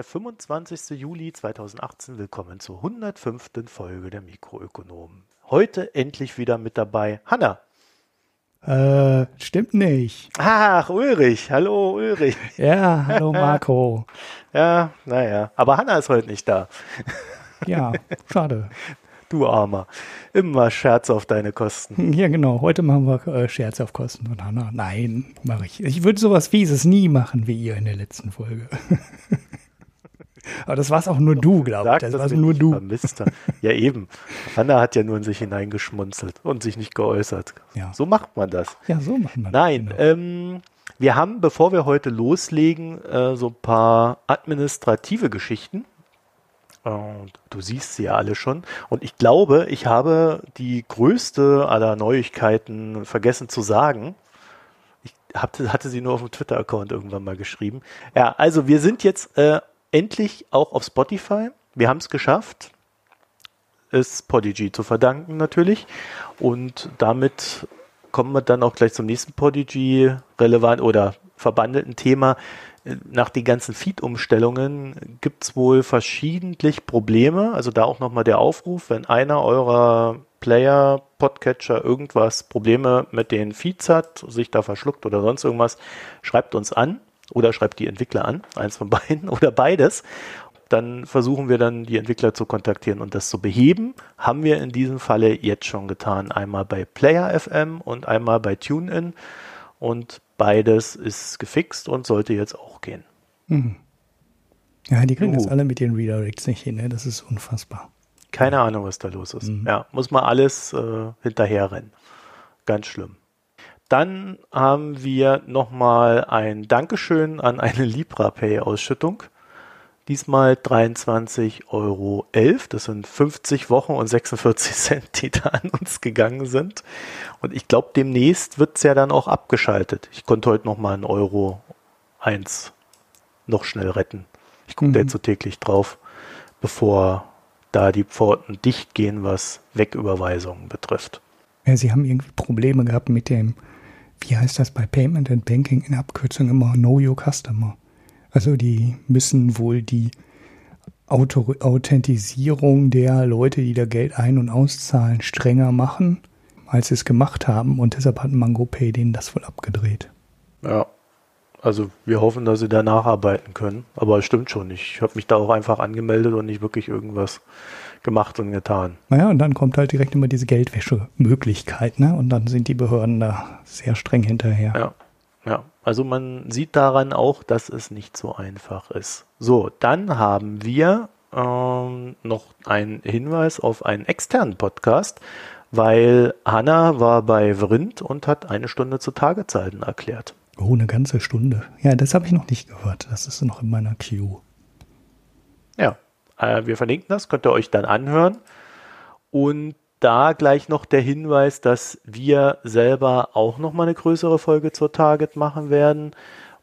Der 25. Juli 2018. Willkommen zur 105. Folge der Mikroökonomen. Heute endlich wieder mit dabei Hanna. Äh, stimmt nicht. Ach, Ulrich. Hallo, Ulrich. Ja, hallo Marco. ja, naja. Aber Hanna ist heute nicht da. ja, schade. Du Armer. Immer Scherz auf deine Kosten. Ja, genau. Heute machen wir äh, Scherz auf Kosten von Hanna. Nein, mache ich. Ich würde sowas Fieses nie machen wie ihr in der letzten Folge. Aber das war es auch nur du, glaube ich. Das, das war nur du. Vermisst. Ja, eben. Hanna hat ja nur in sich hineingeschmunzelt und sich nicht geäußert. Ja. So macht man das. Ja, so macht man das. Nein, genau. ähm, wir haben, bevor wir heute loslegen, äh, so ein paar administrative Geschichten. Und du siehst sie ja alle schon. Und ich glaube, ich habe die größte aller Neuigkeiten vergessen zu sagen. Ich hab, hatte sie nur auf dem Twitter-Account irgendwann mal geschrieben. Ja, also wir sind jetzt äh, endlich auch auf Spotify. Wir haben es geschafft. Ist Podigy zu verdanken natürlich. Und damit kommen wir dann auch gleich zum nächsten Podigy relevant oder verbandelten Thema nach den ganzen Feed-Umstellungen gibt es wohl verschiedentlich Probleme. Also da auch nochmal der Aufruf, wenn einer eurer Player, Podcatcher irgendwas Probleme mit den Feeds hat, sich da verschluckt oder sonst irgendwas, schreibt uns an oder schreibt die Entwickler an, eins von beiden oder beides. Dann versuchen wir dann die Entwickler zu kontaktieren und das zu beheben. Haben wir in diesem Falle jetzt schon getan. Einmal bei Player FM und einmal bei TuneIn. Und Beides ist gefixt und sollte jetzt auch gehen. Mhm. Ja, die kriegen uh. das alle mit den Redirects nicht hin, ne? Das ist unfassbar. Keine. Ahnung, was da los ist. Mhm. Ja, muss man alles äh, hinterherrennen. Ganz schlimm. Dann haben wir nochmal ein Dankeschön an eine LibraPay-Ausschüttung. Diesmal 23,11 Euro. Das sind 50 Wochen und 46 Cent, die da an uns gegangen sind. Und ich glaube, demnächst wird es ja dann auch abgeschaltet. Ich konnte heute noch mal einen Euro eins noch schnell retten. Ich gucke mhm. da jetzt so täglich drauf, bevor da die Pforten dicht gehen, was Wegüberweisungen betrifft. Ja, sie haben irgendwie Probleme gehabt mit dem, wie heißt das bei Payment and Banking in Abkürzung immer, Know Your Customer. Also die müssen wohl die Auto Authentisierung der Leute, die da Geld ein- und auszahlen, strenger machen, als sie es gemacht haben. Und deshalb hat MangoPay denen das wohl abgedreht. Ja, also wir hoffen, dass sie da nacharbeiten können. Aber es stimmt schon. Ich habe mich da auch einfach angemeldet und nicht wirklich irgendwas gemacht und getan. Naja, und dann kommt halt direkt immer diese Geldwäsche-Möglichkeit, ne? Und dann sind die Behörden da sehr streng hinterher. Ja, ja. Also man sieht daran auch, dass es nicht so einfach ist. So, dann haben wir ähm, noch einen Hinweis auf einen externen Podcast, weil Hanna war bei Vrind und hat eine Stunde zu Tagezeiten erklärt. Oh, eine ganze Stunde. Ja, das habe ich noch nicht gehört. Das ist noch in meiner Queue. Ja, äh, wir verlinken das, könnt ihr euch dann anhören. Und da gleich noch der Hinweis, dass wir selber auch noch mal eine größere Folge zur Target machen werden,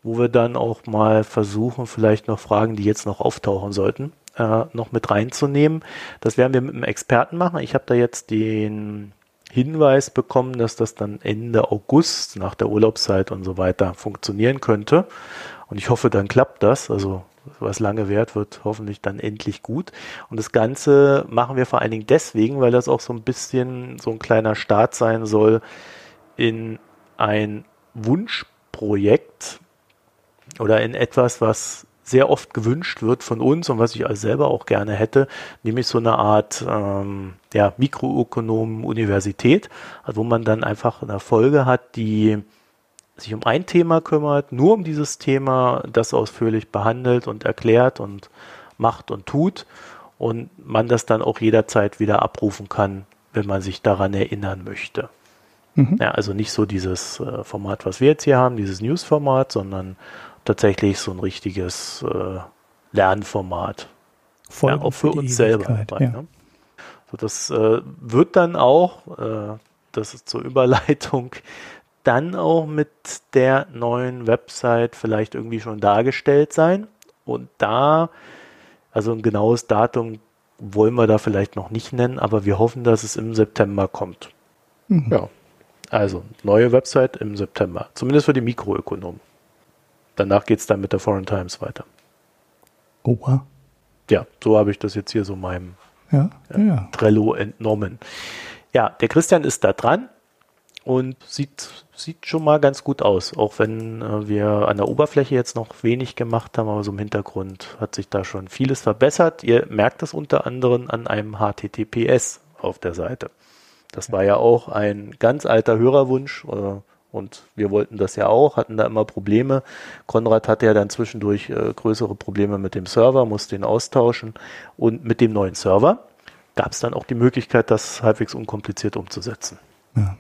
wo wir dann auch mal versuchen, vielleicht noch Fragen, die jetzt noch auftauchen sollten, äh, noch mit reinzunehmen. Das werden wir mit einem Experten machen. Ich habe da jetzt den Hinweis bekommen, dass das dann Ende August nach der Urlaubszeit und so weiter funktionieren könnte. Und ich hoffe, dann klappt das. Also was lange währt, wird hoffentlich dann endlich gut. Und das Ganze machen wir vor allen Dingen deswegen, weil das auch so ein bisschen so ein kleiner Start sein soll in ein Wunschprojekt oder in etwas, was sehr oft gewünscht wird von uns und was ich als selber auch gerne hätte, nämlich so eine Art ähm, ja, Mikroökonomen-Universität, also wo man dann einfach eine Folge hat, die sich um ein Thema kümmert, nur um dieses Thema, das ausführlich behandelt und erklärt und macht und tut und man das dann auch jederzeit wieder abrufen kann, wenn man sich daran erinnern möchte. Mhm. Ja, also nicht so dieses äh, Format, was wir jetzt hier haben, dieses News-Format, sondern tatsächlich so ein richtiges äh, Lernformat. Voll ja, auch für uns selber. Dabei, ja. ne? so, das äh, wird dann auch, äh, das ist zur Überleitung, dann auch mit der neuen Website vielleicht irgendwie schon dargestellt sein. Und da, also ein genaues Datum wollen wir da vielleicht noch nicht nennen, aber wir hoffen, dass es im September kommt. Mhm. Ja. Also, neue Website im September. Zumindest für die Mikroökonomen. Danach geht es dann mit der Foreign Times weiter. Wow. Ja, so habe ich das jetzt hier so meinem Ja, ja, ja. Trello entnommen. Ja, der Christian ist da dran und sieht, sieht schon mal ganz gut aus, auch wenn äh, wir an der Oberfläche jetzt noch wenig gemacht haben, aber so im Hintergrund hat sich da schon vieles verbessert. Ihr merkt das unter anderem an einem HTTPS auf der Seite. Das war ja auch ein ganz alter Hörerwunsch äh, und wir wollten das ja auch, hatten da immer Probleme. Konrad hatte ja dann zwischendurch äh, größere Probleme mit dem Server, musste ihn austauschen und mit dem neuen Server gab es dann auch die Möglichkeit, das halbwegs unkompliziert umzusetzen. ja.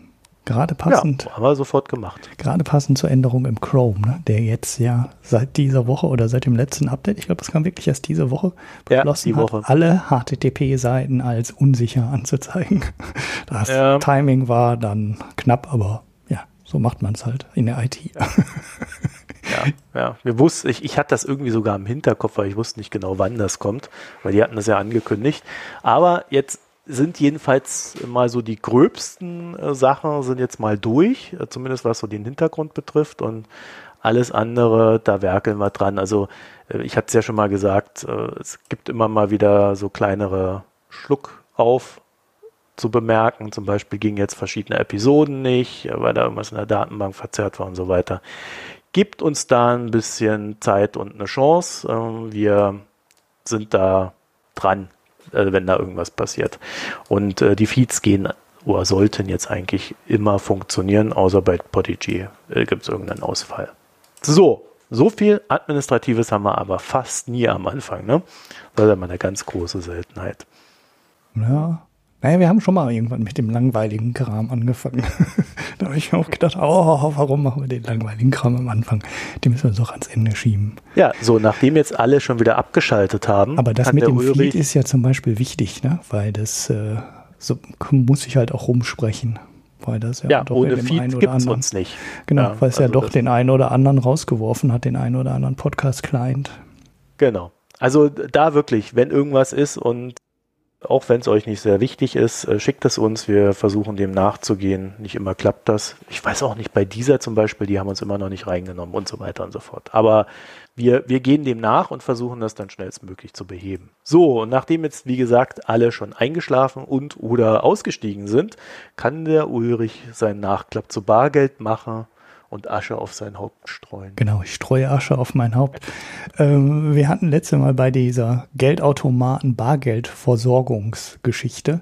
Gerade passend, Ja, haben wir sofort gemacht. gerade passend zur Änderung im Chrome, ne, der jetzt ja seit dieser Woche oder seit dem letzten Update, ich glaube, das kam wirklich erst diese Woche, Ja, beschlossen die Woche. hat, alle HTTP-Seiten als unsicher anzuzeigen. Das Ja. Timing war dann knapp, aber ja, so macht man es halt in der IT. Ja, ja. Wir wussten, ich, ich hatte das irgendwie sogar im Hinterkopf, weil ich wusste nicht genau, wann das kommt, weil die hatten das ja angekündigt. Aber jetzt sind jedenfalls mal so die gröbsten äh, Sachen sind jetzt mal durch, äh, zumindest was so den Hintergrund betrifft und alles andere, da werkeln wir dran. Also äh, ich hatte es ja schon mal gesagt, äh, es gibt immer mal wieder so kleinere Schluck auf zu bemerken. Zum Beispiel gingen jetzt verschiedene Episoden nicht, weil da irgendwas in der Datenbank verzerrt war und so weiter. Gibt uns da ein bisschen Zeit und eine Chance. Ähm, Wir sind da dran, äh, wenn da irgendwas passiert. Und äh, die Feeds gehen oder sollten jetzt eigentlich immer funktionieren, außer bei Podigy äh, gibt es irgendeinen Ausfall. So, so viel Administratives haben wir aber fast nie am Anfang. Ne? Das ist mal eine ganz große Seltenheit. Ja. Naja, wir haben schon mal irgendwann mit dem langweiligen Kram angefangen. da habe ich mir auch gedacht, oh, warum machen wir den langweiligen Kram am Anfang? Den müssen wir doch ans Ende schieben. Ja, so nachdem jetzt alle schon wieder abgeschaltet haben, Aber das mit dem Ulrich, Feed ist ja zum Beispiel wichtig, ne? weil das äh, so muss ich halt auch rumsprechen. Weil das ja, ja, doch ohne Feed oder gibt es uns nicht. Genau, Ja, weil es ja also doch das- den einen oder anderen rausgeworfen hat, den einen oder anderen Podcast-Client. Genau. Also da wirklich, wenn irgendwas ist und auch wenn es euch nicht sehr wichtig ist, äh, schickt es uns. Wir versuchen dem nachzugehen. Nicht immer klappt das. Ich weiß auch nicht, bei dieser zum Beispiel, die haben uns immer noch nicht reingenommen und so weiter und so fort. Aber wir, wir gehen dem nach und versuchen das dann schnellstmöglich zu beheben. So, und nachdem jetzt, wie gesagt, alle schon eingeschlafen und oder ausgestiegen sind, kann der Ulrich seinen Nachklapp zu Bargeld machen und Asche auf sein Haupt streuen. Genau, ich streue Asche auf mein Haupt. Ähm, wir hatten letzte Mal bei dieser Geldautomaten-Bargeldversorgungsgeschichte,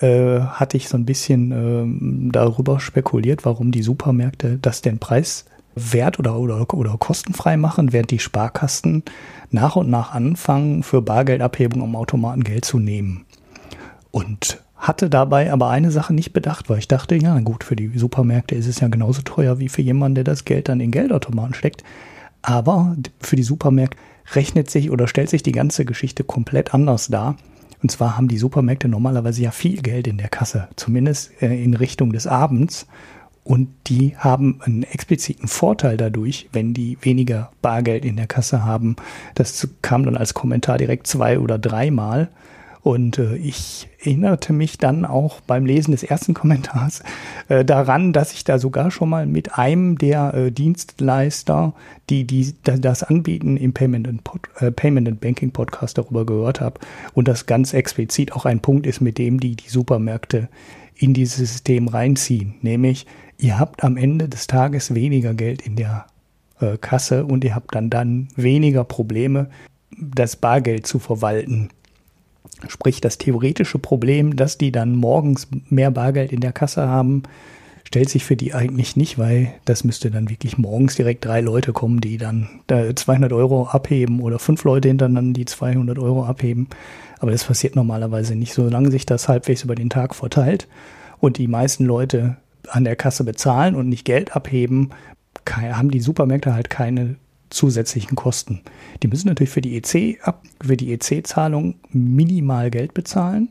äh, hatte ich so ein bisschen ähm, darüber spekuliert, warum die Supermärkte das den Preis wert oder, oder, oder kostenfrei machen, während die Sparkassen nach und nach anfangen, für Bargeldabhebung am Automaten Geld zu nehmen. Und hatte dabei aber eine Sache nicht bedacht, weil ich dachte, ja gut, für die Supermärkte ist es ja genauso teuer wie für jemanden, der das Geld dann in Geldautomaten steckt. Aber für die Supermärkte rechnet sich oder stellt sich die ganze Geschichte komplett anders dar. Und zwar haben die Supermärkte normalerweise ja viel Geld in der Kasse, zumindest äh, in Richtung des Abends. Und die haben einen expliziten Vorteil dadurch, wenn die weniger Bargeld in der Kasse haben. Das kam dann als Kommentar direkt zwei oder dreimal. Und äh, ich erinnerte mich dann auch beim Lesen des ersten Kommentars äh, daran, dass ich da sogar schon mal mit einem der äh, Dienstleister, die, die da, das anbieten im Payment and, Pod, äh, Payment and Banking Podcast darüber gehört habe. Und das ganz explizit auch ein Punkt ist, mit dem die die Supermärkte in dieses System reinziehen. Nämlich, ihr habt am Ende des Tages weniger Geld in der äh, Kasse und ihr habt dann, dann weniger Probleme, das Bargeld zu verwalten. Sprich, das theoretische Problem, dass die dann morgens mehr Bargeld in der Kasse haben, stellt sich für die eigentlich nicht, weil das müsste dann wirklich morgens direkt drei Leute kommen, die dann da 200 Euro abheben oder fünf Leute hintereinander, die 200 Euro abheben. Aber das passiert normalerweise nicht, solange sich das halbwegs über den Tag verteilt und die meisten Leute an der Kasse bezahlen und nicht Geld abheben, haben die Supermärkte halt keine zusätzlichen Kosten. Die müssen natürlich für die EC ab, für die EC-Zahlung minimal Geld bezahlen,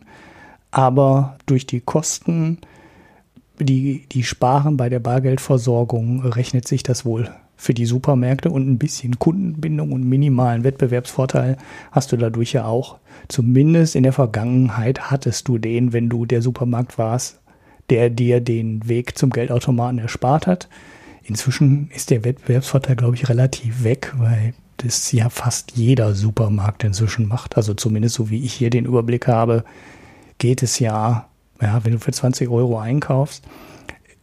aber durch die Kosten, die, die sparen bei der Bargeldversorgung, rechnet sich das wohl für die Supermärkte und ein bisschen Kundenbindung und minimalen Wettbewerbsvorteil hast du dadurch ja auch. Zumindest in der Vergangenheit hattest du den, wenn du der Supermarkt warst, der dir den Weg zum Geldautomaten erspart hat. Inzwischen ist der Wettbewerbsvorteil, glaube ich, relativ weg, weil das ja fast jeder Supermarkt inzwischen macht. Also zumindest so wie ich hier den Überblick habe, geht es ja, ja, wenn du für 20 Euro einkaufst,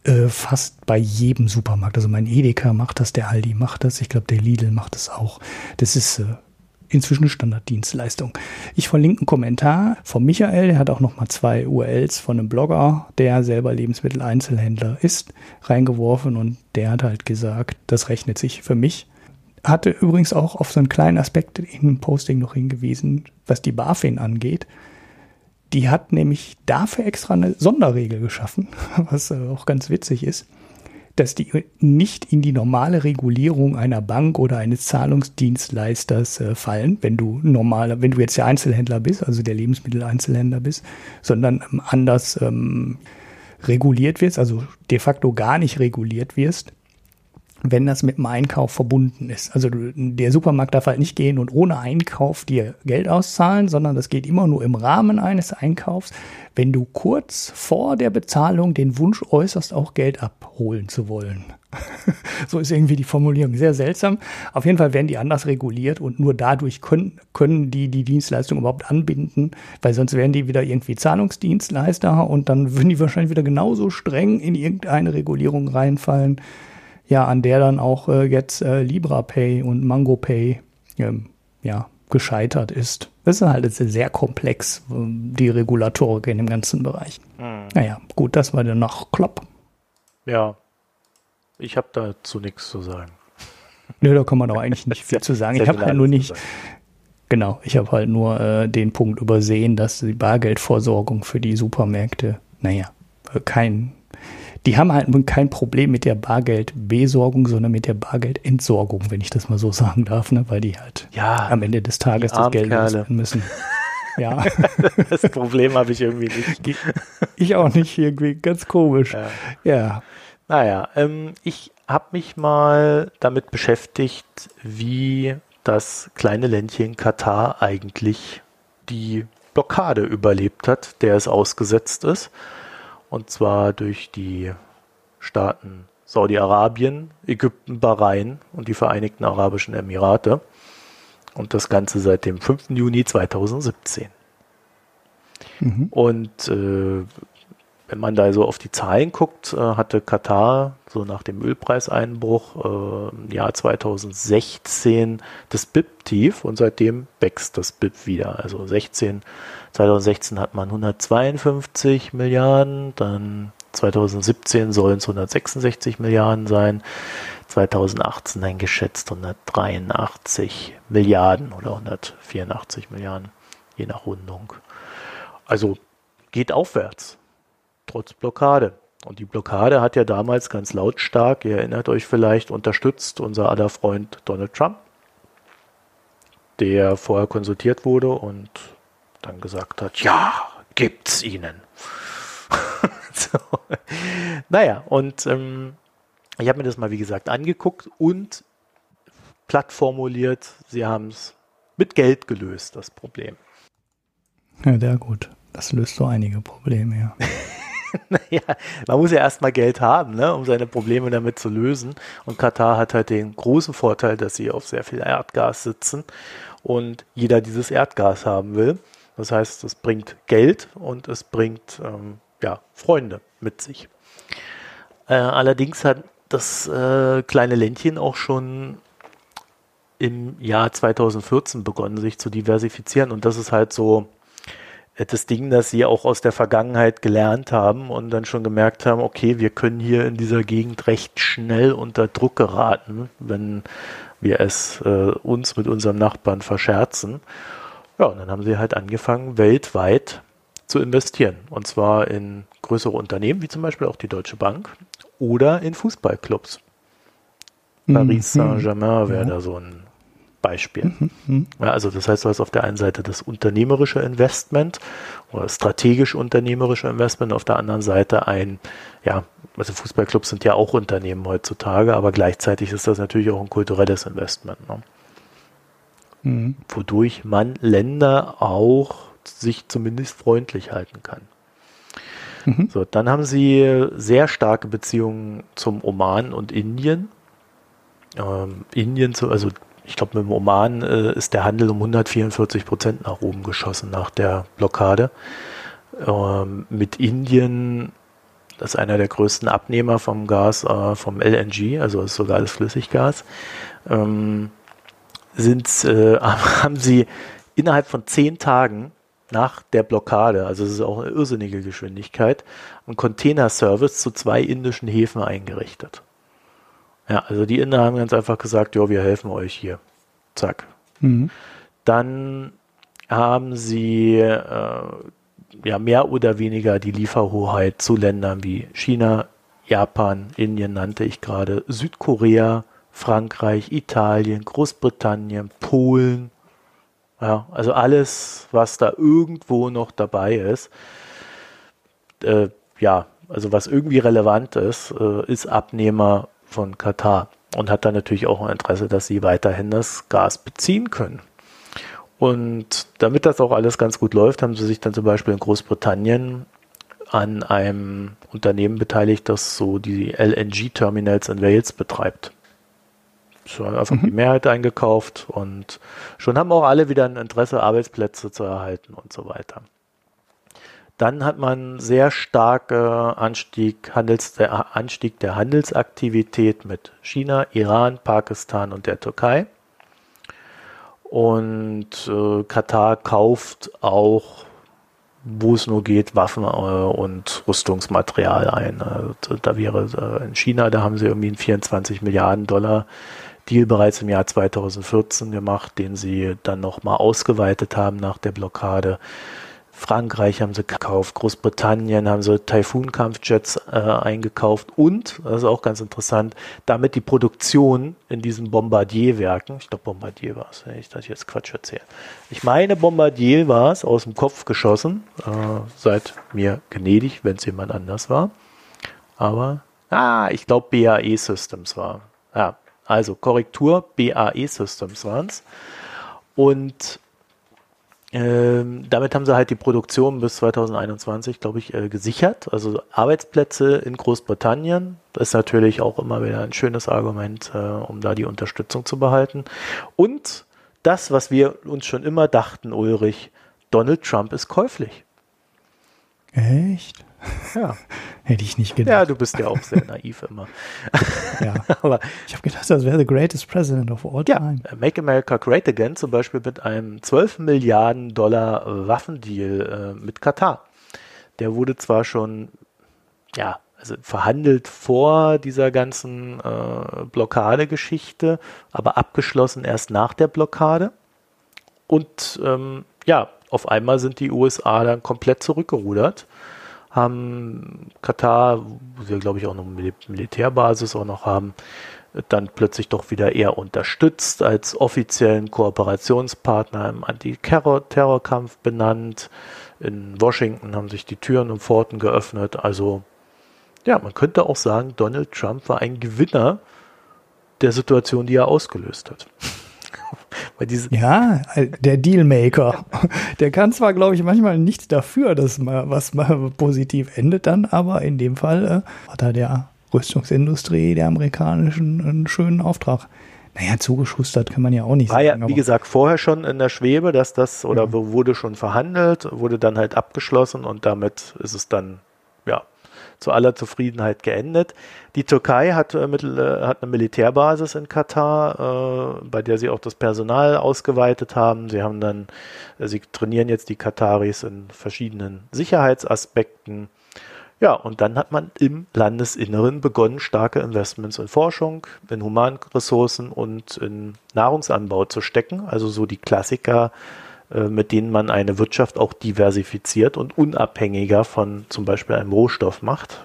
äh, fast bei jedem Supermarkt. Also mein Edeka macht das, der Aldi macht das, ich glaube der Lidl macht das auch. Das ist äh, inzwischen Standarddienstleistung. Ich verlinke einen Kommentar von Michael, der hat auch noch mal zwei URLs von einem Blogger, der selber Lebensmitteleinzelhändler ist, reingeworfen und der hat halt gesagt, das rechnet sich für mich. Hatte übrigens auch auf so einen kleinen Aspekt im Posting noch hingewiesen, was die BaFin angeht. Die hat nämlich dafür extra eine Sonderregel geschaffen, was äh, auch ganz witzig ist, dass die nicht in die normale Regulierung einer Bank oder eines Zahlungsdienstleisters äh, fallen, wenn du normaler, wenn du jetzt der Einzelhändler bist, also der Lebensmitteleinzelhändler bist, sondern ähm, anders ähm, reguliert wirst, also de facto gar nicht reguliert wirst wenn das mit dem Einkauf verbunden ist. Also der Supermarkt darf halt nicht gehen und ohne Einkauf dir Geld auszahlen, sondern das geht immer nur im Rahmen eines Einkaufs, wenn du kurz vor der Bezahlung den Wunsch äußerst, auch Geld abholen zu wollen. so ist irgendwie die Formulierung sehr seltsam. Auf jeden Fall werden die anders reguliert und nur dadurch können, können die die Dienstleistung überhaupt anbinden, weil sonst wären die wieder irgendwie Zahlungsdienstleister und dann würden die wahrscheinlich wieder genauso streng in irgendeine Regulierung reinfallen ja, an der dann auch äh, jetzt äh, LibraPay und MangoPay ähm, ja, gescheitert ist. Das ist halt sehr komplex, ähm, die Regulatorik in dem ganzen Bereich. Hm. Naja, gut, das war dann noch Klopp. Ja, ich habe dazu nichts zu sagen. Nö, da kann man doch eigentlich nicht viel zu sagen. Ich habe halt nur nicht, genau, ich habe halt nur äh, den Punkt übersehen, dass die Bargeldvorsorgung für die Supermärkte, naja, kein die haben halt kein Problem mit der Bargeldbesorgung, sondern mit der Bargeldentsorgung, wenn ich das mal so sagen darf, ne? weil die halt ja, am Ende des Tages das Geld loswerden müssen. Ja. das Problem habe ich irgendwie nicht. Ich auch nicht, irgendwie ganz komisch. Ja. ja. Naja, ähm, ich habe mich mal damit beschäftigt, wie das kleine Ländchen Katar eigentlich die Blockade überlebt hat, der es ausgesetzt ist und zwar durch die Staaten Saudi-Arabien, Ägypten, Bahrain und die Vereinigten Arabischen Emirate. Und das Ganze seit dem 5. Juni 2017. Mhm. Und äh, wenn man da so auf die Zahlen guckt, äh, hatte Katar so nach dem Ölpreiseinbruch äh, im Jahr 2016 das BIP-Tief und seitdem wächst das BIP wieder. Also 16 2016 hat man 152 Milliarden, dann 2017 sollen es 166 Milliarden sein, 2018 dann geschätzt 183 Milliarden oder 184 Milliarden, je nach Rundung. Also geht aufwärts, trotz Blockade. Und die Blockade hat ja damals ganz lautstark, ihr erinnert euch vielleicht, unterstützt unser aller Freund Donald Trump, der vorher konsultiert wurde und dann gesagt hat, ja, gibt's ihnen. so. Naja, und ähm, ich habe mir das mal, wie gesagt, angeguckt und platt formuliert, sie haben es mit Geld gelöst, das Problem. Ja, sehr gut. Das löst so einige Probleme, ja. naja, man muss ja erstmal Geld haben, ne, um seine Probleme damit zu lösen. Und Katar hat halt den großen Vorteil, dass sie auf sehr viel Erdgas sitzen und jeder dieses Erdgas haben will. Das heißt, es bringt Geld und es bringt ähm, ja, Freunde mit sich. Äh, allerdings hat das äh, kleine Ländchen auch schon im Jahr 2014 begonnen, sich zu diversifizieren. Und das ist halt so das Ding, dass sie auch aus der Vergangenheit gelernt haben und dann schon gemerkt haben, okay, wir können hier in dieser Gegend recht schnell unter Druck geraten, wenn wir es äh, uns mit unserem Nachbarn verscherzen. Ja, und dann haben sie halt angefangen, weltweit zu investieren. Und zwar in größere Unternehmen, wie zum Beispiel auch die Deutsche Bank oder in Fußballclubs. Mhm. Paris Saint-Germain wäre ja. da so ein Beispiel. Mhm, mhm. Ja, also das heißt, du hast auf der einen Seite das unternehmerische Investment oder strategisch unternehmerische Investment, auf der anderen Seite ein, ja, also Fußballclubs sind ja auch Unternehmen heutzutage, aber gleichzeitig ist das natürlich auch ein kulturelles Investment. Ne? mhm. wodurch man Länder auch sich zumindest freundlich halten kann. Mhm. So, dann haben sie sehr starke Beziehungen zum Oman und Indien. Ähm, Indien, zu, also ich glaube, mit dem Oman äh, ist der Handel um 144 Prozent nach oben geschossen nach der Blockade. Ähm, mit Indien, das ist einer der größten Abnehmer vom Gas, äh, vom LNG, also ist sogar alles Flüssiggas, ähm, sind, äh, haben sie innerhalb von zehn Tagen nach der Blockade, also es ist auch eine irrsinnige Geschwindigkeit, einen Containerservice zu zwei indischen Häfen eingerichtet. Ja, also die Inder haben ganz einfach gesagt, ja, wir helfen euch hier. Zack. Mhm. Dann haben sie äh, ja mehr oder weniger die Lieferhoheit zu Ländern wie China, Japan, Indien nannte ich gerade, Südkorea, Frankreich, Italien, Großbritannien, Polen. Ja, also alles, was da irgendwo noch dabei ist. Äh, ja, also was irgendwie relevant ist, äh, ist Abnehmer von Katar und hat dann natürlich auch ein Interesse, dass sie weiterhin das Gas beziehen können. Und damit das auch alles ganz gut läuft, haben sie sich dann zum Beispiel in Großbritannien an einem Unternehmen beteiligt, das so die LNG-Terminals in Wales betreibt. So einfach mhm. die Mehrheit eingekauft und schon haben auch alle wieder ein Interesse, Arbeitsplätze zu erhalten und so weiter. Dann hat man sehr starke Anstieg, Handels, der Anstieg der Handelsaktivität mit China, Iran, Pakistan und der Türkei. Und äh, Katar kauft auch, wo es nur geht, Waffen äh, und Rüstungsmaterial ein. Also, da wäre äh, in China, da haben sie irgendwie einen 24 Milliarden Dollar Deal bereits im Jahr 2014 gemacht, den sie dann nochmal ausgeweitet haben nach der Blockade. Frankreich haben sie gekauft, Großbritannien haben sie Typhoon-Kampfjets äh, eingekauft und, das ist auch ganz interessant, damit die Produktion in diesen Bombardier-Werken, ich glaube Bombardier war es, wenn ich das jetzt Quatsch erzähle. Ich meine Bombardier war es, aus dem Kopf geschossen, äh, seid mir gnädig, wenn es jemand anders war. Aber, ah, ich glaube BAE Systems war. Ja, also Korrektur, BAE Systems waren es. Und ähm, damit haben sie halt die Produktion bis 2021, glaube ich, äh, gesichert. Also Arbeitsplätze in Großbritannien. Das ist natürlich auch immer wieder ein schönes Argument, äh, um da die Unterstützung zu behalten. Und das, was wir uns schon immer dachten, Ulrich, Donald Trump ist käuflich. Echt? Ja. Hätte ich nicht gedacht. Ja, du bist ja auch sehr naiv immer. ja. Aber ich habe gedacht, das wäre the greatest president of all time. Ja, Make America Great Again zum Beispiel mit einem 12 Milliarden Dollar Waffendeal äh, mit Katar. Der wurde zwar schon, ja, also verhandelt vor dieser ganzen äh, Blockadegeschichte, aber abgeschlossen erst nach der Blockade. Und ähm, ja, auf einmal sind die USA dann komplett zurückgerudert haben Katar, wo sie glaube ich auch noch eine Militärbasis auch noch haben, dann plötzlich doch wieder eher unterstützt, als offiziellen Kooperationspartner im Antiterrorkampf benannt. In Washington haben sich die Türen und Pforten geöffnet. Also ja, man könnte auch sagen, Donald Trump war ein Gewinner der Situation, die er ausgelöst hat. ja, der Dealmaker. Der kann zwar, glaube ich, manchmal nichts dafür, dass mal was mal positiv endet dann, aber in dem Fall äh, hat er der Rüstungsindustrie der amerikanischen einen schönen Auftrag. Naja, zugeschustert kann man ja auch nicht War sagen. ja, wie gesagt, vorher schon in der Schwebe, dass das, oder ja. wurde schon verhandelt, wurde dann halt abgeschlossen und damit ist es dann, ja, zu aller Zufriedenheit geendet. Die Türkei hat, äh, mit, äh, hat eine Militärbasis in Katar, äh, bei der sie auch das Personal ausgeweitet haben. Sie haben dann, äh, sie trainieren jetzt die Kataris in verschiedenen Sicherheitsaspekten. Ja, und dann hat man im Landesinneren begonnen, starke Investments in Forschung, in Humanressourcen und in Nahrungsanbau zu stecken. Also so die Klassiker mit denen man eine Wirtschaft auch diversifiziert und unabhängiger von zum Beispiel einem Rohstoff macht.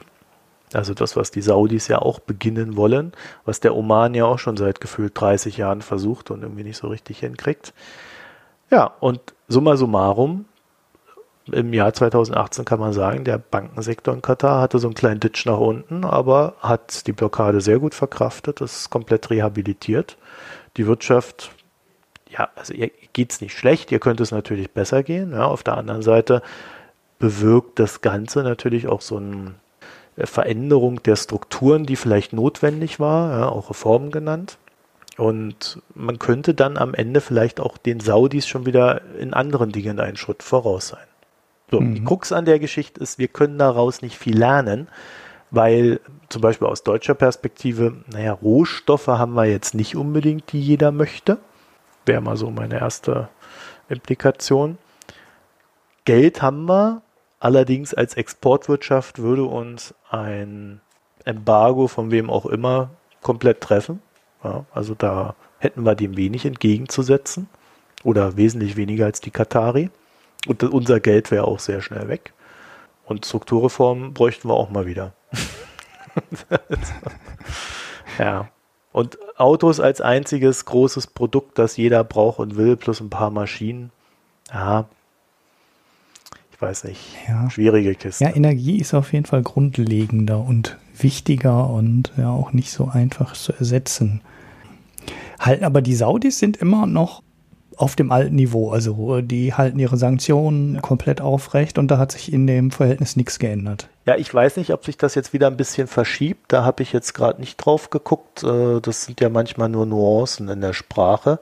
Also das, was die Saudis ja auch beginnen wollen, was der Oman ja auch schon seit gefühlt 30 Jahren versucht und irgendwie nicht so richtig hinkriegt. Ja, und summa summarum, im Jahr 2018 kann man sagen, der Bankensektor in Katar hatte so einen kleinen Ditch nach unten, aber hat die Blockade sehr gut verkraftet, ist komplett rehabilitiert. Die Wirtschaft ja, also ihr geht es nicht schlecht, ihr könnt es natürlich besser gehen. Ja. Auf der anderen Seite bewirkt das Ganze natürlich auch so eine Veränderung der Strukturen, die vielleicht notwendig war, ja, auch Reformen genannt. Und man könnte dann am Ende vielleicht auch den Saudis schon wieder in anderen Dingen einen Schritt voraus sein. So, mhm. die Krux an der Geschichte ist, wir können daraus nicht viel lernen, weil zum Beispiel aus deutscher Perspektive, naja, Rohstoffe haben wir jetzt nicht unbedingt, die jeder möchte. Wäre mal so meine erste Implikation. Geld haben wir, allerdings als Exportwirtschaft würde uns ein Embargo von wem auch immer komplett treffen. Ja, also da hätten wir dem wenig entgegenzusetzen oder wesentlich weniger als die Katari. Und unser Geld wäre auch sehr schnell weg. Und Strukturreformen bräuchten wir auch mal wieder. ja. Und Autos als einziges großes Produkt, das jeder braucht und will, plus ein paar Maschinen. Ja. Ich weiß nicht. Ja. Schwierige Kiste. Ja, Energie ist auf jeden Fall grundlegender und wichtiger und ja auch nicht so einfach zu ersetzen. Halt, aber die Saudis sind immer noch auf dem alten Niveau. Also die halten ihre Sanktionen komplett aufrecht und da hat sich in dem Verhältnis nichts geändert. Ja, ich weiß nicht, ob sich das jetzt wieder ein bisschen verschiebt. Da habe ich jetzt gerade nicht drauf geguckt. Äh, das sind ja manchmal nur Nuancen in der Sprache.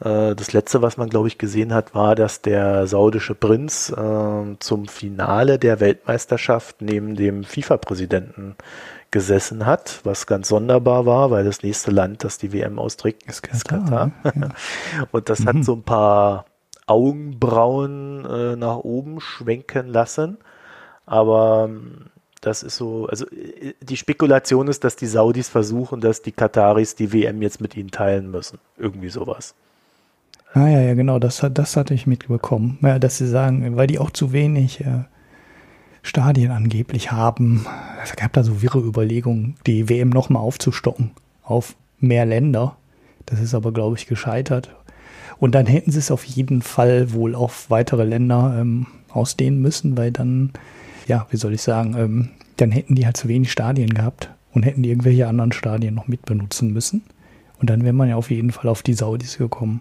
Äh, das letzte, was man, glaube ich, gesehen hat, war, dass der saudische Prinz äh, zum Finale der Weltmeisterschaft neben dem FIFA-Präsidenten gesessen hat, was ganz sonderbar war, weil das nächste Land, das die WM austrägt, ist Katar. Ist Katar. Ja. Und das mhm. hat so ein paar Augenbrauen äh, nach oben schwenken lassen. Aber ähm, das ist so, also äh, die Spekulation ist, dass die Saudis versuchen, dass die Kataris die WM jetzt mit ihnen teilen müssen. Irgendwie sowas. Ah ja, ja, genau, das, das hatte ich mitbekommen. Ja, dass sie sagen, weil die auch zu wenig äh, Stadien angeblich haben. Es gab da so wirre Überlegungen, die WM nochmal aufzustocken auf mehr Länder. Das ist aber, glaube ich, gescheitert. Und dann hätten sie es auf jeden Fall wohl auf weitere Länder ähm, ausdehnen müssen, weil dann, ja, wie soll ich sagen, ähm, dann hätten die halt zu wenig Stadien gehabt und hätten die irgendwelche anderen Stadien noch mitbenutzen müssen. Und dann wäre man ja auf jeden Fall auf die Saudis gekommen.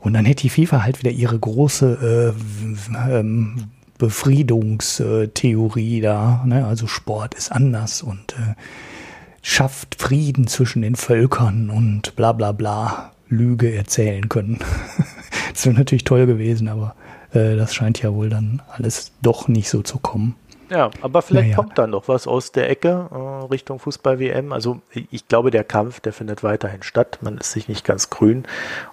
Und dann hätte die FIFA halt wieder ihre große äh, ähm, Befriedungstheorie da. Ne? Also Sport ist anders und äh, schafft Frieden zwischen den Völkern und bla bla bla Lüge erzählen können. das wäre natürlich toll gewesen, aber äh, das scheint ja wohl dann alles doch nicht so zu kommen. Ja, aber vielleicht naja. kommt dann noch was aus der Ecke äh, Richtung Fußball-WM. Also ich glaube, der Kampf, der findet weiterhin statt. Man ist sich nicht ganz grün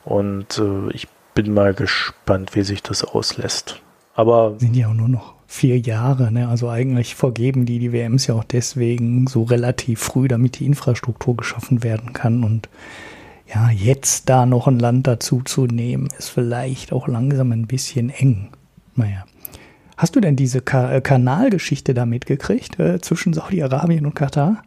und äh, ich bin mal gespannt, wie sich das auslässt. Aber sind ja auch nur noch vier Jahre, ne? Also eigentlich vergeben die die WMs ja auch deswegen so relativ früh, damit die Infrastruktur geschaffen werden kann. Und ja, jetzt da noch ein Land dazu zu nehmen, ist vielleicht auch langsam ein bisschen eng. Naja. Hast du denn diese Ka äh, Kanalgeschichte da mitgekriegt äh, zwischen Saudi-Arabien und Katar?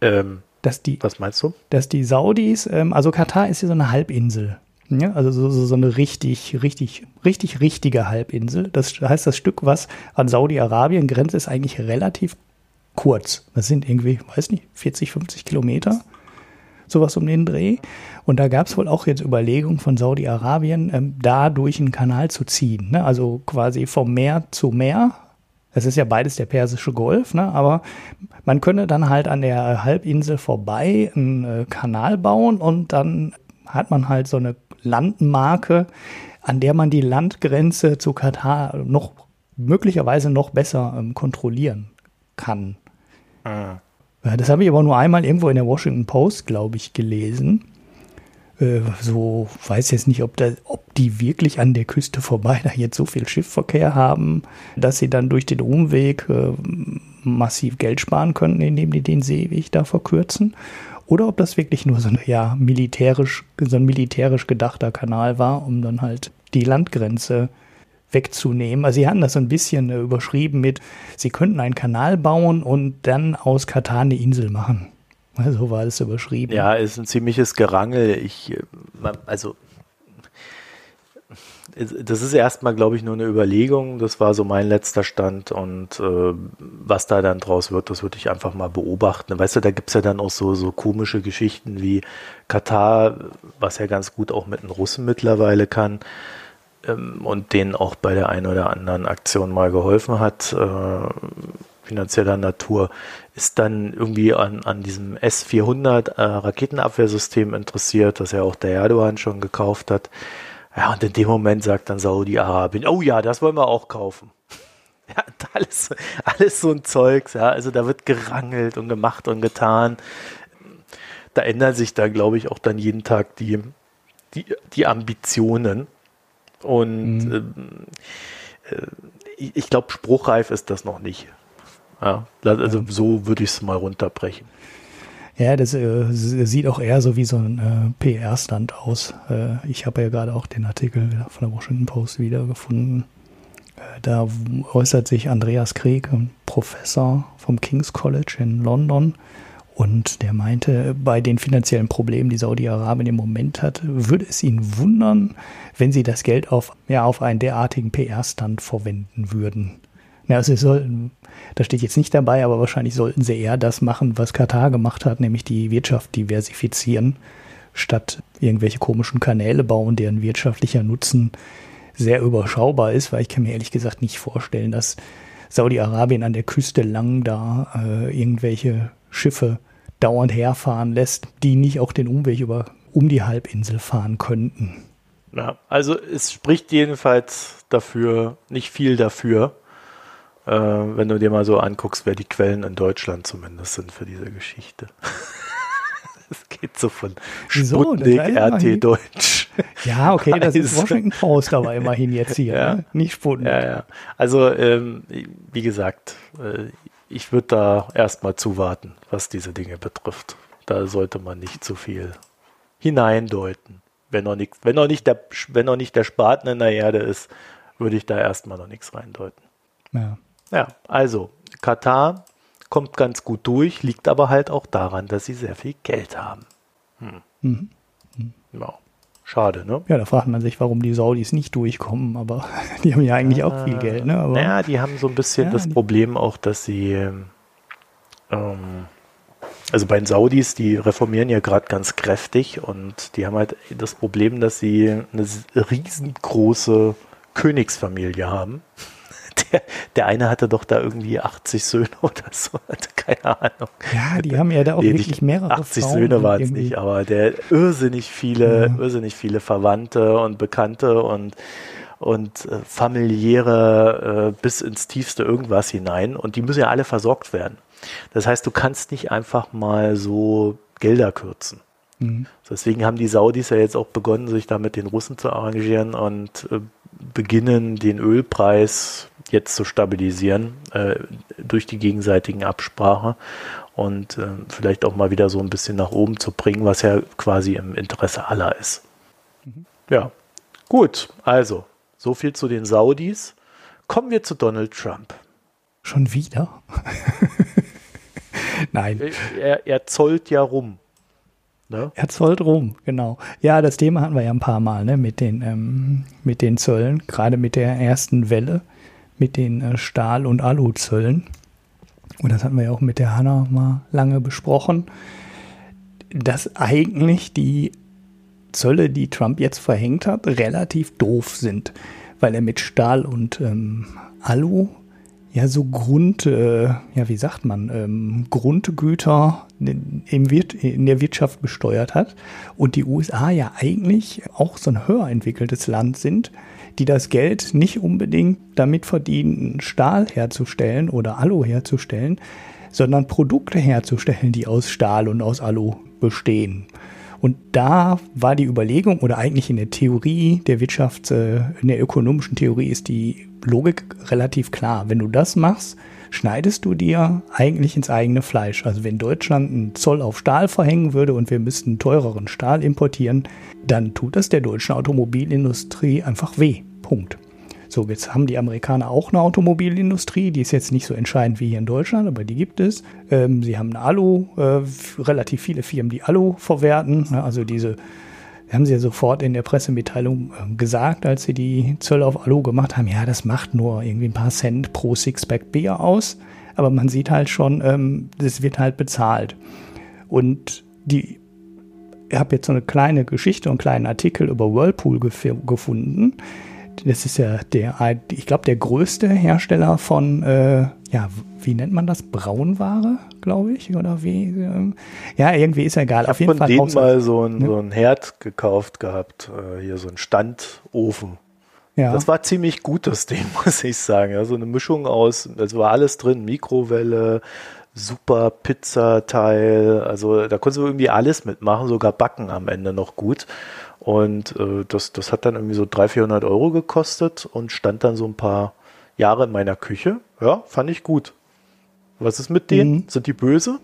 Ähm, dass die, was meinst du? Dass die Saudis, ähm, also Katar ist ja so eine Halbinsel. Ja, also so, so, eine richtig, richtig, richtig, richtige Halbinsel. Das heißt, das Stück, was an Saudi-Arabien grenzt, ist eigentlich relativ kurz. Das sind irgendwie, weiß nicht, 40, 50 Kilometer. Sowas um den Dreh. Und da gab es wohl auch jetzt Überlegungen von Saudi-Arabien, ähm, da durch einen Kanal zu ziehen. Ne? Also quasi vom Meer zu Meer. Das ist ja beides der Persische Golf, ne? aber man könne dann halt an der Halbinsel vorbei einen äh, Kanal bauen und dann hat man halt so eine Landmarke, an der man die Landgrenze zu Katar noch möglicherweise noch besser ähm, kontrollieren kann. Ah. Das habe ich aber nur einmal irgendwo in der Washington Post, glaube ich, gelesen. Äh, so weiß jetzt nicht, ob, da, ob die wirklich an der Küste vorbei da jetzt so viel Schiffverkehr haben, dass sie dann durch den Umweg äh, massiv Geld sparen könnten, indem die den Seeweg da verkürzen oder ob das wirklich nur so ein, ja, militärisch, so ein militärisch gedachter Kanal war, um dann halt die Landgrenze wegzunehmen. Also sie hatten das so ein bisschen äh, überschrieben mit, sie könnten einen Kanal bauen und dann aus Katar eine Insel machen. So also war es überschrieben. Ja, ist ein ziemliches Gerangel. Ich, äh, also das ist erstmal, glaube ich, nur eine Überlegung. Das war so mein letzter Stand. Und äh, was da dann draus wird, das würde ich einfach mal beobachten. Weißt du, da gibt es ja dann auch so, so komische Geschichten wie Katar, was ja ganz gut auch mit den Russen mittlerweile kann ähm, und denen auch bei der einen oder anderen Aktion mal geholfen hat. Äh, finanzieller Natur, ist dann irgendwie an, an diesem S-400 äh, Raketenabwehrsystem interessiert, das ja auch der Erdogan schon gekauft hat. Ja, und in dem Moment sagt dann Saudi-Arabien, oh ja, das wollen wir auch kaufen. Ja, alles, alles so ein Zeugs, ja. Also da wird gerangelt und gemacht und getan. Da ändern sich dann, glaube ich, auch dann jeden Tag die, die, die Ambitionen. Und mhm. Ähm, äh, ich glaube, spruchreif ist das noch nicht. Ja, also so würde ich es mal runterbrechen. Ja, das äh, sieht auch eher so wie so ein äh, PR-Stand aus. Äh, ich habe ja gerade auch den Artikel von der Washington Post wiedergefunden. Äh, da äußert sich Andreas Krieg, Professor vom King's College in London, und der meinte, bei den finanziellen Problemen, die Saudi-Arabien im Moment hat, würde es ihn wundern, wenn sie das Geld auf, ja, auf einen derartigen PR-Stand verwenden würden. Ja, also sie sollten, das steht jetzt nicht dabei, aber wahrscheinlich sollten sie eher das machen, was Katar gemacht hat, nämlich die Wirtschaft diversifizieren, statt irgendwelche komischen Kanäle bauen, deren wirtschaftlicher Nutzen sehr überschaubar ist, weil ich kann mir ehrlich gesagt nicht vorstellen, dass Saudi-Arabien an der Küste lang da äh, irgendwelche Schiffe dauernd herfahren lässt, die nicht auch den Umweg über um die Halbinsel fahren könnten. Ja, also es spricht jedenfalls dafür, nicht viel dafür, äh, wenn du dir mal so anguckst, wer die Quellen in Deutschland zumindest sind für diese Geschichte. Es geht so von Sputnik, so, RT Deutsch. Ja, okay, das ist Washington Post aber immerhin jetzt hier, ja. ne? nicht Sputnik. Ja, ja. Also, ähm, wie gesagt, äh, ich würde da erstmal zuwarten, was diese Dinge betrifft. Da sollte man nicht zu viel hineindeuten. Wenn noch nicht, wenn noch nicht der, wenn noch nicht der Spaten in der Erde ist, würde ich da erstmal noch nichts reindeuten. Ja. Ja, also Katar kommt ganz gut durch, liegt aber halt auch daran, dass sie sehr viel Geld haben. Hm. Mhm. Mhm. Ja. Schade, ne? Ja, da fragt man sich, warum die Saudis nicht durchkommen, aber die haben ja eigentlich auch viel Geld, ne? Aber, naja, die haben so ein bisschen ja, das Problem auch, dass sie, ähm, also bei den Saudis, die reformieren ja gerade ganz kräftig und die haben halt das Problem, dass sie eine riesengroße Königsfamilie haben der, der eine hatte doch da irgendwie 80 Söhne oder so, hatte keine Ahnung. Ja, die haben ja da auch nee, wirklich mehrere 80 Frauen Söhne waren es nicht, aber der irrsinnig viele, ja. irrsinnig viele Verwandte und Bekannte und und äh, familiäre äh, bis ins tiefste irgendwas hinein und die müssen ja alle versorgt werden. Das heißt, du kannst nicht einfach mal so Gelder kürzen. Mhm. Deswegen haben die Saudis ja jetzt auch begonnen, sich da mit den Russen zu arrangieren und äh, beginnen, den Ölpreis jetzt zu stabilisieren äh, durch die gegenseitigen Absprache und äh, vielleicht auch mal wieder so ein bisschen nach oben zu bringen, was ja quasi im Interesse aller ist. Mhm. Ja, gut, also so viel zu den Saudis. Kommen wir zu Donald Trump. Schon wieder? Nein. Er, er zollt ja rum. Ne? Er zollt rum, genau. Ja, das Thema hatten wir ja ein paar Mal, ne, mit den, ähm, mit den Zöllen, gerade mit der ersten Welle, mit den äh, Stahl- und Aluzöllen. Und das hatten wir ja auch mit der Hanna mal lange besprochen, dass eigentlich die Zölle, die Trump jetzt verhängt hat, relativ doof sind, weil er mit Stahl und ähm, Alu ja so Grund, äh, ja wie sagt man, ähm, Grundgüter in, in der Wirtschaft besteuert hat und die USA ja eigentlich auch so ein höher entwickeltes Land sind, die das Geld nicht unbedingt damit verdienen, Stahl herzustellen oder Alu herzustellen, sondern Produkte herzustellen, die aus Stahl und aus Alu bestehen. Und da war die Überlegung, oder eigentlich in der Theorie der Wirtschafts-, äh, in der ökonomischen Theorie ist die Logik relativ klar. Wenn du das machst, schneidest du dir eigentlich ins eigene Fleisch. Also wenn Deutschland einen Zoll auf Stahl verhängen würde und wir müssten teureren Stahl importieren, dann tut das der deutschen Automobilindustrie einfach weh. Punkt. So, jetzt haben die Amerikaner auch eine Automobilindustrie, die ist jetzt nicht so entscheidend wie hier in Deutschland, aber die gibt es. Ähm, sie haben eine Alu, äh, relativ viele Firmen, die Alu verwerten, also diese haben sie ja sofort in der Pressemitteilung ähm, gesagt, als sie die Zölle auf Alu gemacht haben, ja, das macht nur irgendwie ein paar Cent pro Sixpack Bier aus, aber man sieht halt schon, ähm, das wird halt bezahlt. Und die, ich habe jetzt so eine kleine Geschichte und einen kleinen Artikel über Whirlpool gefunden, das ist ja der, ich glaube, der größte Hersteller von, äh, ja, wie nennt man das? Braunware, glaube ich, oder wie? Ähm, ja, irgendwie ist ja egal. Ich Auf jeden von Fall. Ich mal so ein, ne? so ein Herd gekauft gehabt, äh, hier so ein Standofen. Ja. Das war ziemlich gut, das Ding, muss ich sagen. So eine Mischung aus, es war alles drin, Mikrowelle, super Pizzateil, also da konntest du irgendwie alles mitmachen, sogar backen am Ende noch gut. Und äh, das, das hat dann irgendwie so 300, 400 Euro gekostet und stand dann so ein paar Jahre in meiner Küche. Ja, fand ich gut. Was ist mit denen? Mhm. Sind die böse?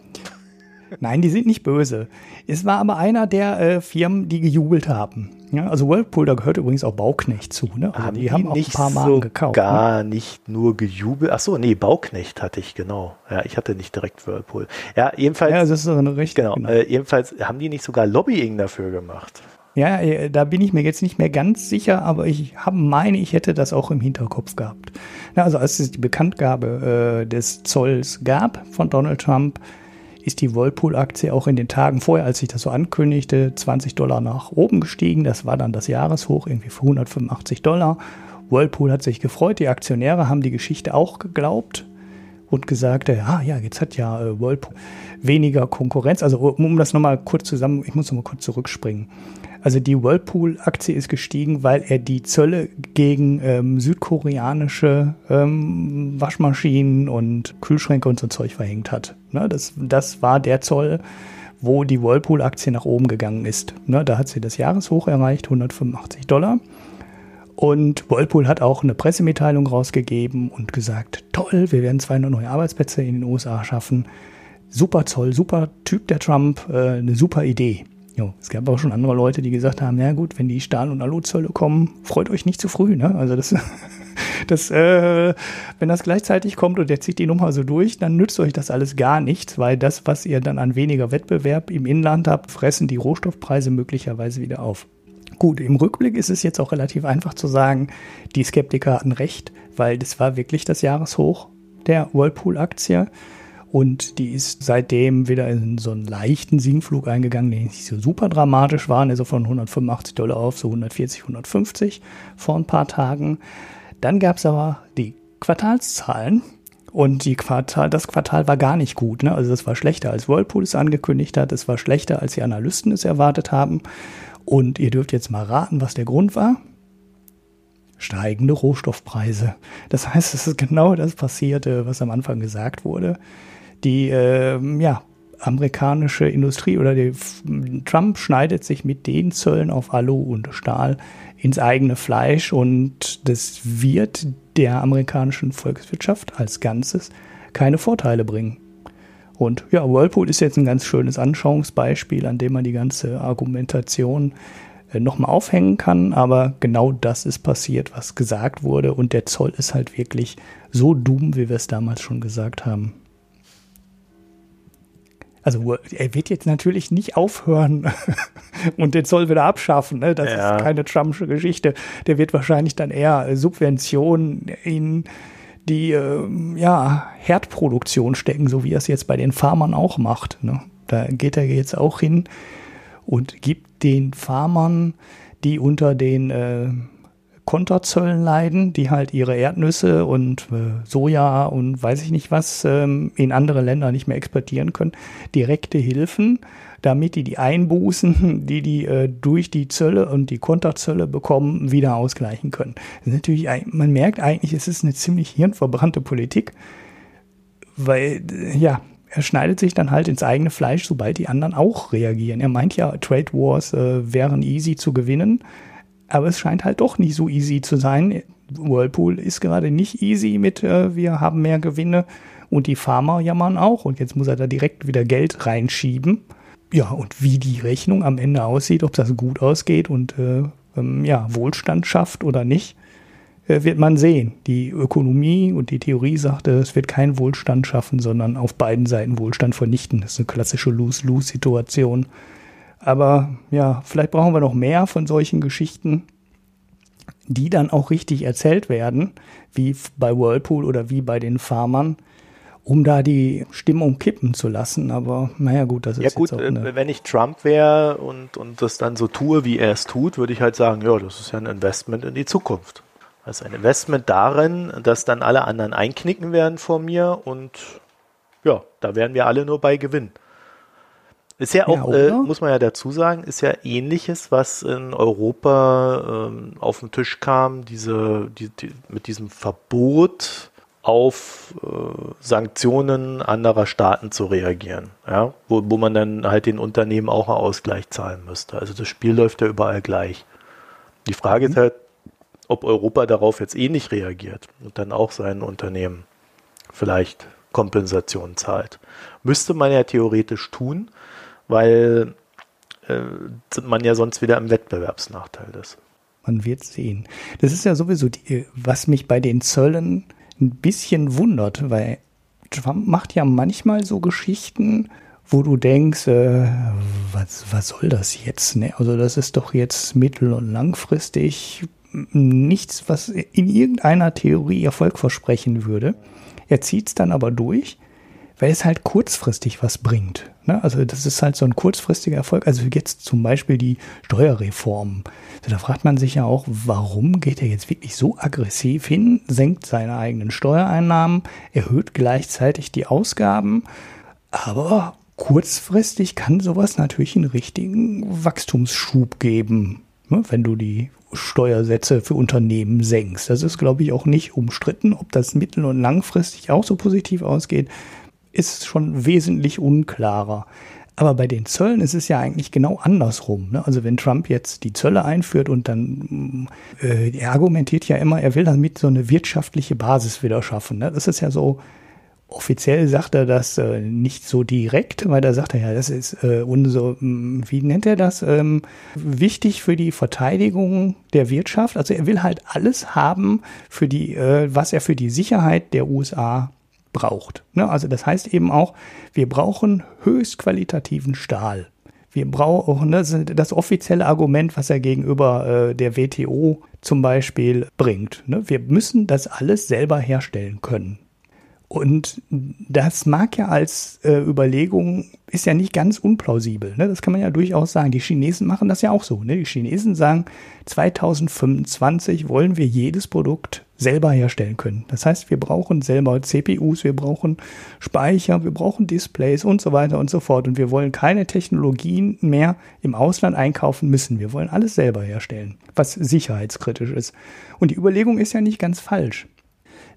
Nein, die sind nicht böse. Es war aber einer der äh, Firmen, die gejubelt haben. Ja, also Whirlpool, da gehört übrigens auch Bauknecht zu. Ne? Also haben die, die haben auch ein paar Marken so gekauft. Ne? Gar ne? nicht nur gejubelt. Ach so, nee, Bauknecht hatte ich, genau. Ja, ich hatte nicht direkt Whirlpool. Ja, jedenfalls. Ja, das ist eine richtige. Genau, genau. Äh, jedenfalls haben die nicht sogar Lobbying dafür gemacht. Ja, äh, da bin ich mir jetzt nicht mehr ganz sicher, aber ich habe meine, ich hätte das auch im Hinterkopf gehabt. also als es die Bekanntgabe äh, des Zolls gab von Donald Trump, ist die Whirlpool-Aktie auch in den Tagen vorher, als sich das so ankündigte, 20 Dollar nach oben gestiegen. Das war dann das Jahreshoch, irgendwie für 185 Dollar. Whirlpool hat sich gefreut, die Aktionäre haben die Geschichte auch geglaubt und gesagt, ja, ja, jetzt hat ja äh, Whirlpool weniger Konkurrenz. Also um das nochmal kurz zusammen, ich muss nochmal kurz zurückspringen. Also die Whirlpool-Aktie ist gestiegen, weil er die Zölle gegen ähm, südkoreanische ähm, Waschmaschinen und Kühlschränke und so Zeug verhängt hat. Ne, das, das war der Zoll, wo die Whirlpool-Aktie nach oben gegangen ist. Ne, da hat sie das Jahreshoch erreicht, 185 Dollar. Und Whirlpool hat auch eine Pressemitteilung rausgegeben und gesagt, toll, wir werden 200 neue Arbeitsplätze in den USA schaffen. Super Zoll, super Typ der Trump, äh, eine super Idee. Jo, es gab auch schon andere Leute, die gesagt haben, ja gut, wenn die Stahl- und Aluzölle kommen, freut euch nicht zu früh. Ne? Also das, das äh, wenn das gleichzeitig kommt und der zieht die Nummer so durch, dann nützt euch das alles gar nichts, weil das, was ihr dann an weniger Wettbewerb im Inland habt, fressen die Rohstoffpreise möglicherweise wieder auf. Gut, im Rückblick ist es jetzt auch relativ einfach zu sagen, die Skeptiker hatten recht, weil das war wirklich das Jahreshoch der Whirlpool-Aktie. Und die ist seitdem wieder in so einen leichten Sinkflug eingegangen, der nicht so super dramatisch war, also von 185 Dollar auf so 140, 150 vor ein paar Tagen. Dann gab es aber die Quartalszahlen und die Quartal, das Quartal war gar nicht gut. Ne? Also das war schlechter, als Whirlpool es angekündigt hat. Es war schlechter, als die Analysten es erwartet haben. Und ihr dürft jetzt mal raten, was der Grund war. Steigende Rohstoffpreise. Das heißt, es ist genau das passierte, was am Anfang gesagt wurde die äh, ja, amerikanische Industrie oder die, Trump schneidet sich mit den Zöllen auf Alu und Stahl ins eigene Fleisch und das wird der amerikanischen Volkswirtschaft als Ganzes keine Vorteile bringen. Und ja, Whirlpool ist jetzt ein ganz schönes Anschauungsbeispiel, an dem man die ganze Argumentation äh, nochmal aufhängen kann, aber genau das ist passiert, was gesagt wurde und der Zoll ist halt wirklich so dumm, wie wir es damals schon gesagt haben. Also er wird jetzt natürlich nicht aufhören und den Zoll wieder abschaffen. Ne? Das ja. ist keine Trumpsche Geschichte. Der wird wahrscheinlich dann eher Subventionen in die äh, ja, Herdproduktion stecken, so wie er es jetzt bei den Farmern auch macht. Ne? Da geht er jetzt auch hin und gibt den Farmern, die unter den äh, Konterzöllen leiden, die halt ihre Erdnüsse und äh, Soja und weiß ich nicht was ähm, in andere Länder nicht mehr exportieren können, direkte Hilfen, damit die die Einbußen, die die äh, durch die Zölle und die Konterzölle bekommen, wieder ausgleichen können. Natürlich, man merkt eigentlich, es ist eine ziemlich hirnverbrannte Politik, weil ja, er schneidet sich dann halt ins eigene Fleisch, sobald die anderen auch reagieren. Er meint ja, Trade Wars äh, wären easy zu gewinnen aber es scheint halt doch nicht so easy zu sein. Whirlpool ist gerade nicht easy mit, äh, wir haben mehr Gewinne und die Farmer jammern auch. Und jetzt muss er da direkt wieder Geld reinschieben. Ja, und wie die Rechnung am Ende aussieht, ob das gut ausgeht und äh, ähm, ja, Wohlstand schafft oder nicht, äh, wird man sehen. Die Ökonomie und die Theorie sagte, es wird keinen Wohlstand schaffen, sondern auf beiden Seiten Wohlstand vernichten. Das ist eine klassische Lose-Lose-Situation. Aber ja, vielleicht brauchen wir noch mehr von solchen Geschichten, die dann auch richtig erzählt werden, wie bei Whirlpool oder wie bei den Farmern, um da die Stimmung kippen zu lassen. Aber naja, gut, das ist ja gut. Äh, wenn ich Trump wäre und, und das dann so tue, wie er es tut, würde ich halt sagen, ja, das ist ja ein Investment in die Zukunft. Also ein Investment darin, dass dann alle anderen einknicken werden vor mir und ja, da werden wir alle nur bei gewinnen. Ist ja auch, ja, äh, muss man ja dazu sagen, ist ja ähnliches, was in Europa ähm, auf den Tisch kam, diese, die, die, mit diesem Verbot auf äh, Sanktionen anderer Staaten zu reagieren, ja, wo, wo man dann halt den Unternehmen auch einen Ausgleich zahlen müsste. Also das Spiel läuft ja überall gleich. Die Frage mhm. ist halt, ob Europa darauf jetzt eh nicht reagiert und dann auch seinen Unternehmen vielleicht Kompensation zahlt. Müsste man ja theoretisch tun, weil äh, man ja sonst wieder im Wettbewerbsnachteil ist. Man wird sehen. Das ist ja sowieso, die, was mich bei den Zöllen ein bisschen wundert, weil Trump macht ja manchmal so Geschichten, wo du denkst, äh, was, was soll das jetzt? Ne? Also das ist doch jetzt mittel- und langfristig nichts, was in irgendeiner Theorie Erfolg versprechen würde. Er zieht es dann aber durch, weil es halt kurzfristig was bringt. Ne? Also das ist halt so ein kurzfristiger Erfolg. Also jetzt zum Beispiel die Steuerreform. Also da fragt man sich ja auch, warum geht er jetzt wirklich so aggressiv hin, senkt seine eigenen Steuereinnahmen, erhöht gleichzeitig die Ausgaben, aber kurzfristig kann sowas natürlich einen richtigen Wachstumsschub geben, ne? wenn du die Steuersätze für Unternehmen senkst. Das ist, glaube ich, auch nicht umstritten. Ob das mittel- und langfristig auch so positiv ausgeht, ist schon wesentlich unklarer. Aber bei den Zöllen ist es ja eigentlich genau andersrum. Ne? Also wenn Trump jetzt die Zölle einführt und dann, äh, er argumentiert ja immer, er will damit so eine wirtschaftliche Basis wieder schaffen. Ne? Das ist ja so, offiziell sagt er das äh, nicht so direkt, weil da sagt er ja, das ist äh, unser, wie nennt er das, ähm, wichtig für die Verteidigung der Wirtschaft. Also er will halt alles haben für die, äh, was er für die Sicherheit der USA braucht. Ne? Also das heißt eben auch, wir brauchen höchst qualitativen Stahl. Wir brauchen das, das offizielle Argument, was er gegenüber äh, der WTO zum Beispiel bringt. Ne? Wir müssen das alles selber herstellen können. Und das mag ja als äh, Überlegung, ist ja nicht ganz unplausibel. Ne? Das kann man ja durchaus sagen. Die Chinesen machen das ja auch so. Ne? Die Chinesen sagen, 2025 wollen wir jedes Produkt selber herstellen können. Das heißt, wir brauchen selber CPUs, wir brauchen Speicher, wir brauchen Displays und so weiter und so fort. Und wir wollen keine Technologien mehr im Ausland einkaufen müssen. Wir wollen alles selber herstellen, was sicherheitskritisch ist. Und die Überlegung ist ja nicht ganz falsch.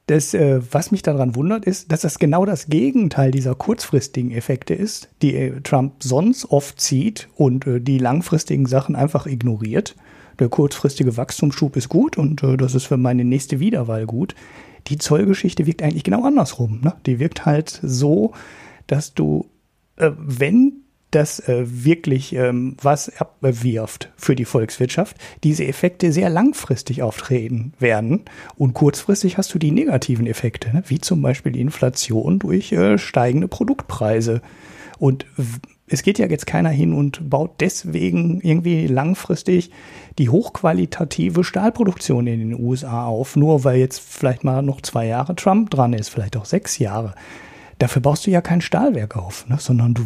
Das, äh, was mich daran wundert, ist, dass das genau das Gegenteil dieser kurzfristigen Effekte ist, die äh, Trump sonst oft zieht und äh, die langfristigen Sachen einfach ignoriert. Der kurzfristige Wachstumsschub ist gut und äh, das ist für meine nächste Wiederwahl gut. Die Zollgeschichte wirkt eigentlich genau andersrum. Ne? Die wirkt halt so, dass du, äh, wenn das äh, wirklich ähm, was abwirft für die Volkswirtschaft, diese Effekte sehr langfristig auftreten werden. Und kurzfristig hast du die negativen Effekte, ne? wie zum Beispiel die Inflation durch äh, steigende Produktpreise. Und es geht ja jetzt keiner hin und baut deswegen irgendwie langfristig die hochqualitative Stahlproduktion in den USA auf, nur weil jetzt vielleicht mal noch zwei Jahre Trump dran ist, vielleicht auch sechs Jahre. Dafür baust du ja kein Stahlwerk auf, ne? sondern du,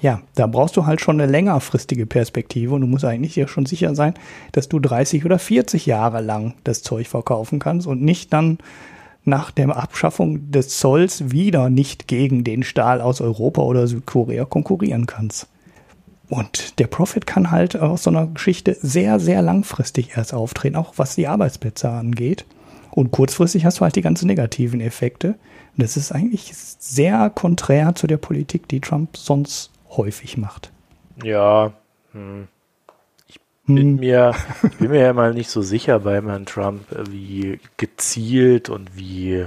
ja, da brauchst du halt schon eine längerfristige Perspektive und du musst eigentlich ja schon sicher sein, dass du 30 oder 40 Jahre lang das Zeug verkaufen kannst und nicht dann nach der Abschaffung des Zolls wieder nicht gegen den Stahl aus Europa oder Südkorea konkurrieren kannst. Und der Profit kann halt aus so einer Geschichte sehr, sehr langfristig erst auftreten, auch was die Arbeitsplätze angeht. Und kurzfristig hast du halt die ganzen negativen Effekte. Das ist eigentlich sehr konträr zu der Politik, die Trump sonst häufig macht. Ja, hm. ich bin hm. mir, ich bin mir ja mal nicht so sicher bei Herrn Trump, wie gezielt und wie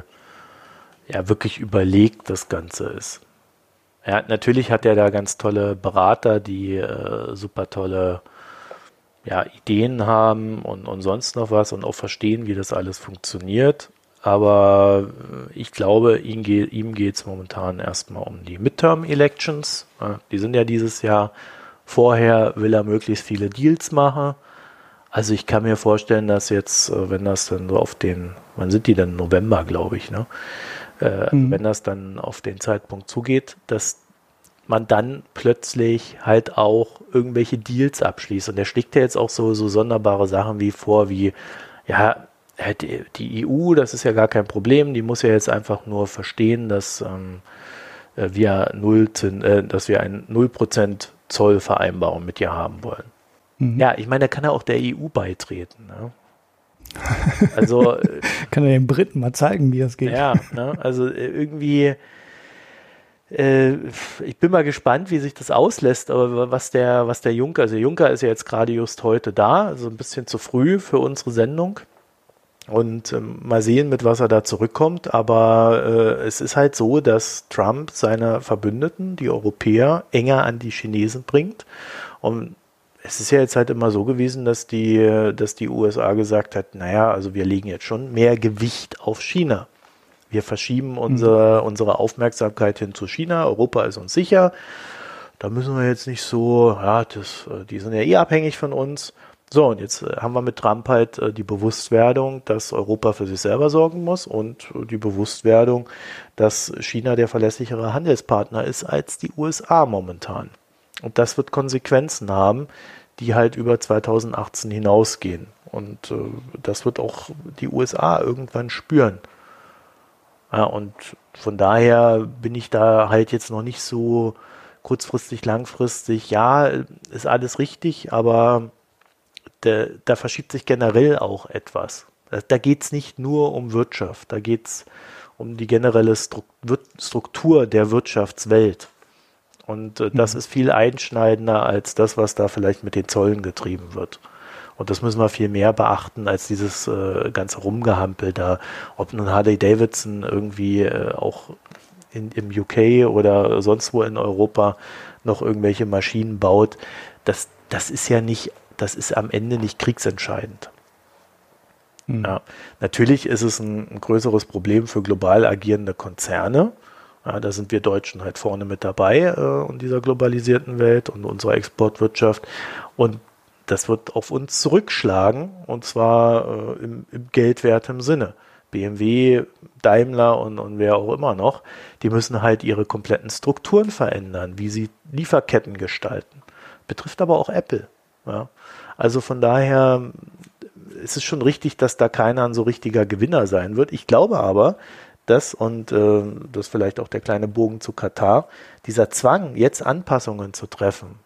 ja wirklich überlegt das Ganze ist. Ja, natürlich hat er da ganz tolle Berater, die äh, super tolle ja, Ideen haben und, und sonst noch was und auch verstehen, wie das alles funktioniert. Aber äh, ich glaube, ihm, geht, ihm geht es momentan erstmal um die Midterm-Elections. Die sind ja dieses Jahr. Vorher will er möglichst viele Deals machen. Also ich kann mir vorstellen, dass jetzt, äh, wenn das dann so auf den, wann sind die denn? November, glaube ich, ne? Äh, mhm. Wenn das dann auf den Zeitpunkt zugeht, dass man dann plötzlich halt auch irgendwelche Deals abschließt. Und der schlägt ja jetzt auch so, so sonderbare Sachen wie vor, wie, ja, die, EU, das ist ja gar kein Problem, die muss ja jetzt einfach nur verstehen, dass ähm, äh, wir null, äh, dass wir ein 0% Zollvereinbarung mit ihr haben wollen. Mhm. Ja, ich meine, da kann er auch der EU beitreten. Ne? Also kann er den Briten mal zeigen, wie das geht. Ja, ne? also äh, irgendwie äh, ich bin mal gespannt, wie sich das auslässt, aber was der, was der Juncker, also Juncker ist ja jetzt gerade just heute da, also ein bisschen zu früh für unsere Sendung. Und ähm, mal sehen, mit was er da zurückkommt. Aber äh, es ist halt so, dass Trump seine Verbündeten, die Europäer, enger an die Chinesen bringt. Und es ist ja jetzt halt immer so gewesen, dass die, dass die USA gesagt hat, naja, also wir legen jetzt schon mehr Gewicht auf China. Wir verschieben unsere, mhm. unsere Aufmerksamkeit hin zu China. Europa ist uns sicher. Da müssen wir jetzt nicht so, ja, das, die sind ja eh abhängig von uns. So, und jetzt äh, haben wir mit Trump halt äh, die Bewusstwerdung, dass Europa für sich selber sorgen muss und die Bewusstwerdung, dass China der verlässlichere Handelspartner ist als die USA momentan. Und das wird Konsequenzen haben, die halt über 2018 hinausgehen. Und äh, das wird auch die USA irgendwann spüren. Ja, und von daher bin ich da halt jetzt noch nicht so kurzfristig, langfristig. Ja, ist alles richtig, aber der, da verschiebt sich generell auch etwas. Da geht es nicht nur um Wirtschaft, da geht es um die generelle Struktur der Wirtschaftswelt. Und äh, das mhm. ist viel einschneidender als das, was da vielleicht mit den Zollen getrieben wird. Und das müssen wir viel mehr beachten als dieses äh, ganze Rumgehampel da. Ob nun Harley Davidson irgendwie äh, auch in, im UK oder sonst wo in Europa noch irgendwelche Maschinen baut, das, das ist ja nicht, das ist am Ende nicht kriegsentscheidend. Mhm. Ja, natürlich ist es ein, ein, größeres Problem für global agierende Konzerne. Ja, da sind wir Deutschen halt vorne mit dabei äh, in dieser globalisierten Welt und unserer Exportwirtschaft. Und das wird auf uns zurückschlagen und zwar äh, im, im geldwertem Sinne. BMW, Daimler und, und wer auch immer noch, die müssen halt ihre kompletten Strukturen verändern, wie sie Lieferketten gestalten. Betrifft aber auch Apple. Ja. Also von daher ist es schon richtig, dass da keiner ein so richtiger Gewinner sein wird. Ich glaube aber, dass, und äh, das ist vielleicht auch der kleine Bogen zu Katar, dieser Zwang, jetzt Anpassungen zu treffen,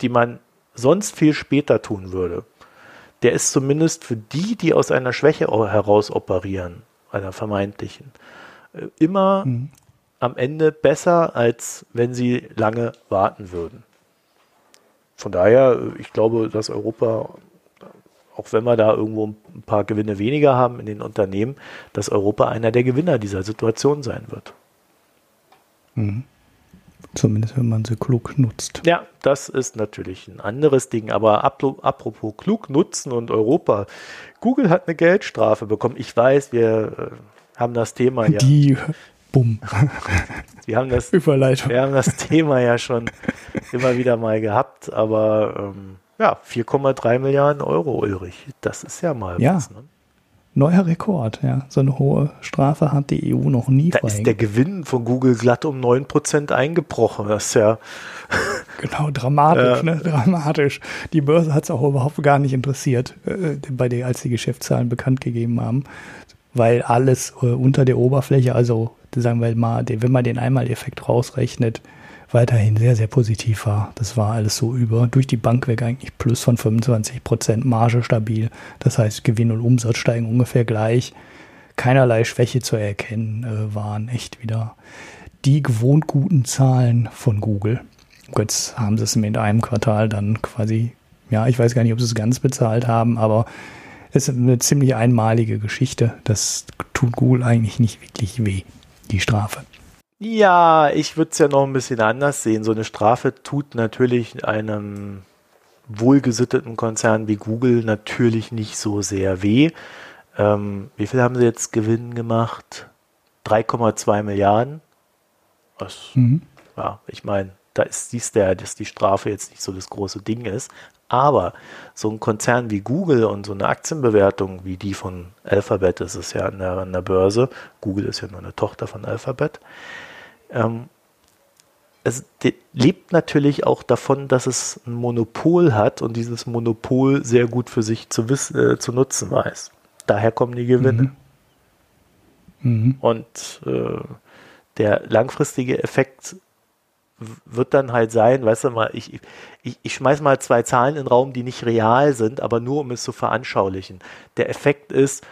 die man sonst viel später tun würde, der ist zumindest für die, die aus einer Schwäche heraus operieren, einer vermeintlichen, äh, immer mhm. am Ende besser, als wenn sie lange warten würden. Von daher, ich glaube, dass Europa, auch wenn wir da irgendwo ein paar Gewinne weniger haben in den Unternehmen, dass Europa einer der Gewinner dieser Situation sein wird. Mhm. Zumindest wenn man sie klug nutzt. Ja, das ist natürlich ein anderes Ding. Aber apropos klug nutzen und Europa. Google hat eine Geldstrafe bekommen. Ich weiß, wir äh, haben das Thema ja. Die, bumm. wir, haben das, Überleitung. wir haben das Thema ja schon immer wieder mal gehabt. Aber ähm, ja, 4,3 Milliarden Euro, Ulrich. Das ist ja mal ja. was. Ne? Neuer Rekord, ja. So eine hohe Strafe hat die EU noch nie Da ist der Gewinn von Google glatt um 9% eingebrochen. Das ist ja. Genau, dramatisch, äh, ne? Dramatisch. Die Börse hat es auch überhaupt gar nicht interessiert, äh, bei der, als die Geschäftszahlen bekannt gegeben haben. Weil alles äh, unter der Oberfläche, also sagen wir mal, wenn man den Einmaleffekt rausrechnet, weiterhin sehr, sehr positiv war. Das war alles so über, durch die Bank weg eigentlich plus von 25 Prozent, Marge stabil. Das heißt, Gewinn und Umsatz steigen ungefähr gleich. Keinerlei Schwäche zu erkennen, äh, waren echt wieder die gewohnt guten Zahlen von Google. Jetzt haben sie es mit einem Quartal dann quasi, ja, ich weiß gar nicht, ob sie es ganz bezahlt haben, aber es ist eine ziemlich einmalige Geschichte. Das tut Google eigentlich nicht wirklich weh, die Strafe. Ja, ich würde es ja noch ein bisschen anders sehen. So eine Strafe tut natürlich einem wohlgesitteten Konzern wie Google natürlich nicht so sehr weh. Ähm, wie viel haben sie jetzt Gewinn gemacht? 3,2 Milliarden. Das, mhm. Ja, ich meine, da ist, siehst du ja, dass die Strafe jetzt nicht so das große Ding ist. Aber so ein Konzern wie Google und so eine Aktienbewertung wie die von Alphabet ist es ja an der, an der Börse. Google ist ja nur eine Tochter von Alphabet ähm, es lebt natürlich auch davon, dass es ein Monopol hat und dieses Monopol sehr gut für sich zu, wissen, äh, zu nutzen weiß. daher kommen die Gewinne. Mhm. Mhm. Und äh, der langfristige Effekt wird dann halt sein, weißt du mal, ich, ich, ich schmeiß mal zwei Zahlen in den Raum, die nicht real sind, aber nur um es zu veranschaulichen. Der Effekt ist,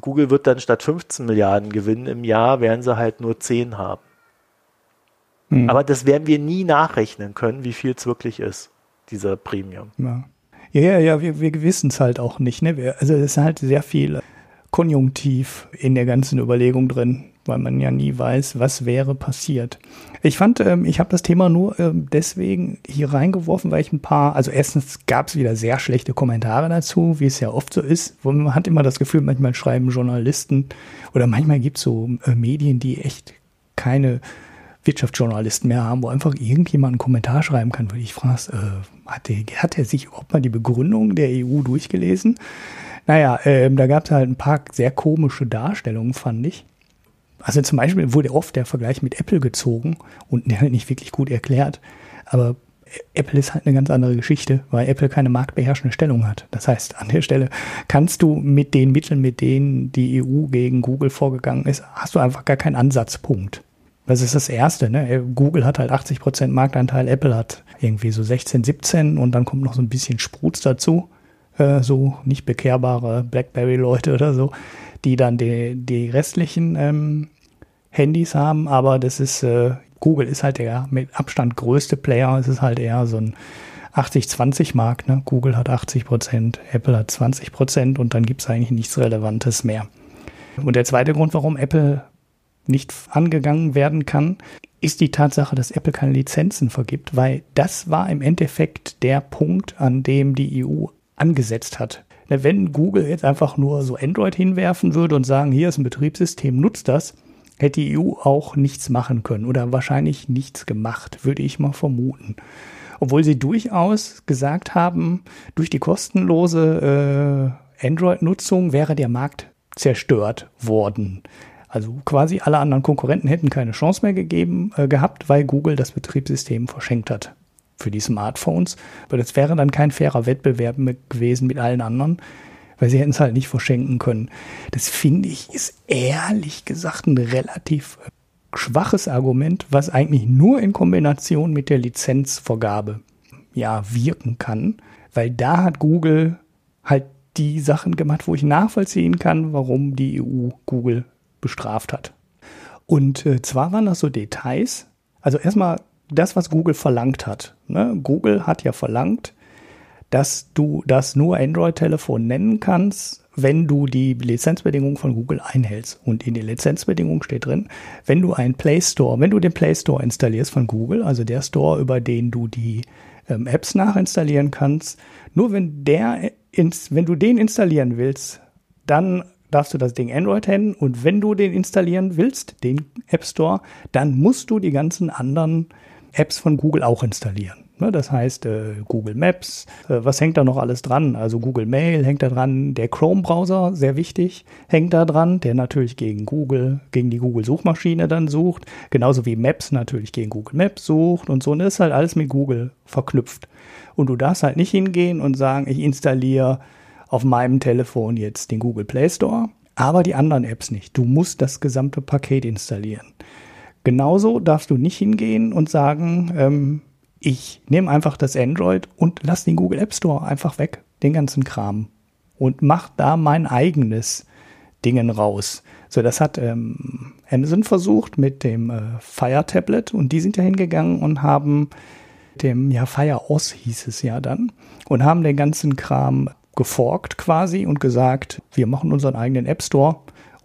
Google wird dann statt 15 Milliarden gewinnen im Jahr, werden sie halt nur 10 haben. Hm. Aber das werden wir nie nachrechnen können, wie viel es wirklich ist, dieser Premium. Ja, ja, ja, wir, wir wissen es halt auch nicht. Ne? Also es ist halt sehr viel Konjunktiv in der ganzen Überlegung drin weil man ja nie weiß, was wäre passiert. Ich fand, ähm, ich habe das Thema nur ähm, deswegen hier reingeworfen, weil ich ein paar, also erstens gab es wieder sehr schlechte Kommentare dazu, wie es ja oft so ist. Man hat immer das Gefühl, manchmal schreiben Journalisten oder manchmal gibt es so äh, Medien, die echt keine Wirtschaftsjournalisten mehr haben, wo einfach irgendjemand einen Kommentar schreiben kann, weil ich frage, äh, hat, hat er sich überhaupt mal die Begründung der EU durchgelesen? Naja, ähm, da gab es halt ein paar sehr komische Darstellungen, fand ich. Also zum Beispiel wurde oft der Vergleich mit Apple gezogen und nicht wirklich gut erklärt. Aber Apple ist halt eine ganz andere Geschichte, weil Apple keine marktbeherrschende Stellung hat. Das heißt, an der Stelle kannst du mit den Mitteln, mit denen die EU gegen Google vorgegangen ist, hast du einfach gar keinen Ansatzpunkt. Das ist das Erste. Ne? Google hat halt 80 Prozent Marktanteil, Apple hat irgendwie so 16, 17 und dann kommt noch so ein bisschen Sprutz dazu. Äh, so nicht bekehrbare BlackBerry-Leute oder so die dann die, die restlichen ähm, Handys haben, aber das ist, äh, Google ist halt der mit Abstand größte Player, es ist halt eher so ein 80-20-Markt, ne? Google hat 80 Prozent, Apple hat 20 Prozent und dann gibt es eigentlich nichts Relevantes mehr. Und der zweite Grund, warum Apple nicht angegangen werden kann, ist die Tatsache, dass Apple keine Lizenzen vergibt, weil das war im Endeffekt der Punkt, an dem die EU angesetzt hat. Wenn Google jetzt einfach nur so Android hinwerfen würde und sagen, hier ist ein Betriebssystem, nutzt das, hätte die EU auch nichts machen können oder wahrscheinlich nichts gemacht, würde ich mal vermuten. Obwohl sie durchaus gesagt haben, durch die kostenlose äh, Android-Nutzung wäre der Markt zerstört worden. Also quasi alle anderen Konkurrenten hätten keine Chance mehr gegeben äh, gehabt, weil Google das Betriebssystem verschenkt hat für die Smartphones. Aber das wäre dann kein fairer Wettbewerb gewesen mit allen anderen, weil sie hätten es halt nicht verschenken können. Das finde ich ist ehrlich gesagt ein relativ schwaches Argument, was eigentlich nur in Kombination mit der Lizenzvergabe ja wirken kann, weil da hat Google halt die Sachen gemacht, wo ich nachvollziehen kann, warum die EU Google bestraft hat. Und äh, zwar waren das so Details. Also erstmal das, was Google verlangt hat. Ne? Google hat ja verlangt, dass du das nur Android-Telefon nennen kannst, wenn du die Lizenzbedingungen von Google einhältst. Und in den Lizenzbedingungen steht drin, wenn du einen Play Store, wenn du den Play Store installierst von Google, also der Store, über den du die ähm, Apps nachinstallieren kannst, nur wenn der, ins, wenn du den installieren willst, dann darfst du das Ding Android nennen und wenn du den installieren willst, den App Store, dann musst du die ganzen anderen Apps von Google auch installieren. Ne, das heißt, äh, Google Maps, äh, was hängt da noch alles dran? Also Google Mail hängt da dran, der Chrome-Browser, sehr wichtig, hängt da dran, der natürlich gegen Google, gegen die Google-Suchmaschine dann sucht, genauso wie Maps natürlich gegen Google Maps sucht und so. Und das ist halt alles mit Google verknüpft. Und du darfst halt nicht hingehen und sagen, ich installiere auf meinem Telefon jetzt den Google Play Store, aber die anderen Apps nicht. Du musst das gesamte Paket installieren. Genauso darfst du nicht hingehen und sagen, ähm, ich nehme einfach das Android und lass den Google App Store einfach weg, den ganzen Kram. Und mach da mein eigenes Dingen raus. So, das hat ähm, Amazon versucht mit dem äh, Fire Tablet und die sind ja hingegangen und haben dem, ja, Fire OS hieß es ja dann, und haben den ganzen Kram geforkt quasi und gesagt, wir machen unseren eigenen App Store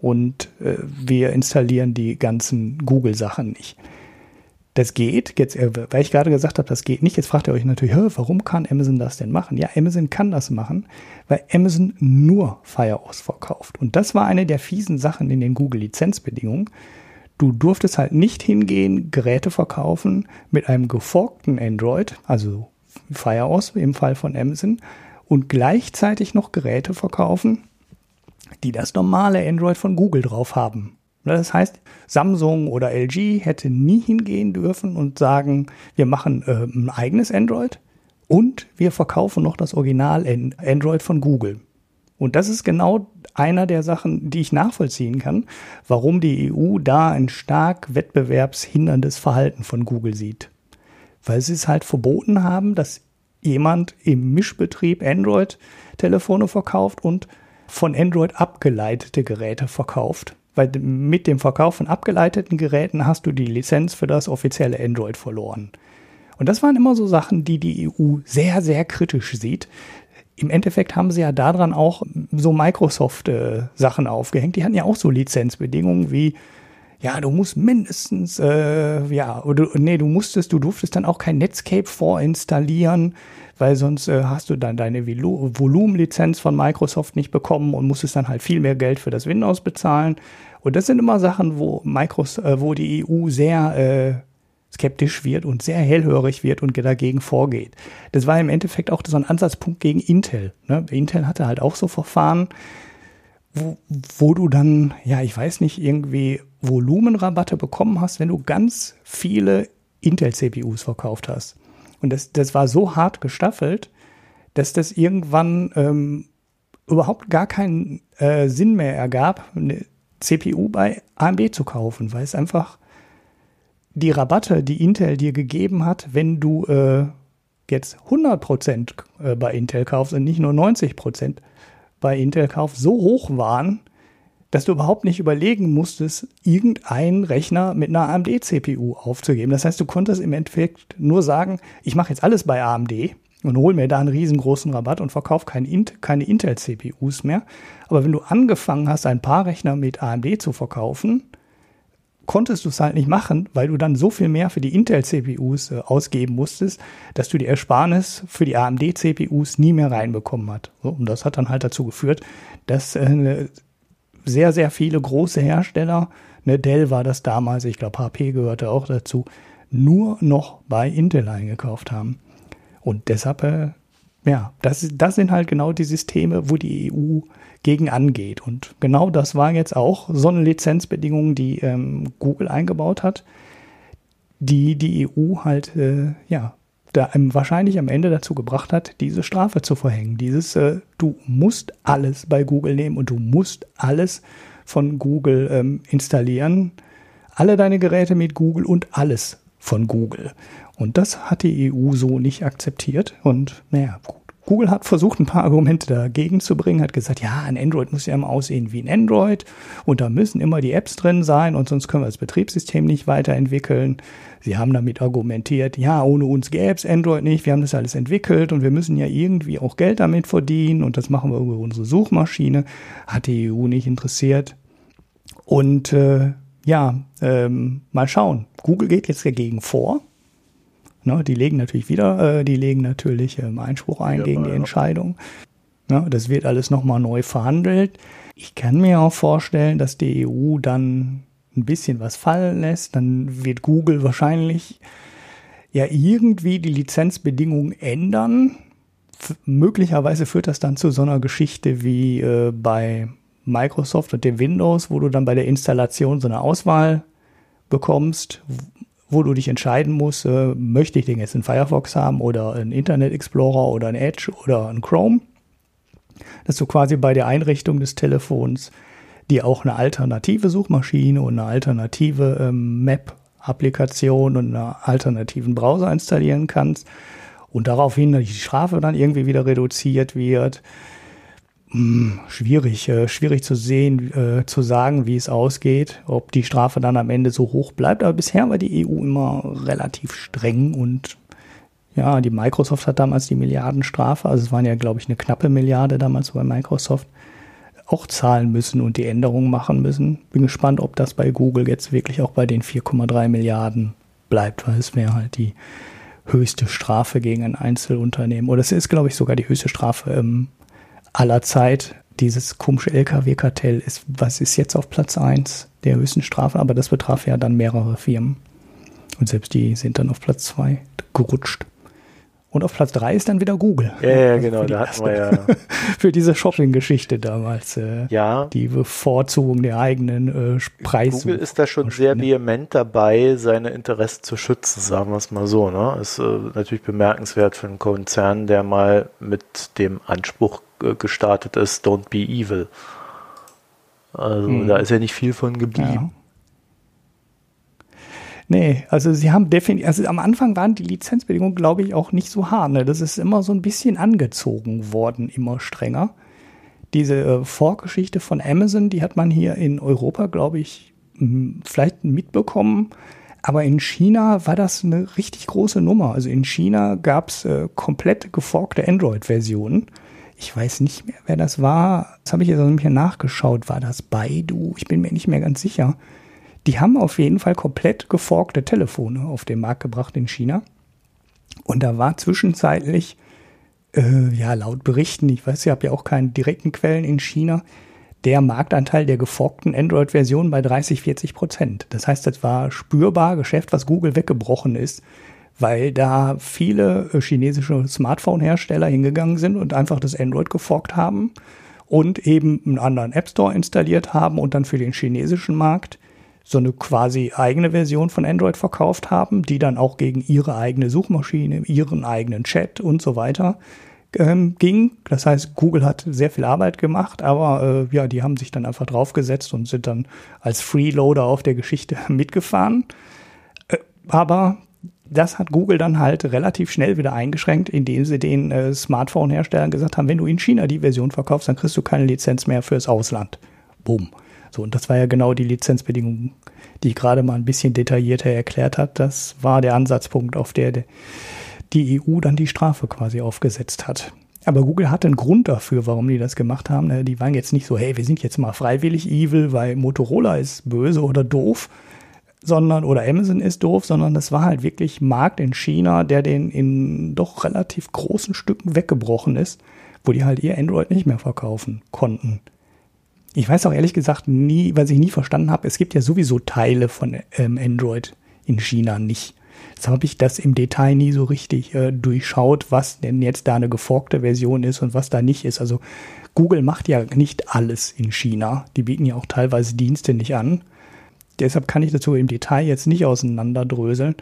und äh, wir installieren die ganzen Google-Sachen nicht. Das geht, jetzt, äh, weil ich gerade gesagt habe, das geht nicht, jetzt fragt ihr euch natürlich, warum kann Amazon das denn machen? Ja, Amazon kann das machen, weil Amazon nur FireOS verkauft. Und das war eine der fiesen Sachen in den Google-Lizenzbedingungen. Du durftest halt nicht hingehen, Geräte verkaufen mit einem geforkten Android, also FireOS im Fall von Amazon, und gleichzeitig noch Geräte verkaufen, die das normale Android von Google drauf haben. Das heißt, Samsung oder LG hätte nie hingehen dürfen und sagen, wir machen äh, ein eigenes Android und wir verkaufen noch das Original Android von Google. Und das ist genau einer der Sachen, die ich nachvollziehen kann, warum die EU da ein stark wettbewerbshinderndes Verhalten von Google sieht. Weil sie es halt verboten haben, dass jemand im Mischbetrieb Android-Telefone verkauft und von Android abgeleitete Geräte verkauft. Weil mit dem Verkauf von abgeleiteten Geräten hast du die Lizenz für das offizielle Android verloren. Und das waren immer so Sachen, die die EU sehr, sehr kritisch sieht. Im Endeffekt haben sie ja daran auch so Microsoft-Sachen äh, aufgehängt. Die hatten ja auch so Lizenzbedingungen wie, ja, du musst mindestens, äh, ja, oder, nee, du musstest, du durftest dann auch kein Netscape vorinstallieren, weil sonst äh, hast du dann deine Volumenlizenz von Microsoft nicht bekommen und musstest dann halt viel mehr Geld für das Windows bezahlen. Und das sind immer Sachen, wo Microsoft, äh, wo die EU sehr äh, skeptisch wird und sehr hellhörig wird und dagegen vorgeht. Das war im Endeffekt auch so ein Ansatzpunkt gegen Intel. Ne? Intel hatte halt auch so Verfahren, wo, wo du dann, ja, ich weiß nicht, irgendwie Volumenrabatte bekommen hast, wenn du ganz viele Intel-CPUs verkauft hast. Und das, das war so hart gestaffelt, dass das irgendwann ähm, überhaupt gar keinen äh, Sinn mehr ergab, eine CPU bei AMD zu kaufen, weil es einfach die Rabatte, die Intel dir gegeben hat, wenn du äh, jetzt 100% äh, bei Intel kaufst und nicht nur 90% bei Intel kaufst, so hoch waren, dass du überhaupt nicht überlegen musstest, irgendeinen Rechner mit einer AMD-CPU aufzugeben. Das heißt, du konntest im Endeffekt nur sagen, ich mache jetzt alles bei AMD und hole mir da einen riesengroßen Rabatt und verkaufe kein Int keine Intel-CPUs mehr. Aber wenn du angefangen hast, ein paar Rechner mit AMD zu verkaufen, konntest du es halt nicht machen, weil du dann so viel mehr für die Intel-CPUs äh, ausgeben musstest, dass du die Ersparnis für die AMD-CPUs nie mehr reinbekommen hast. So, und das hat dann halt dazu geführt, dass äh, sehr, sehr viele große Hersteller, ne, Dell war das damals, ich glaube HP gehörte auch dazu, nur noch bei Intel eingekauft haben. Und deshalb, äh, ja, das, das sind halt genau die Systeme, wo die EU gegen angeht. Und genau das war jetzt auch so eine Lizenzbedingung, die ähm, Google eingebaut hat, die die EU halt, äh, ja, da wahrscheinlich am Ende dazu gebracht hat, diese Strafe zu verhängen. Dieses, äh, du musst alles bei Google nehmen und du musst alles von Google ähm, installieren. Alle deine Geräte mit Google und alles von Google. Und das hat die EU so nicht akzeptiert. Und naja. Google hat versucht, ein paar Argumente dagegen zu bringen, hat gesagt, ja, ein Android muss ja immer aussehen wie ein Android und da müssen immer die Apps drin sein und sonst können wir das Betriebssystem nicht weiterentwickeln. Sie haben damit argumentiert, ja, ohne uns gäbe es Android nicht, wir haben das alles entwickelt und wir müssen ja irgendwie auch Geld damit verdienen und das machen wir über unsere Suchmaschine. Hat die EU nicht interessiert. Und äh, ja, ähm, mal schauen. Google geht jetzt dagegen vor Ne, die legen natürlich wieder, äh, die legen natürlich ähm, Einspruch ein ja, gegen die Entscheidung. Ne, das wird alles nochmal neu verhandelt. Ich kann mir auch vorstellen, dass die EU dann ein bisschen was fallen lässt. Dann wird Google wahrscheinlich ja irgendwie die Lizenzbedingungen ändern. F möglicherweise führt das dann zu so einer Geschichte wie äh, bei Microsoft und dem Windows, wo du dann bei der Installation so eine Auswahl bekommst, wo du dich entscheiden musst, äh, möchte ich den jetzt in Firefox haben oder einen Internet Explorer oder ein Edge oder ein Chrome. Dass du quasi bei der Einrichtung des Telefons dir auch eine alternative Suchmaschine und eine alternative ähm, Map-Applikation und einen alternativen Browser installieren kannst und daraufhin die Strafe dann irgendwie wieder reduziert wird. Hm, schwierig, äh, schwierig zu sehen, äh, zu sagen, wie es ausgeht, ob die Strafe dann am Ende so hoch bleibt. Aber bisher war die EU immer relativ streng und ja, die Microsoft hat damals die Milliardenstrafe, also es waren ja, glaube ich, eine knappe Milliarde damals bei Microsoft, auch zahlen müssen und die Änderungen machen müssen. Bin gespannt, ob das bei Google jetzt wirklich auch bei den 4,3 Milliarden bleibt, weil es wäre halt die höchste Strafe gegen ein Einzelunternehmen. Oder es ist, glaube ich, sogar die höchste Strafe ähm, aller Zeit. Dieses komische LKW-Kartell ist, was ist jetzt auf Platz 1 der höchsten Strafen, aber das betraf ja dann mehrere Firmen. Und selbst die sind dann auf Platz 2 gerutscht. Und auf Platz 3 ist dann wieder Google. Ja, ja also genau, da hatten wir ja. für diese Shopping-Geschichte damals. Äh, ja. Die Bevorzugung der eigenen äh, Preise. Google ist da schon sehr vehement dabei, seine Interessen zu schützen, sagen wir es mal so. Ne? Ist äh, natürlich bemerkenswert für einen Konzern, der mal mit dem Anspruch äh, gestartet ist, don't be evil. Also hm. da ist ja nicht viel von geblieben. Ja. Nee, also sie haben definitiv, also am Anfang waren die Lizenzbedingungen, glaube ich, auch nicht so hart. Ne? Das ist immer so ein bisschen angezogen worden, immer strenger. Diese äh, Vorgeschichte von Amazon, die hat man hier in Europa, glaube ich, vielleicht mitbekommen. Aber in China war das eine richtig große Nummer. Also in China gab es äh, komplett geforkte Android-Versionen. Ich weiß nicht mehr, wer das war. Das habe ich jetzt nicht mehr nachgeschaut. War das Baidu? Ich bin mir nicht mehr ganz sicher. Die haben auf jeden Fall komplett geforkte Telefone auf den Markt gebracht in China. Und da war zwischenzeitlich, äh, ja, laut Berichten, ich weiß, ich habe ja auch keine direkten Quellen in China, der Marktanteil der geforkten Android-Version bei 30, 40 Prozent. Das heißt, das war spürbar Geschäft, was Google weggebrochen ist, weil da viele äh, chinesische Smartphone-Hersteller hingegangen sind und einfach das Android geforkt haben und eben einen anderen App Store installiert haben und dann für den chinesischen Markt so eine quasi eigene Version von Android verkauft haben, die dann auch gegen ihre eigene Suchmaschine, ihren eigenen Chat und so weiter ähm, ging. Das heißt, Google hat sehr viel Arbeit gemacht, aber äh, ja, die haben sich dann einfach draufgesetzt und sind dann als Freeloader auf der Geschichte mitgefahren. Äh, aber das hat Google dann halt relativ schnell wieder eingeschränkt, indem sie den äh, Smartphone-Herstellern gesagt haben, wenn du in China die Version verkaufst, dann kriegst du keine Lizenz mehr fürs Ausland. Boom. So, und das war ja genau die Lizenzbedingung, die ich gerade mal ein bisschen detaillierter erklärt hat. Das war der Ansatzpunkt, auf der die EU dann die Strafe quasi aufgesetzt hat. Aber Google hatte einen Grund dafür, warum die das gemacht haben. Ne, die waren jetzt nicht so, hey, wir sind jetzt mal freiwillig evil, weil Motorola ist böse oder doof, sondern, oder Amazon ist doof, sondern das war halt wirklich Markt in China, der den in doch relativ großen Stücken weggebrochen ist, wo die halt ihr Android nicht mehr verkaufen konnten. Ich weiß auch ehrlich gesagt nie, was ich nie verstanden habe, es gibt ja sowieso Teile von ähm, Android in China nicht. Jetzt habe ich das im Detail nie so richtig äh, durchschaut, was denn jetzt da eine geforkte Version ist und was da nicht ist. Also Google macht ja nicht alles in China. Die bieten ja auch teilweise Dienste nicht an. Deshalb kann ich dazu im Detail jetzt nicht auseinanderdröseln.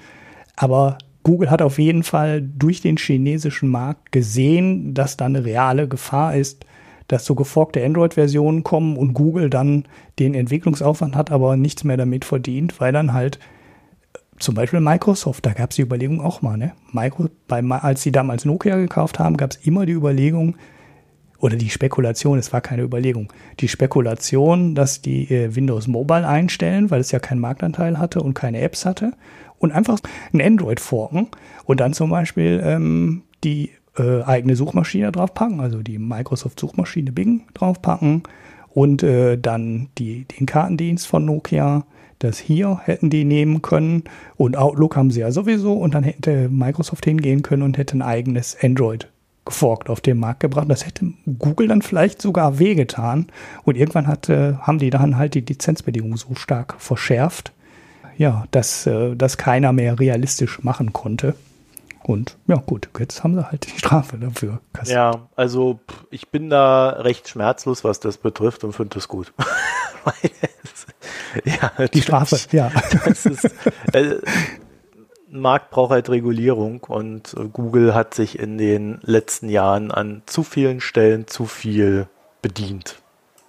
Aber Google hat auf jeden Fall durch den chinesischen Markt gesehen, dass da eine reale Gefahr ist, dass so geforkte Android-Versionen kommen und Google dann den Entwicklungsaufwand hat, aber nichts mehr damit verdient, weil dann halt äh, zum Beispiel Microsoft, da gab es die Überlegung auch mal, ne? Micro, bei, als sie damals Nokia gekauft haben, gab es immer die Überlegung, oder die Spekulation, es war keine Überlegung, die Spekulation, dass die äh, Windows Mobile einstellen, weil es ja keinen Marktanteil hatte und keine Apps hatte und einfach ein Android forken und dann zum Beispiel ähm, die äh, eigene Suchmaschine draufpacken, also die Microsoft Suchmaschine Bing draufpacken und äh, dann die, den Kartendienst von Nokia. Das hier hätten die nehmen können und Outlook haben sie ja sowieso und dann hätte Microsoft hingehen können und hätte ein eigenes Android geforkt auf den Markt gebracht. Das hätte Google dann vielleicht sogar wehgetan. Und irgendwann hat, äh, haben die dann halt die Lizenzbedingungen so stark verschärft, ja, dass äh, das keiner mehr realistisch machen konnte. Und ja, gut, jetzt haben sie halt die Strafe dafür. Kassiert. Ja, also ich bin da recht schmerzlos, was das betrifft und finde das gut. ja, die Strafe, ja. Das ist, äh, Markt braucht halt Regulierung und äh, Google hat sich in den letzten Jahren an zu vielen Stellen zu viel bedient.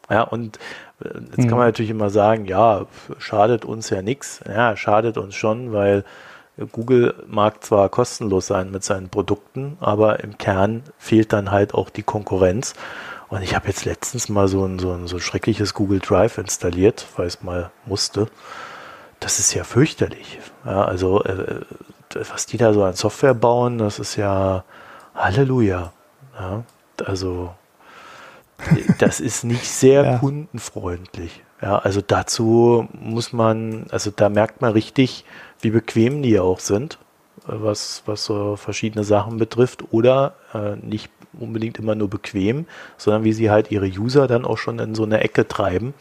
Ja, und äh, jetzt mhm. kann man natürlich immer sagen, ja, schadet uns ja nichts. Ja, schadet uns schon, weil Google mag zwar kostenlos sein mit seinen Produkten, aber im Kern fehlt dann halt auch die Konkurrenz. Und ich habe jetzt letztens mal so ein, so ein so schreckliches Google Drive installiert, weil es mal musste. Das ist ja fürchterlich. Ja, also äh, was die da so an Software bauen, das ist ja Halleluja. Ja, also das ist nicht sehr ja. kundenfreundlich. Ja, also dazu muss man, also da merkt man richtig, wie bequem die auch sind, äh, was, was so verschiedene Sachen betrifft, oder äh, nicht unbedingt immer nur bequem, sondern wie sie halt ihre User dann auch schon in so eine Ecke treiben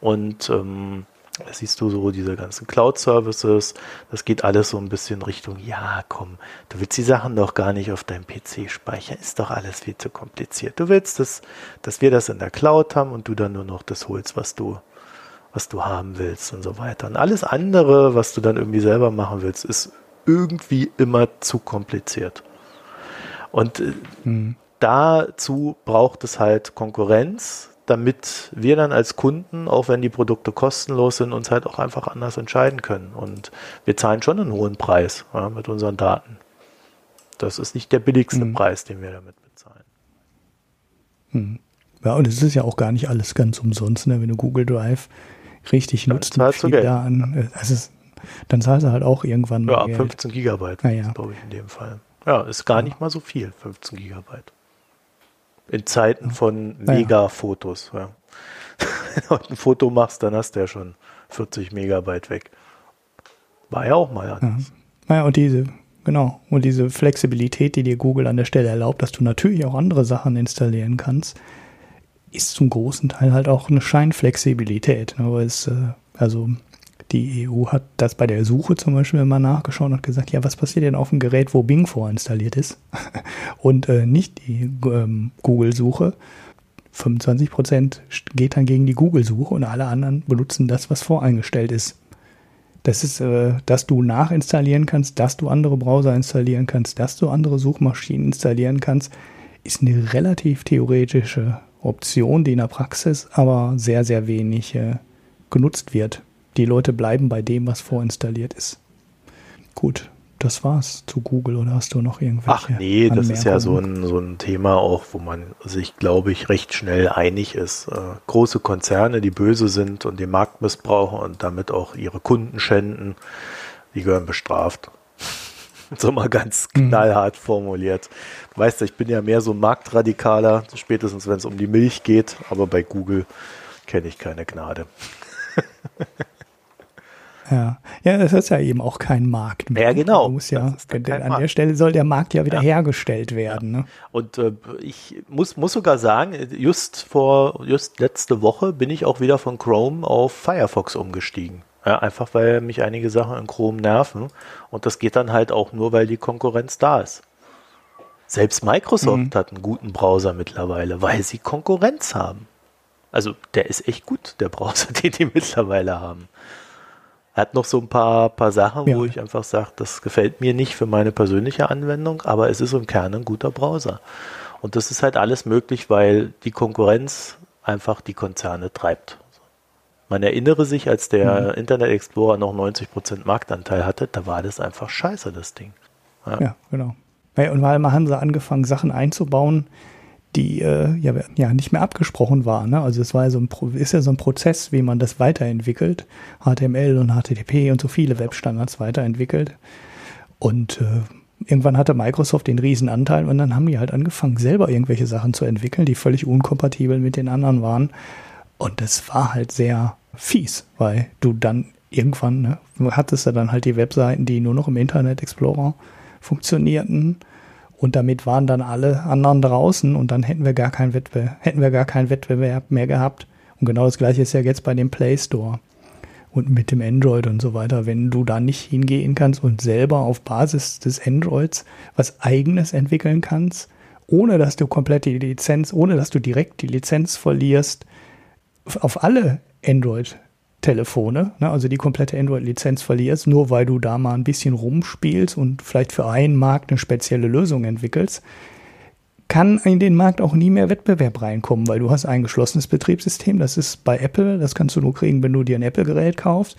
und ähm, Da siehst du so diese ganzen Cloud-Services, das geht alles so ein bisschen Richtung, ja, komm, du willst die Sachen doch gar nicht auf deinem PC speichern, ist doch alles viel zu kompliziert. Du willst, das, dass wir das in der Cloud haben und du dann nur noch das holst, was du, was du haben willst und so weiter. Und alles andere, was du dann irgendwie selber machen willst, ist irgendwie immer zu kompliziert. Und äh, hm. dazu braucht es halt Konkurrenz, damit wir dann als Kunden, auch wenn die Produkte kostenlos sind, uns halt auch einfach anders entscheiden können. Und wir zahlen schon einen hohen Preis ja, mit unseren Daten. Das ist nicht der billigste mhm. Preis, den wir damit bezahlen. Mhm. Ja, und es ist ja auch gar nicht alles ganz umsonst, ne? wenn du Google Drive richtig dann nutzt. Zahlst du Geld. Daten, also es, dann zahlst du halt auch irgendwann mal. Ja, 15 Geld. Gigabyte, ja. glaube ich, in dem Fall. Ja, ist gar nicht mal so viel, 15 Gigabyte. In Zeiten von Mega-Fotos. Ja. Wenn du ein Foto machst, dann hast du ja schon 40 Megabyte weg. War ja auch mal anders. Ja. Naja, und diese, genau, und diese Flexibilität, die dir Google an der Stelle erlaubt, dass du natürlich auch andere Sachen installieren kannst, ist zum großen Teil halt auch eine Scheinflexibilität. Ne, es, äh, also die EU hat das bei der Suche zum Beispiel mal nachgeschaut und hat gesagt, ja, was passiert denn auf dem Gerät, wo Bing vorinstalliert ist und äh, nicht die ähm, Google-Suche. 25% geht dann gegen die Google-Suche und alle anderen benutzen das, was voreingestellt ist. Das ist, äh, dass du nachinstallieren kannst, dass du andere Browser installieren kannst, dass du andere Suchmaschinen installieren kannst, ist eine relativ theoretische Option, die in der Praxis aber sehr, sehr wenig äh, genutzt wird die Leute bleiben bei dem, was vorinstalliert ist. Gut, das war's zu Google oder hast du noch irgendwelche? Ach nee, das ist ja so ein, so ein Thema auch, wo man sich, glaube ich, recht schnell einig ist. Äh, große Konzerne, die böse sind und den Markt missbrauchen und damit auch ihre Kunden schänden, die gehören bestraft. so mal ganz mhm. knallhart mhm. formuliert. Weißt du, ich bin ja mehr so ein Marktradikaler, spätestens wenn es um die Milch geht, aber bei Google kenne ich keine Gnade. Ja, ja, das ist ja eben auch kein Markt mehr. Ja, genau. Muss ja, an Markt. der Stelle soll der Markt ja wieder ja. hergestellt werden. Ne? Und äh, ich muss, muss sogar sagen, just vor, just letzte Woche bin ich auch wieder von Chrome auf Firefox umgestiegen. Ja, einfach weil mich einige Sachen in Chrome nerven. Und das geht dann halt auch nur, weil die Konkurrenz da ist. Selbst Microsoft mhm. hat einen guten Browser mittlerweile, weil sie Konkurrenz haben. Also der ist echt gut, der Browser, den die mittlerweile haben. Er hat noch so ein paar, paar Sachen, ja. wo ich einfach sage, das gefällt mir nicht für meine persönliche Anwendung, aber es ist im Kern ein guter Browser. Und das ist halt alles möglich, weil die Konkurrenz einfach die Konzerne treibt. Man erinnere sich, als der mhm. Internet Explorer noch 90% Marktanteil hatte, da war das einfach scheiße, das Ding. Ja, ja genau. Und weil haben sie angefangen, Sachen einzubauen, die äh, ja, ja nicht mehr abgesprochen waren. Ne? Also es war so ein, ist ja so ein Prozess, wie man das weiterentwickelt. HTML und HTTP und so viele Webstandards weiterentwickelt. Und äh, irgendwann hatte Microsoft den Riesenanteil und dann haben die halt angefangen, selber irgendwelche Sachen zu entwickeln, die völlig unkompatibel mit den anderen waren. Und das war halt sehr fies, weil du dann irgendwann, ne, hattest du dann halt die Webseiten, die nur noch im Internet Explorer funktionierten und damit waren dann alle anderen draußen und dann hätten wir gar keinen Wettbewerb, hätten wir gar keinen Wettbewerb mehr gehabt. Und genau das gleiche ist ja jetzt bei dem Play Store und mit dem Android und so weiter. Wenn du da nicht hingehen kannst und selber auf Basis des Androids was eigenes entwickeln kannst, ohne dass du komplett die Lizenz, ohne dass du direkt die Lizenz verlierst, auf alle Android Telefone, ne, also die komplette Android-Lizenz verlierst, nur weil du da mal ein bisschen rumspielst und vielleicht für einen Markt eine spezielle Lösung entwickelst, kann in den Markt auch nie mehr Wettbewerb reinkommen, weil du hast ein geschlossenes Betriebssystem, das ist bei Apple, das kannst du nur kriegen, wenn du dir ein Apple-Gerät kaufst.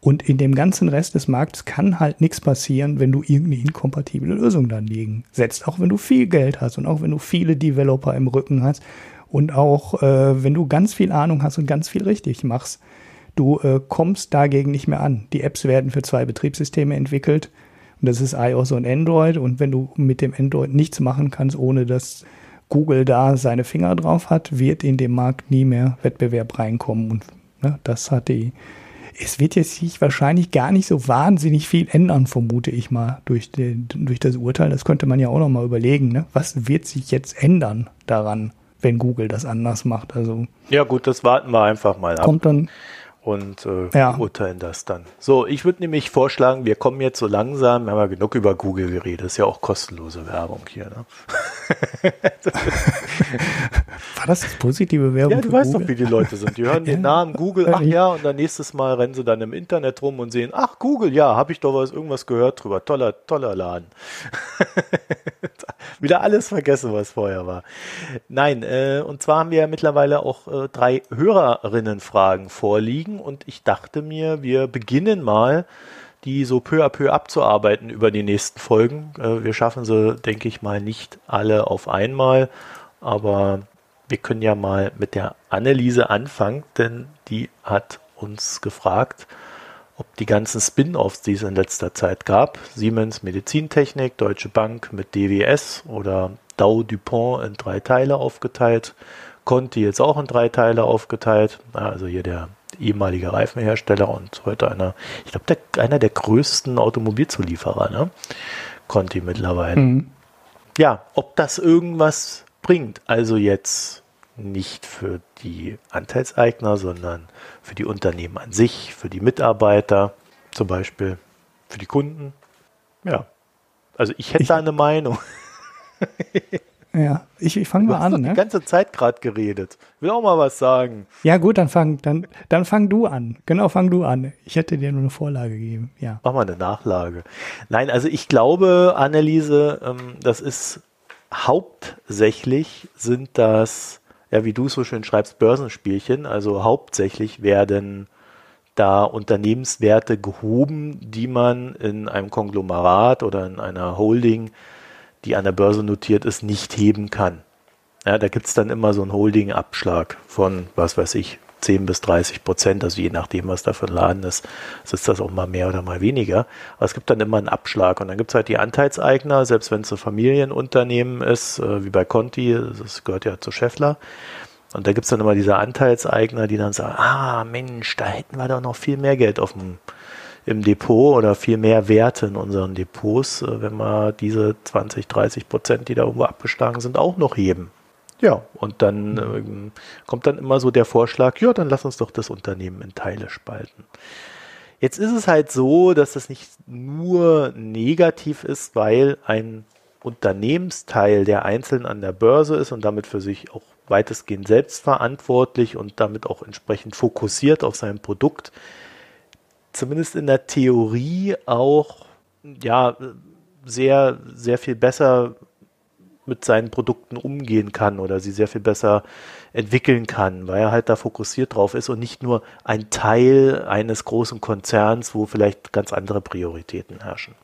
Und in dem ganzen Rest des Marktes kann halt nichts passieren, wenn du irgendeine inkompatible Lösung dann liegen setzt. Auch wenn du viel Geld hast und auch wenn du viele Developer im Rücken hast und auch äh, wenn du ganz viel Ahnung hast und ganz viel richtig machst Du äh, kommst dagegen nicht mehr an. Die Apps werden für zwei Betriebssysteme entwickelt. Und das ist iOS und Android. Und wenn du mit dem Android nichts machen kannst, ohne dass Google da seine Finger drauf hat, wird in dem Markt nie mehr Wettbewerb reinkommen. Und ne, das hat die. Es wird jetzt sich wahrscheinlich gar nicht so wahnsinnig viel ändern, vermute ich mal, durch, den, durch das Urteil. Das könnte man ja auch noch mal überlegen. Ne? Was wird sich jetzt ändern daran, wenn Google das anders macht? Also ja gut, das warten wir einfach mal ab. Kommt dann und äh, ja. urteilen das dann. So, ich würde nämlich vorschlagen, wir kommen jetzt so langsam, wir haben ja genug über Google geredet, ist ja auch kostenlose Werbung hier. Ne? War das das positive Werbung? Ja, du weißt Google? doch, wie die Leute sind. Die hören den Namen Google, ach ja, und dann nächstes Mal rennen sie dann im Internet rum und sehen, ach Google, ja, habe ich doch was irgendwas gehört drüber. Toller, toller Laden. Wieder alles vergessen, was vorher war. Nein, äh, und zwar haben wir ja mittlerweile auch äh, drei Hörerinnenfragen vorliegen und ich dachte mir, wir beginnen mal die so peu à peu abzuarbeiten über die nächsten Folgen. Äh, wir schaffen sie, denke ich mal, nicht alle auf einmal, aber wir können ja mal mit der Anneliese anfangen, denn die hat uns gefragt, ob die ganzen Spin-offs, die es in letzter Zeit gab, Siemens Medizintechnik, Deutsche Bank mit DWS oder Dow DuPont in drei Teile aufgeteilt, Conti jetzt auch in drei Teile aufgeteilt, also hier der ehemalige Reifenhersteller und heute einer, ich glaube, einer der größten Automobilzulieferer, ne? Conti mittlerweile. Mhm. Ja, ob das irgendwas bringt, also jetzt nicht für die Anteilseigner, sondern für die Unternehmen an sich, für die Mitarbeiter, zum Beispiel für die Kunden. Ja, also ich hätte ich, da eine Meinung. Ja, ich, ich fange mal an. Du hast ne? die ganze Zeit gerade geredet. Will auch mal was sagen. Ja gut, dann fang, dann, dann fang du an. Genau, fang du an. Ich hätte dir nur eine Vorlage gegeben. Ja. Mach mal eine Nachlage. Nein, also ich glaube, Anneliese, ähm, das ist hauptsächlich sind das, ja, wie du es so schön schreibst, Börsenspielchen. Also hauptsächlich werden da Unternehmenswerte gehoben, die man in einem Konglomerat oder in einer Holding die an der Börse notiert ist, nicht heben kann. Ja, da gibt es dann immer so einen Holding-Abschlag von, was weiß ich, 10 bis 30 Prozent, also je nachdem, was da für ein Laden ist, ist das auch mal mehr oder mal weniger. Aber es gibt dann immer einen Abschlag und dann gibt es halt die Anteilseigner, selbst wenn es ein Familienunternehmen ist, äh, wie bei Conti, das gehört ja zu Scheffler. Und da gibt es dann immer diese Anteilseigner, die dann sagen, ah Mensch, da hätten wir doch noch viel mehr Geld auf dem im Depot oder viel mehr Werte in unseren Depots, äh, wenn wir diese 20, 30 Prozent, die da irgendwo abgeschlagen sind, auch noch heben. Ja, und dann äh, kommt dann immer so der Vorschlag, ja, dann lass uns doch das Unternehmen in Teile spalten. Jetzt ist es halt so, dass das nicht nur negativ ist, weil ein Unternehmensteil, der einzeln an der Börse ist und damit für sich auch weitestgehend selbstverantwortlich und damit auch entsprechend fokussiert auf sein Produkt, zumindest in der Theorie auch ja sehr, sehr viel besser mit seinen Produkten umgehen kann oder sie sehr viel besser entwickeln kann, weil er halt da fokussiert drauf ist und nicht nur ein Teil eines großen Konzerns, wo vielleicht ganz andere Prioritäten herrschen.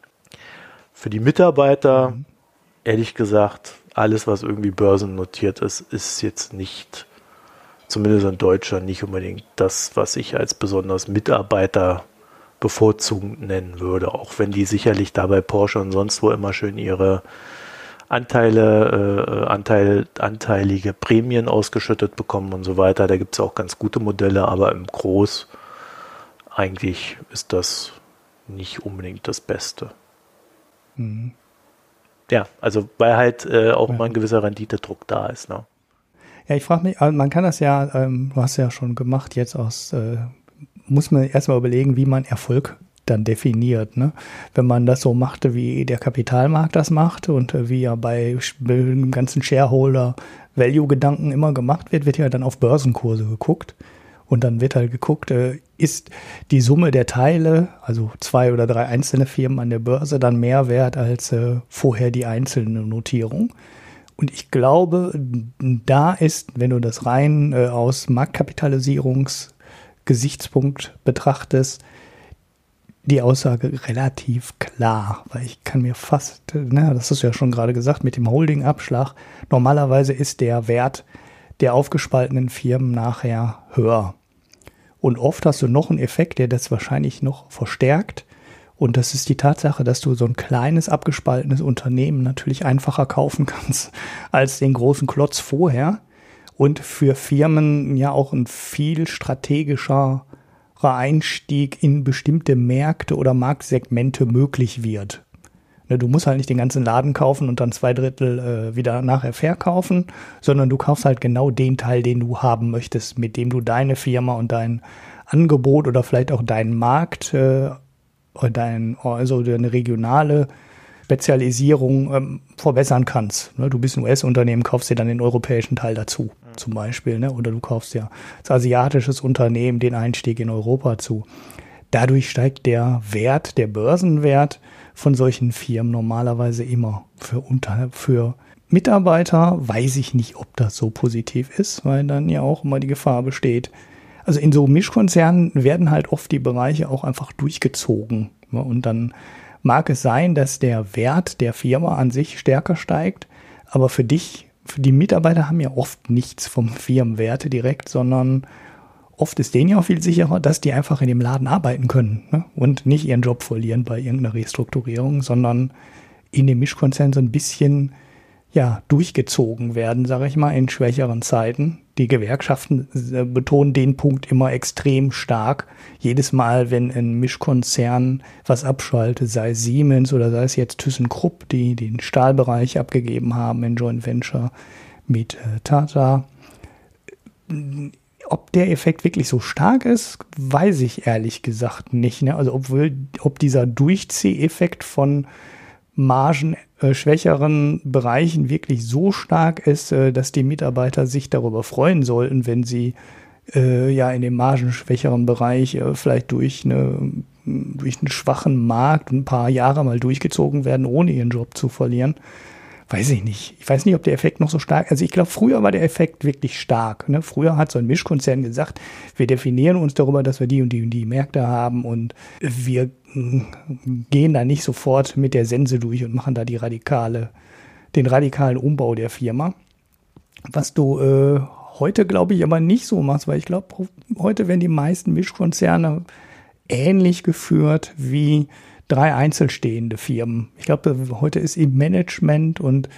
Für die Mitarbeiter, mhm. ehrlich gesagt, alles, was irgendwie börsennotiert ist, ist jetzt nicht, zumindest in Deutschland, nicht unbedingt das, was ich als besonders Mitarbeiter bevorzugend nennen würde, auch wenn die sicherlich dabei Porsche und sonst wo immer schön ihre Anteile, äh, Anteil, anteilige Prämien ausgeschüttet bekommen und so weiter. Da gibt es auch ganz gute Modelle, aber im Groß eigentlich ist das nicht unbedingt das Beste. Mhm. Ja, also weil halt äh, auch ja. mal ein gewisser Renditedruck da ist. Ne? Ja, ich frage mich, also man kann das ja, ähm, du hast ja schon gemacht, jetzt aus äh, muss man erstmal überlegen, wie man Erfolg dann definiert. Ne? Wenn man das so machte, wie der Kapitalmarkt das macht und wie ja bei dem ganzen Shareholder-Value-Gedanken immer gemacht wird, wird ja dann auf Börsenkurse geguckt. Und dann wird halt geguckt, äh, ist die Summe der Teile, also zwei oder drei einzelne Firmen an der Börse, dann mehr wert als äh, vorher die einzelne Notierung. Und ich glaube, da ist, wenn du das rein äh, aus Marktkapitalisierungs- Gesichtspunkt betrachtest, die Aussage relativ klar, weil ich kann mir fast, ne, das hast du ja schon gerade gesagt, mit dem Holding-Abschlag, normalerweise ist der Wert der aufgespaltenen Firmen nachher höher. Und oft hast du noch einen Effekt, der das wahrscheinlich noch verstärkt. Und das ist die Tatsache, dass du so ein kleines abgespaltenes Unternehmen natürlich einfacher kaufen kannst als den großen Klotz vorher und für Firmen ja auch ein viel strategischer Einstieg in bestimmte Märkte oder Marktsegmente möglich wird. Ne, du musst halt nicht den ganzen Laden kaufen und dann zwei Drittel äh, wieder nachher verkaufen, sondern du kaufst halt genau den Teil, den du haben möchtest, mit dem du deine Firma und dein Angebot oder vielleicht auch deinen Markt, äh, dein, also deine regionale Spezialisierung ähm, verbessern kannst. Ne? Du bist ein US-Unternehmen, kaufst dir dann den europäischen Teil dazu. Zum Beispiel. Ne? Oder du kaufst ja als asiatisches Unternehmen den Einstieg in Europa zu. Dadurch steigt der Wert, der Börsenwert von solchen Firmen normalerweise immer. Für, unter, für Mitarbeiter weiß ich nicht, ob das so positiv ist, weil dann ja auch immer die Gefahr besteht. Also in so Mischkonzernen werden halt oft die Bereiche auch einfach durchgezogen. Ne? Und dann mag es sein, dass der Wert der Firma an sich stärker steigt, aber für dich, die Mitarbeiter haben ja oft nichts vom Firmenwerte direkt, sondern oft ist denen ja auch viel sicherer, dass die einfach in dem Laden arbeiten können ne? und nicht ihren Job verlieren bei irgendeiner Restrukturierung, sondern in dem Mischkonzern so ein bisschen ja, durchgezogen werden, sage ich mal, in schwächeren Zeiten. Die Gewerkschaften äh, betonen den Punkt immer extrem stark. Jedes Mal, wenn ein Mischkonzern was abschaltet, sei es Siemens oder sei es jetzt ThyssenKrupp, die den Stahlbereich abgegeben haben in Joint Venture mit äh, Tata, ob der Effekt wirklich so stark ist, weiß ich ehrlich gesagt nicht. Ne? Also obwohl, ob dieser Durchzieheffekt von margenschwächeren Bereichen wirklich so stark ist, äh, dass die Mitarbeiter sich darüber freuen sollten, wenn sie äh, ja in dem margenschwächeren Bereich äh, vielleicht durch eine durch einen schwachen Markt ein paar Jahre mal durchgezogen werden, ohne ihren Job zu verlieren weiß ich nicht. Ich weiß nicht, ob der Effekt noch so stark, also ich glaube, früher war der Effekt wirklich stark. Ne? Früher hat so ein Mischkonzern gesagt, wir definieren uns darüber, dass wir die und die und die Märkte haben und wir gehen da nicht sofort mit der Sense durch und machen da die radikale, den radikalen Umbau der Firma. Was du äh, heute, glaube ich, aber nicht so machst, weil ich glaube, heute werden die meisten Mischkonzerne ähnlich geführt wie drei einzelstehende Firmen. Ich glaube, heute ist im Management und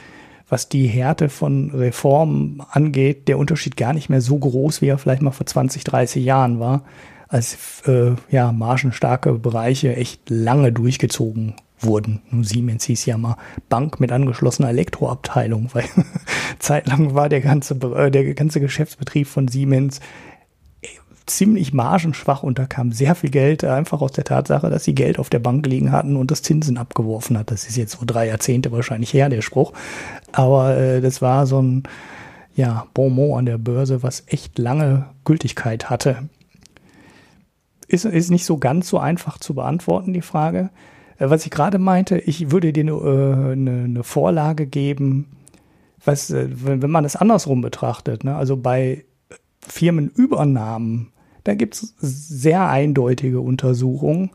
was die Härte von Reformen angeht, der Unterschied gar nicht mehr so groß, wie er vielleicht mal vor 20, 30 Jahren war, als äh, ja, margenstarke Bereiche echt lange durchgezogen wurden. Siemens hieß ja mal Bank mit angeschlossener Elektroabteilung, weil zeitlang war der ganze, äh, der ganze Geschäftsbetrieb von Siemens ziemlich margenschwach und da kam sehr viel Geld einfach aus der Tatsache, dass sie Geld auf der Bank liegen hatten und das Zinsen abgeworfen hat. Das ist jetzt so drei Jahrzehnte wahrscheinlich her, der Spruch. Aber äh, das war so ein ja, Bonmot an der Börse, was echt lange Gültigkeit hatte. Ist, ist nicht so ganz so einfach zu beantworten, die Frage. Äh, was ich gerade meinte, ich würde dir eine, äh, eine, eine Vorlage geben, was, äh, wenn, wenn man es andersrum betrachtet, ne? also bei Firmenübernahmen da gibt es sehr eindeutige Untersuchungen,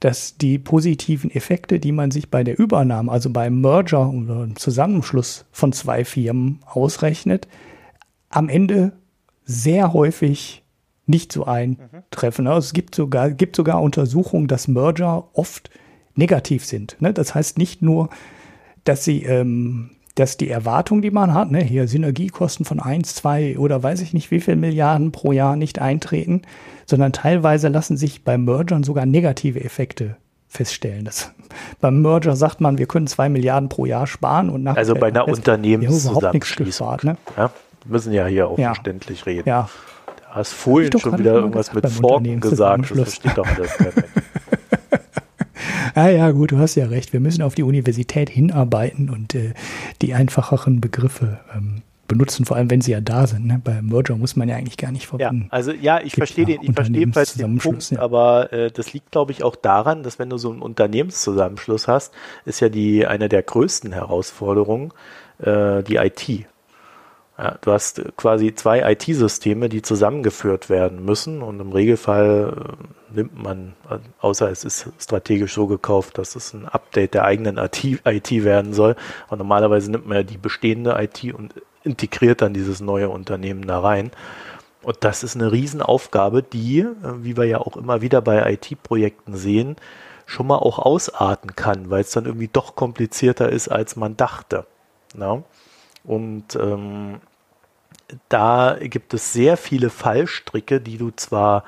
dass die positiven Effekte, die man sich bei der Übernahme, also beim Merger oder Zusammenschluss von zwei Firmen ausrechnet, am Ende sehr häufig nicht so eintreffen. Also es gibt sogar, gibt sogar Untersuchungen, dass Merger oft negativ sind. Ne? Das heißt nicht nur, dass sie ähm, dass die Erwartung, die man hat, ne, hier Synergiekosten von eins, zwei oder weiß ich nicht wie viel Milliarden pro Jahr nicht eintreten, sondern teilweise lassen sich bei Mergern sogar negative Effekte feststellen. Das, beim Merger sagt man, wir können zwei Milliarden pro Jahr sparen und nachher also bei einer Unternehmenszusammenschließung. Ne? Ja, wir müssen ja hier auch ja. verständlich reden. Ja. Hast vorhin schon wieder irgendwas mit Forken gesagt, das versteht doch alles kein Mensch. Ah ja, gut, du hast ja recht. Wir müssen auf die Universität hinarbeiten und äh, die einfacheren Begriffe ähm, benutzen, vor allem wenn sie ja da sind. Ne? Bei Merger muss man ja eigentlich gar nicht verbinden. Ja, also ja, ich verstehe den, ich verstehe jedenfalls den Punkt, ja. aber äh, das liegt, glaube ich, auch daran, dass wenn du so einen Unternehmenszusammenschluss hast, ist ja die eine der größten Herausforderungen äh, die IT. Ja, du hast quasi zwei IT-Systeme, die zusammengeführt werden müssen und im Regelfall äh, nimmt man, außer es ist strategisch so gekauft, dass es ein Update der eigenen IT, werden soll. Und normalerweise nimmt man ja die bestehende IT und integriert dann dieses neue Unternehmen da rein. Und das ist eine Riesenaufgabe, die, äh, wie wir ja auch immer wieder bei IT-Projekten sehen, schon mal auch ausarten kann, weil es dann irgendwie doch komplizierter ist, als man dachte. Na? Und ähm, da gibt es sehr viele Fallstricke, die du zwar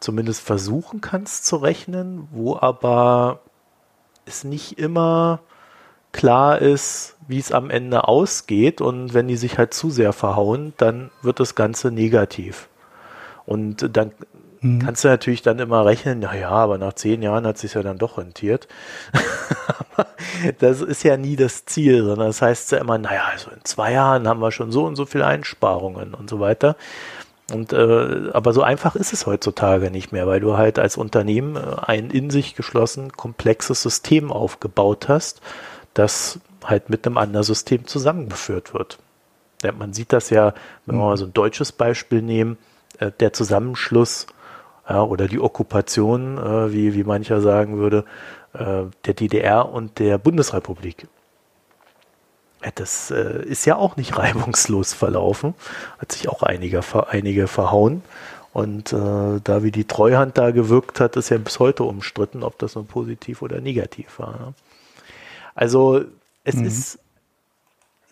zumindest versuchen kannst zu rechnen, wo aber es nicht immer klar ist, wie es am Ende ausgeht. Und wenn die sich halt zu sehr verhauen, dann wird das Ganze negativ. Und dann mhm. kannst du natürlich dann immer rechnen, naja, aber nach zehn Jahren hat sich ja dann doch rentiert. das ist ja nie das Ziel, sondern das heißt ja immer, naja, also in zwei Jahren haben wir schon so und so viele Einsparungen und so weiter. Und äh, aber so einfach ist es heutzutage nicht mehr, weil du halt als Unternehmen äh, ein in sich geschlossen komplexes System aufgebaut hast, das halt mit einem anderen System zusammengeführt wird. Man sieht das ja, wenn wir mhm. mal so ein deutsches Beispiel nehmen, äh, der Zusammenschluss ja, oder die Okkupation, äh, wie, wie mancher sagen würde, äh, der DDR und der Bundesrepublik. Ja, das äh, ist ja auch nicht reibungslos verlaufen, hat sich auch einige, einige verhauen. Und äh, da wie die Treuhand da gewirkt hat, ist ja bis heute umstritten, ob das nun positiv oder negativ war. Ne? Also es mhm. ist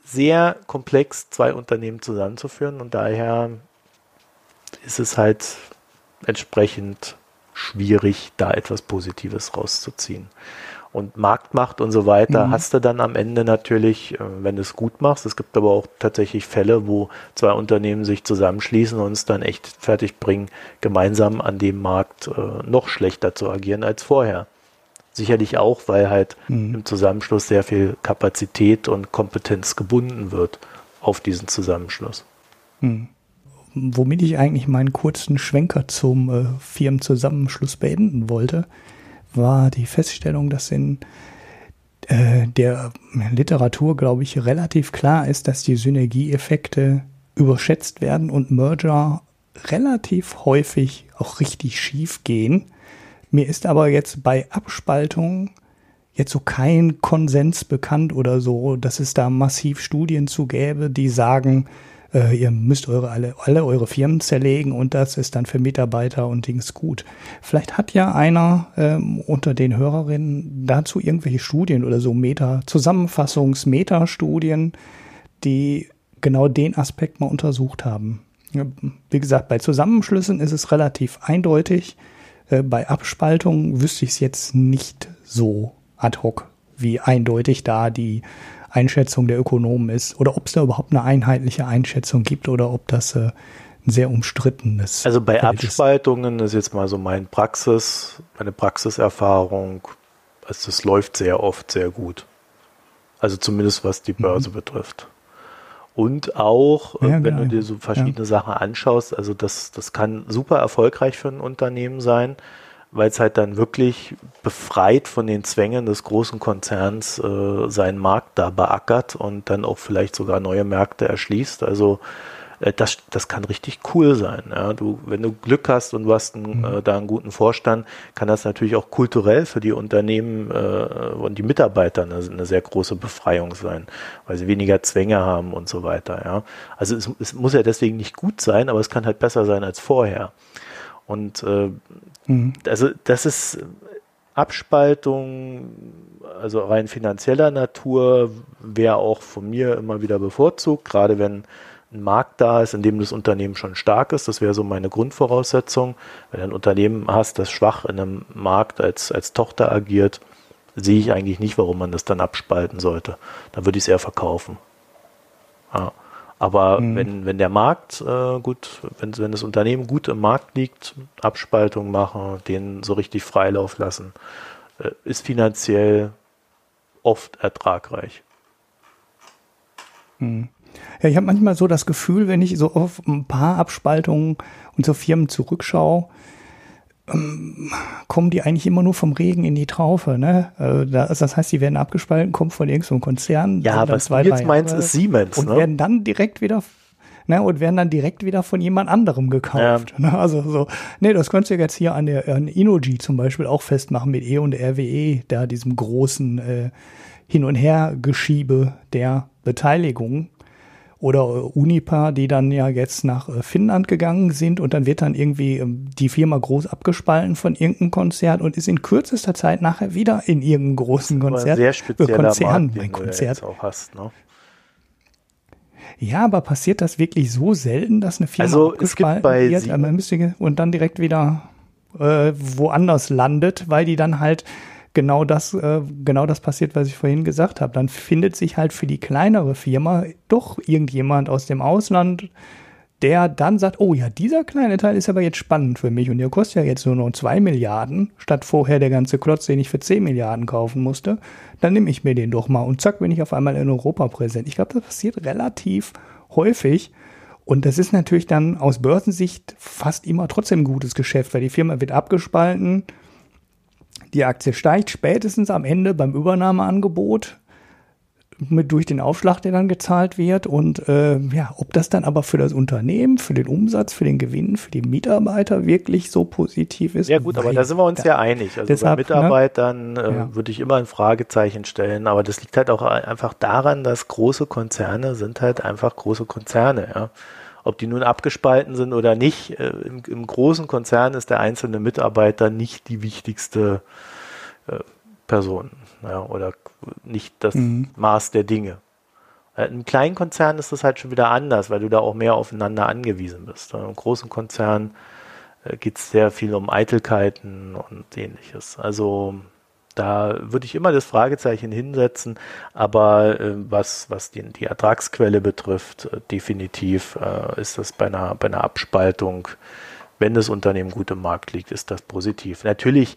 sehr komplex, zwei Unternehmen zusammenzuführen und daher ist es halt entsprechend schwierig, da etwas Positives rauszuziehen. Und Marktmacht und so weiter mhm. hast du dann am Ende natürlich, äh, wenn du es gut machst. Es gibt aber auch tatsächlich Fälle, wo zwei Unternehmen sich zusammenschließen und es dann echt fertig bringen, gemeinsam an dem Markt äh, noch schlechter zu agieren als vorher. Sicherlich auch, weil halt mhm. im Zusammenschluss sehr viel Kapazität und Kompetenz gebunden wird auf diesen Zusammenschluss. Mhm. Womit ich eigentlich meinen kurzen Schwenker zum äh, Firmenzusammenschluss beenden wollte, war die Feststellung, dass in äh, der Literatur, glaube ich, relativ klar ist, dass die Synergieeffekte überschätzt werden und Merger relativ häufig auch richtig schief gehen. Mir ist aber jetzt bei Abspaltung jetzt so kein Konsens bekannt oder so, dass es da massiv Studien zu gäbe, die sagen, äh, ihr müsst eure alle, alle eure Firmen zerlegen und das ist dann für Mitarbeiter und Dings gut. Vielleicht hat ja einer ähm, unter den Hörerinnen dazu irgendwelche Studien oder so Meta, Zusammenfassungs, Meta-Studien, die genau den Aspekt mal untersucht haben. Wie gesagt, bei Zusammenschlüssen ist es relativ eindeutig. Äh, bei Abspaltung wüsste ich es jetzt nicht so ad hoc, wie eindeutig da die Einschätzung der Ökonomen ist oder ob es da überhaupt eine einheitliche Einschätzung gibt oder ob das äh, ein sehr umstrittenes. Also bei Feld Abspaltungen ist. ist jetzt mal so mein Praxis, meine Praxiserfahrung, also es läuft sehr oft sehr gut. Also zumindest was die Börse mhm. betrifft. Und auch, äh, ja, wenn genau. du dir so verschiedene ja. Sachen anschaust, also das, das kann super erfolgreich für ein Unternehmen sein, weil es halt dann wirklich befreit von den Zwängen des großen Konzerns äh, seinen Markt da beackert und dann auch vielleicht sogar neue Märkte erschließt. Also äh, das, das kann richtig cool sein. Ja. Du, wenn du Glück hast und du hast einen, mhm. äh, da einen guten Vorstand, kann das natürlich auch kulturell für die Unternehmen äh, und die Mitarbeiter eine, eine, sehr große Befreiung sein, weil sie weniger Zwänge haben und so weiter. Ja. Also es, es muss ja deswegen nicht gut sein, aber es kann halt besser sein als vorher. Und äh, mhm. also das ist Abspaltung, also rein finanzieller Natur, wäre auch von mir immer wieder bevorzugt, gerade wenn ein Markt da ist, in dem das Unternehmen schon stark ist. Das wäre so meine Grundvoraussetzung. Wenn du ein Unternehmen hast, das schwach in einem Markt als, als Tochter agiert, sehe ich eigentlich nicht, warum man das dann abspalten sollte. Dann würde ich es eher verkaufen. Ja. Aber mhm. wenn, wenn der Markt äh, gut, wenn, wenn das Unternehmen gut im Markt liegt, Abspaltung machen, den so richtig Freilauf lassen, äh, ist finanziell oft ertragreich. Mhm. Ja, ich habe manchmal so das Gefühl, wenn ich so auf ein paar Abspaltungen und so Firmen zurückschaue, ähm, kommen die eigentlich immer nur vom Regen in die Traufe. Ne? Äh, das heißt, die werden abgespalten, kommen von irgendeinem Konzern. Ja, was du jetzt meinst, ist Siemens. Und ne? werden dann direkt wieder ne, und werden dann direkt wieder von jemand anderem gekauft. Ja. Ne? Also so, nee, das könntest du jetzt hier an der an Inoji zum Beispiel auch festmachen mit E und RWE, da diesem großen äh, Hin- und Hergeschiebe der Beteiligung oder Unipa, die dann ja jetzt nach äh, Finnland gegangen sind und dann wird dann irgendwie ähm, die Firma groß abgespalten von irgendeinem Konzert und ist in kürzester Zeit nachher wieder in irgendeinem großen Konzert. Sehr spezieller Konzern, Markt, mein Konzert. auch hast, ne? Ja, aber passiert das wirklich so selten, dass eine Firma also, abgespalten wird und dann direkt wieder äh, woanders landet, weil die dann halt genau das, äh, genau das passiert, was ich vorhin gesagt habe. Dann findet sich halt für die kleinere Firma doch irgendjemand aus dem Ausland, der dann sagt, oh ja, dieser kleine Teil ist aber jetzt spannend für mich und der kostet ja jetzt nur noch 2 Milliarden, statt vorher der ganze Klotz, den ich für 10 Milliarden kaufen musste, dann nehme ich mir den doch mal und zack, bin ich auf einmal in Europa präsent. Ich glaube, das passiert relativ häufig und das ist natürlich dann aus Börsensicht fast immer trotzdem ein gutes Geschäft, weil die Firma wird abgespalten, die Aktie steigt spätestens am Ende beim Übernahmeangebot mit durch den Aufschlag, der dann gezahlt wird. Und äh, ja, ob das dann aber für das Unternehmen, für den Umsatz, für den Gewinn, für die Mitarbeiter wirklich so positiv ist. Ja gut, aber da sind wir uns ja einig. Also deshalb, bei ne? Mitarbeitern ne? äh, ja. würde ich immer ein Fragezeichen stellen. Aber das liegt halt auch einfach daran, dass große Konzerne sind halt einfach große Konzerne. Ja. Ob die nun abgespalten sind oder nicht, äh, im, im, großen Konzern ist der einzelne Mitarbeiter nicht die wichtigste äh, Person ja, oder nicht das mhm. Maß der Dinge. Äh, Im kleinen Konzern ist das halt schon wieder anders, weil du da auch mehr aufeinander angewiesen bist. Im großen Konzern geht es sehr viel um Eitelkeiten und ähnliches. Also da würde ich immer das Fragezeichen hinsetzen, aber äh, was, was die, die Ertragsquelle betrifft, äh, definitiv äh, ist das bei einer, bei einer Abspaltung, wenn das Unternehmen gut im Markt liegt, ist das positiv. Natürlich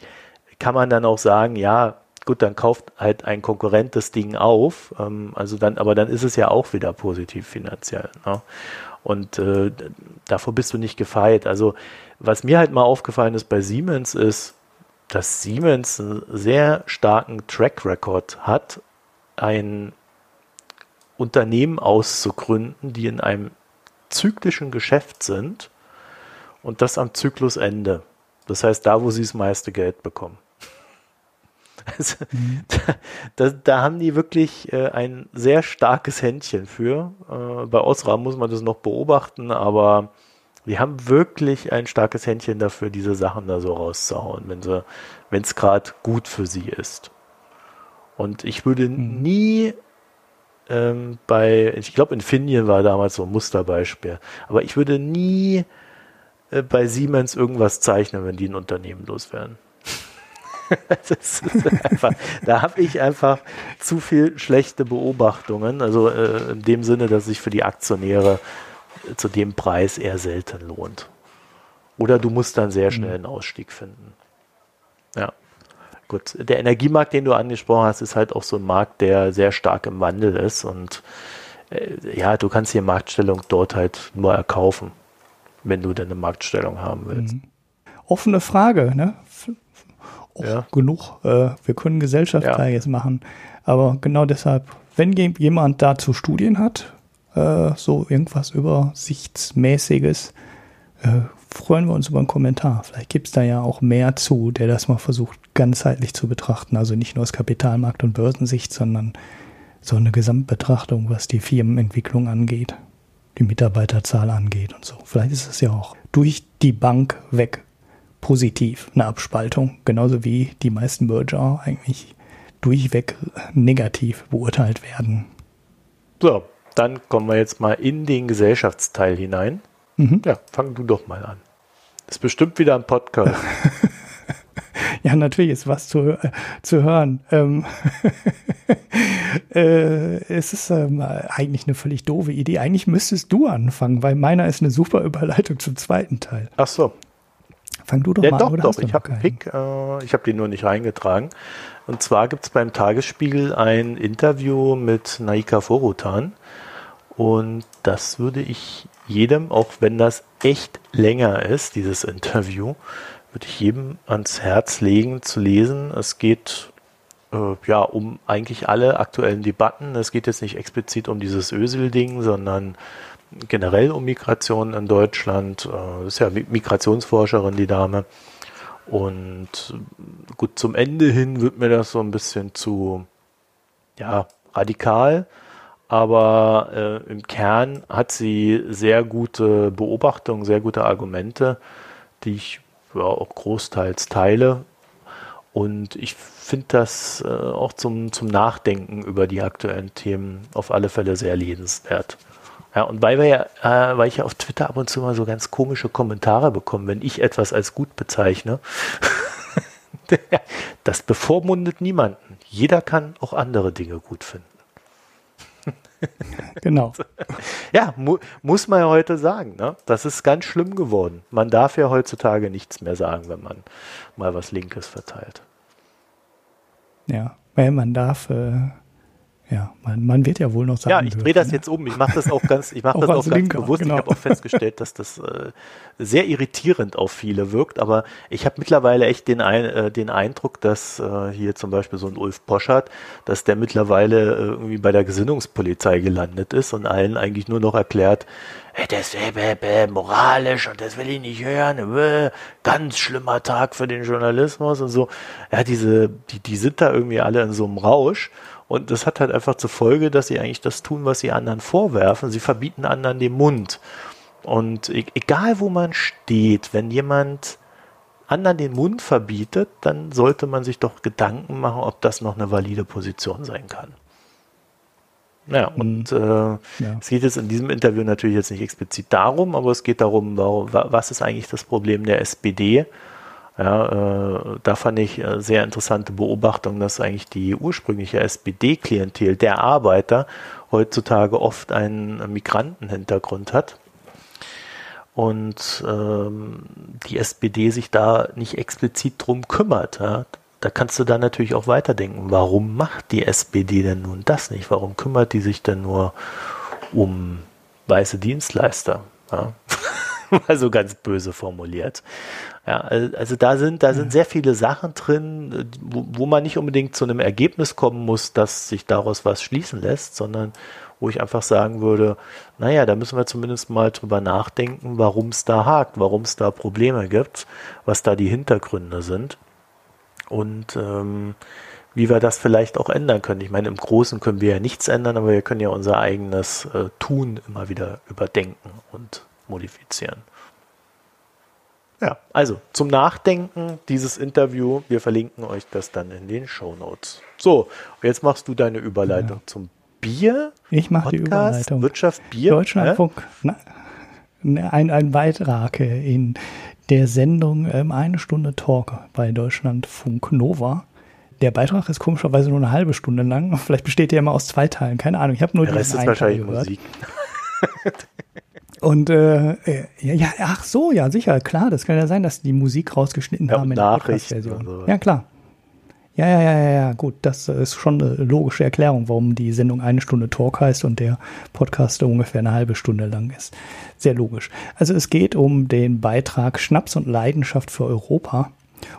kann man dann auch sagen, ja, gut, dann kauft halt ein Konkurrent das Ding auf, ähm, also dann, aber dann ist es ja auch wieder positiv finanziell. Ne? Und äh, davor bist du nicht gefeit. Also was mir halt mal aufgefallen ist bei Siemens ist, dass Siemens einen sehr starken Track Record hat, ein Unternehmen auszugründen, die in einem zyklischen Geschäft sind und das am Zyklusende. Das heißt, da, wo sie das meiste Geld bekommen. Also, mhm. da, da, haben die wirklich äh, ein sehr starkes Händchen für. Äh, bei Osram muss man das noch beobachten, aber die haben wirklich ein starkes Händchen dafür, diese Sachen da so rauszuhauen, wenn es gerade gut für sie ist. Und ich würde mhm. nie ähm, bei, ich glaube, Infineon war damals so ein Musterbeispiel, aber ich würde nie äh, bei Siemens irgendwas zeichnen, wenn die ein Unternehmen loswerden. einfach, da habe ich einfach zu viel schlechte Beobachtungen. Also äh, in dem Sinne, dass sich für die Aktionäre zu dem Preis eher selten lohnt. Oder du musst dann sehr schnell mhm. einen Ausstieg finden. Ja. Gut, der Energiemarkt, den du angesprochen hast, ist halt auch so ein Markt, der sehr stark im Wandel ist und äh, ja, du kannst die Marktstellung dort halt nur erkaufen, wenn du denn eine Marktstellung haben willst. Mhm. Offene Frage, ne? Oh, ja. Genug. Äh, wir können Gesellschaftsteil ja. jetzt machen. Aber genau deshalb, wenn jemand dazu Studien hat, äh, so irgendwas Übersichtsmäßiges, äh, freuen wir uns über einen Kommentar. Vielleicht gibt es da ja auch mehr zu, der das mal versucht, ganzheitlich zu betrachten. Also nicht nur aus Kapitalmarkt- und Börsensicht, sondern so eine Gesamtbetrachtung, was die Firmenentwicklung angeht, die Mitarbeiterzahl angeht und so. Vielleicht ist es ja auch durch die Bank weg positiv eine Abspaltung, genauso wie die meisten Merger eigentlich durchweg negativ beurteilt werden. So, dann kommen wir jetzt mal in den Gesellschaftsteil hinein. Mhm. Ja, fang du doch mal an. Das ist bestimmt wieder ein Podcast. ja, natürlich ist was zu, äh, zu hören. Ähm äh, es ist ähm, eigentlich eine völlig doofe Idee. Eigentlich müsstest du anfangen, weil meiner ist eine super Überleitung zum zweiten Teil. Ach so. Fang du doch ja, mal doch, an. Doch, doch. Ich habe einen Pick. Äh, ich habe den nur nicht reingetragen. Und zwar gibt es beim Tagesspiegel ein Interview mit Naika Forutan. Und das würde ich jedem, auch wenn das echt länger ist, dieses Interview, würde ich jedem ans Herz legen zu lesen. Es geht äh, ja um eigentlich alle aktuellen Debatten. Es geht jetzt nicht explizit um dieses Ösel-Ding, sondern generell um Migration in Deutschland. Äh, ist ja Migrationsforscherin, die Dame. Und gut, zum Ende hin wird mir das so ein bisschen zu ja, radikal aber äh, im Kern hat sie sehr gute Beobachtungen, sehr gute Argumente, die ich ja, auch großteils teile. Und ich finde das äh, auch zum, zum Nachdenken über die aktuellen Themen auf alle Fälle sehr lesenswert. Ja, und weil, wir ja, äh, weil ich ja auf Twitter ab und zu mal so ganz komische Kommentare bekomme, wenn ich etwas als gut bezeichne, das bevormundet niemanden. Jeder kann auch andere Dinge gut finden. genau. Ja, mu muss man ja heute sagen. Ne? Das ist ganz schlimm geworden. Man darf ja heutzutage nichts mehr sagen, wenn man mal was Linkes verteilt. Ja, weil man darf äh, ja, man, man wird ja wohl noch sagen. Ja, ich drehe das ne? jetzt um. Ich mache das auch ganz, ich mache das auch ganz Linker, bewusst. Genau. Ich habe auch festgestellt, dass das äh, sehr irritierend auf viele wirkt. Aber ich habe mittlerweile echt den, ein, äh, den Eindruck, dass äh, hier zum Beispiel so ein Ulf Poschert, dass der mittlerweile äh, irgendwie bei der Gesinnungspolizei gelandet ist und allen eigentlich nur noch erklärt, hey, das ist moralisch und das will ich nicht hören. Äh, ganz schlimmer Tag für den Journalismus und so. Ja, diese, die, die sind da irgendwie alle in so einem Rausch. Und das hat halt einfach zur Folge, dass sie eigentlich das tun, was sie anderen vorwerfen. Sie verbieten anderen den Mund. Und e-, egal wo man steht, wenn jemand anderen den Mund verbietet, dann sollte man sich doch Gedanken machen, ob das noch eine valide Position sein kann. Ja, und äh, ja. es geht jetzt in diesem Interview natürlich jetzt nicht explizit darum, aber es geht darum, warum, was ist eigentlich das Problem der SPD? Ja, äh, da fand ich äh, sehr interessante Beobachtung, dass eigentlich die ursprüngliche SPD-Klientel der Arbeiter heutzutage oft einen Migrantenhintergrund hat und ähm, die SPD sich da nicht explizit drum kümmert. Ja. Da kannst du dann natürlich auch weiterdenken, warum macht die SPD denn nun das nicht? Warum kümmert die sich denn nur um weiße Dienstleister? Ja. Mal so ganz böse formuliert. Ja, also da sind, da sind sehr viele Sachen drin, wo, wo, man nicht unbedingt zu einem Ergebnis kommen muss, dass sich daraus was schließen lässt, sondern wo ich einfach sagen würde, naja, da müssen wir zumindest mal drüber nachdenken, warum es da hakt, warum es da Probleme gibt, was da die Hintergründe sind und ähm, wie wir das vielleicht auch ändern können. Ich meine, im Großen können wir ja nichts ändern, aber wir können ja unser eigenes äh, Tun immer wieder überdenken und modifizieren. Ja, also zum Nachdenken dieses Interview. Wir verlinken euch das dann in den Show Notes. So, jetzt machst du deine Überleitung ja. zum Bier. Ich mache die Überleitung. Wirtschaft Bier. Deutschlandfunk. Äh? Ein, ein Beitrag in der Sendung ähm, Eine Stunde Talk bei Deutschlandfunk Nova. Der Beitrag ist komischerweise nur eine halbe Stunde lang. Vielleicht besteht der immer aus zwei Teilen. Keine Ahnung. Ich habe nur der Rest ist wahrscheinlich gehört. Musik. Und äh, ja, ja, ach so, ja, sicher, klar, das kann ja sein, dass die Musik rausgeschnitten ja, haben in Nachrichten der Version. So. Ja, klar. Ja, ja, ja, ja, gut, das ist schon eine logische Erklärung, warum die Sendung eine Stunde Talk heißt und der Podcast ungefähr eine halbe Stunde lang ist. Sehr logisch. Also es geht um den Beitrag Schnaps und Leidenschaft für Europa.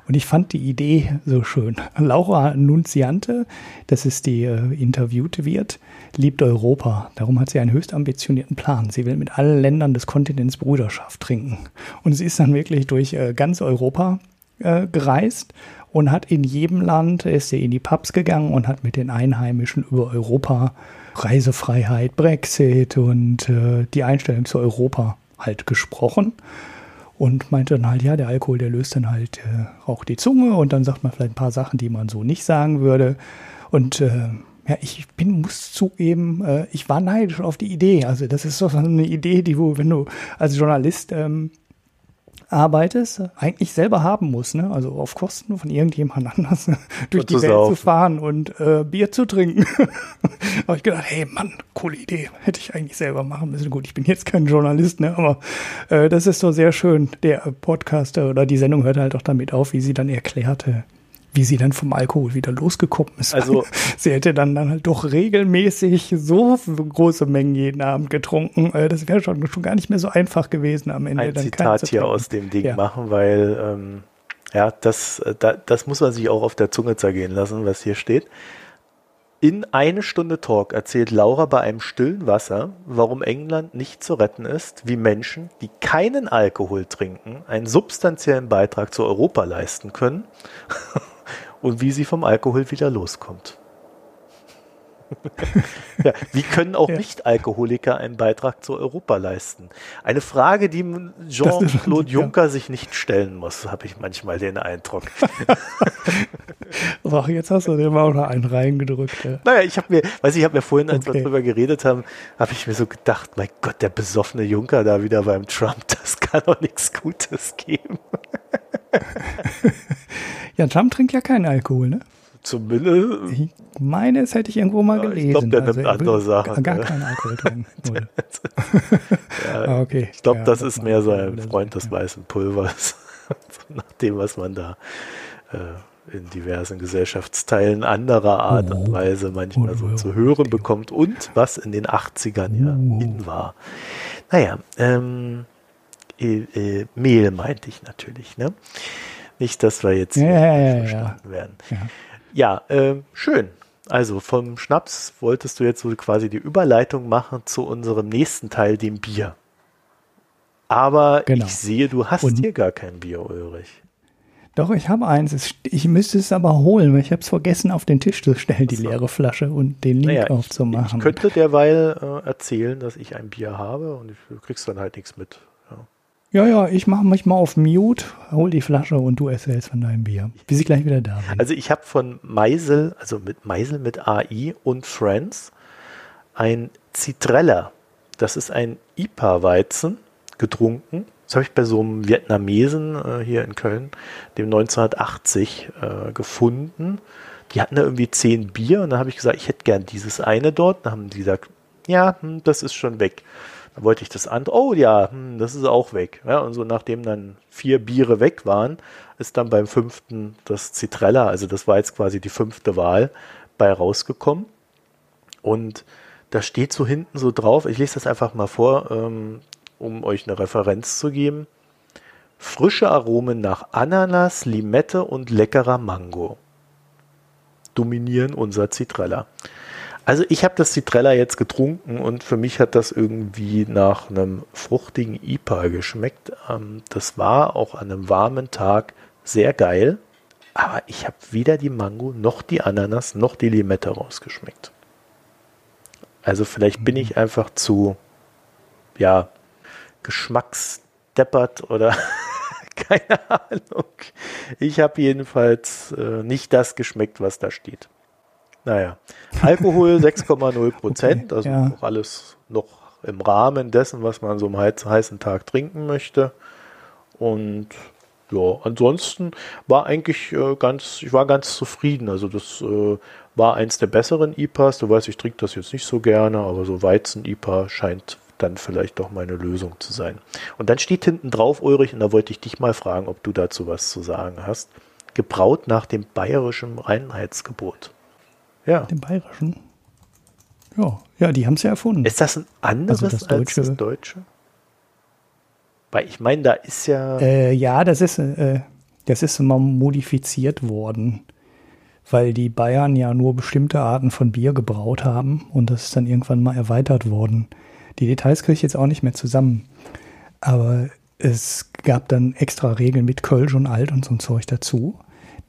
Und ich fand die Idee so schön. Laura Nunziante, das ist die äh, interviewte wird, liebt Europa. Darum hat sie einen höchst ambitionierten Plan. Sie will mit allen Ländern des Kontinents Brüderschaft trinken. Und sie ist dann wirklich durch äh, ganz Europa äh, gereist und hat in jedem Land, ist sie in die Pubs gegangen und hat mit den Einheimischen über Europa, Reisefreiheit, Brexit und äh, die Einstellung zu Europa halt gesprochen und meinte dann halt, ja, der Alkohol, der löst dann halt äh, auch die Zunge und dann sagt man vielleicht ein paar Sachen, die man so nicht sagen würde. Und äh, ja, ich bin, muss zugeben, äh, ich war neidisch auf die Idee. Also das ist doch eine Idee, die wo, wenn du als Journalist ähm, arbeitest, eigentlich selber haben musst, ne? Also auf Kosten von irgendjemand anders durch und die Welt saufen. zu fahren und äh, Bier zu trinken. habe ich gedacht, hey Mann, coole Idee, hätte ich eigentlich selber machen müssen. Gut, ich bin jetzt kein Journalist, ne? Aber äh, das ist doch sehr schön. Der Podcaster oder die Sendung hört halt auch damit auf, wie sie dann erklärte, wie sie dann vom Alkohol wieder losgekommen ist. Also sie hätte dann, dann halt doch regelmäßig so große Mengen jeden Abend getrunken. Äh, das wäre schon, schon gar nicht mehr so einfach gewesen am Ende. Ein dann Zitat hier aus dem Ding ja. machen, weil ähm, ja, das, äh, da, das muss man sich auch auf der Zunge zergehen lassen, was hier steht. In eine Stunde Talk erzählt Laura bei einem stillen Wasser, warum England nicht zu retten ist, wie Menschen, die keinen Alkohol trinken, einen substanziellen Beitrag zu Europa leisten können und wie sie vom Alkohol wieder loskommt. ja, wie können auch ja. Nicht-Alkoholiker einen Beitrag zu Europa leisten? Eine Frage, die Jean-Claude Juncker ja. sich nicht stellen muss, habe ich manchmal den Eindruck. Ach, jetzt hast du dir mal auch noch einen reingedrückt. Ja. Naja, ich habe mir, weiß ich, habe mir vorhin, als okay. wir darüber geredet haben, habe ich mir so gedacht, mein Gott, der besoffene Juncker da wieder beim Trump, das kann doch nichts Gutes geben. ja, Trump trinkt ja keinen Alkohol, ne? Zumindest. meine, das hätte ich irgendwo mal gelesen. ich glaube, der Also, nimmt er andere Sachen. Gar ne? keinen Alkohol trinken. Ja, Ah, okay. Ich glaube, Ja, das ist war- mehr so ein so, Freund des ja. weißen Pulvers. nach dem, was man da äh, in diversen Gesellschaftsteilen anderer Art und Oh. Weise manchmal Oh, so oh, zu oh. hören bekommt und was in den 80ern ja Oh. in war. Naja, ähm, äh, äh, Mehl meinte ich natürlich, ne? Nicht, dass wir jetzt Ja, ja, verstanden werden. Ja. Ähm, schön. Also vom Schnaps wolltest du jetzt so quasi die Überleitung machen zu unserem nächsten Teil, dem Bier. Aber Genau. ich sehe, du hast Und- hier gar kein Bier, Ulrich. Doch, ich habe eins. Ich müsste es aber holen, weil ich habe es vergessen, auf den Tisch zu stellen, die leere Flasche und den Link Naja, ich, aufzumachen. ich könnte derweil äh, erzählen, dass ich ein Bier habe und ich, du kriegst dann halt nichts mit. Ja. ja, ich mache mich mal auf Mute, hol die Flasche und du erzählst von deinem Bier. Bis ich gleich wieder da bin. Also ich habe von Meisel, also mit Meisel mit AI und Friends, ein Citrella. Das ist ein IPA-Weizen getrunken. Das habe ich bei so einem Vietnamesen äh, hier in Köln, dem 1980 äh, gefunden. Die hatten da irgendwie zehn Bier und dann habe ich gesagt, ich hätte gern dieses eine dort. Dann haben die gesagt, ja, hm, das ist schon weg. Wollte ich das andere, oh ja, hm, das ist auch weg. Ja, und so nachdem dann vier Biere weg waren, ist dann beim fünften das Citrella, also das war jetzt quasi die fünfte Wahl, bei rausgekommen. Und da steht so hinten so drauf, ich lese das einfach mal vor, ähm, um euch eine Referenz zu geben. Frische Aromen nach Ananas, Limette und leckerer Mango dominieren unser Citrella. Also ich habe das Citrella jetzt getrunken und für mich hat das irgendwie nach einem fruchtigen IPA geschmeckt. Ähm, das war auch an einem warmen Tag sehr geil, aber ich habe weder die Mango noch die Ananas noch die Limette rausgeschmeckt. Also vielleicht bin ich einfach zu, ja, geschmacksdeppert oder keine Ahnung. Ich habe jedenfalls äh, nicht das geschmeckt, was da steht. Naja, Alkohol 6,0 Prozent, Okay, also ja. noch alles noch im Rahmen dessen, was man so am heißen Tag trinken möchte. Und ja, ansonsten war eigentlich äh, ganz, ich war ganz zufrieden. Also das äh, war eins der besseren IPAs. Du weißt, ich trinke das jetzt nicht so gerne, aber so Weizen-IPA scheint dann vielleicht doch meine Lösung zu sein. Und dann steht hinten drauf, Ulrich, und da wollte ich dich mal fragen, ob du dazu was zu sagen hast. Gebraut nach dem bayerischen Reinheitsgebot. Ja. Den bayerischen. Ja, ja, die haben es ja erfunden. Ist das ein anderes Also das als das Deutsche- Deutsche? Weil ich meine, da ist ja. Äh, ja, das ist, äh, das ist immer modifiziert worden, weil die Bayern ja nur bestimmte Arten von Bier gebraut haben und das ist dann irgendwann mal erweitert worden. Die Details kriege ich jetzt auch nicht mehr zusammen. Aber es gab dann extra Regeln mit Kölsch und Alt und so ein Zeug dazu,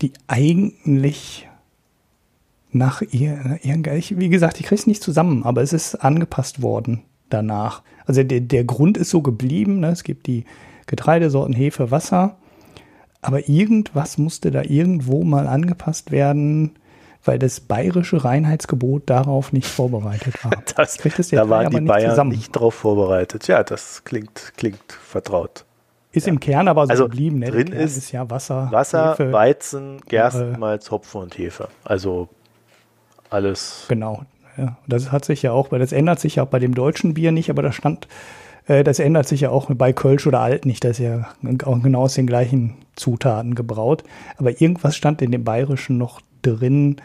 die eigentlich nach ihr, ich, wie gesagt, ich kriege es nicht zusammen, aber es ist angepasst worden danach. Also der, der Grund ist so geblieben, ne? es gibt die Getreidesorten Hefe, Wasser, aber irgendwas musste da irgendwo mal angepasst werden, weil das bayerische Reinheitsgebot darauf nicht vorbereitet war. Das, das da waren die nicht Bayern zusammen. nicht drauf vorbereitet. Ja, das klingt, klingt vertraut. Ist im Kern aber so Also geblieben. Ne? Drin Kern ist ja Wasser, Wasser, Hefe, Weizen, Gersten, äh, Malz, Hopfen und Hefe. Also alles. Genau. Ja, das hat sich ja auch, weil das ändert sich ja auch bei dem deutschen Bier nicht, aber da stand, äh, das ändert sich ja auch bei Kölsch oder Alt nicht. Das ist ja auch genau aus den gleichen Zutaten gebraut. Aber irgendwas stand in dem Bayerischen noch drin,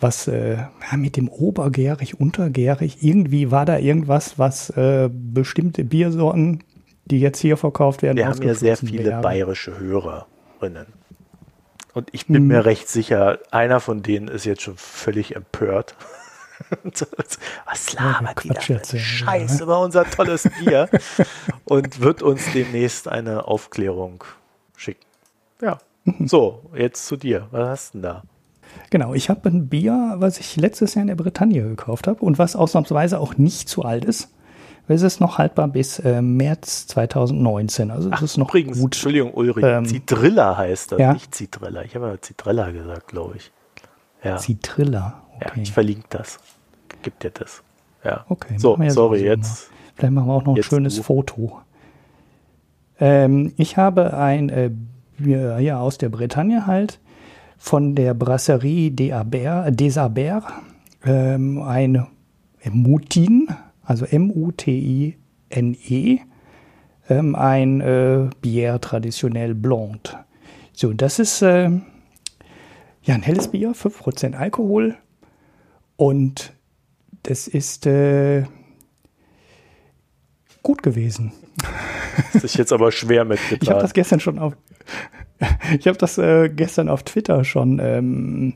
was äh, mit dem obergärig, untergärig, irgendwie war da irgendwas, was äh, bestimmte Biersorten, die jetzt hier verkauft werden, Wir haben ja sehr viele wären. bayerische Hörerinnen. Und ich bin Hm. mir recht sicher, einer von denen ist jetzt schon völlig empört. Was labert die da Scheiß ja, über unser tolles Bier? und wird uns demnächst eine Aufklärung schicken. Ja. Mhm. So, jetzt zu dir. Was hast du denn da? Genau, ich habe ein Bier, was ich letztes Jahr in der Bretagne gekauft habe und was ausnahmsweise auch nicht zu alt ist. Es ist noch haltbar bis äh, März 2019. Also es ist noch Übrigens, gut. Entschuldigung, Ulrich, Ähm, Zitrilla heißt das, ja. nicht Zitrilla. Ich habe ja Zitrilla gesagt, glaube ich. Ja. Zitrilla. Ja, Okay. ich verlinke das. Gibt dir das. Ja. Okay, So, ja sorry, jetzt. Vielleicht machen wir auch noch ein Jetzt schönes du. Foto. Ähm, ich habe ein äh, Bier ja, aus der Bretagne halt von der Brasserie des Abers ähm, ein Mutin, also M-U-T-I-N-E, ähm, ein äh, Bière traditionell blonde. So, das ist äh, ja ein helles Bier, 5% Alkohol und das ist äh, gut gewesen. Ist jetzt aber schwer mitgetan. Ich habe das gestern schon auf ich habe das äh, gestern auf Twitter schon ähm,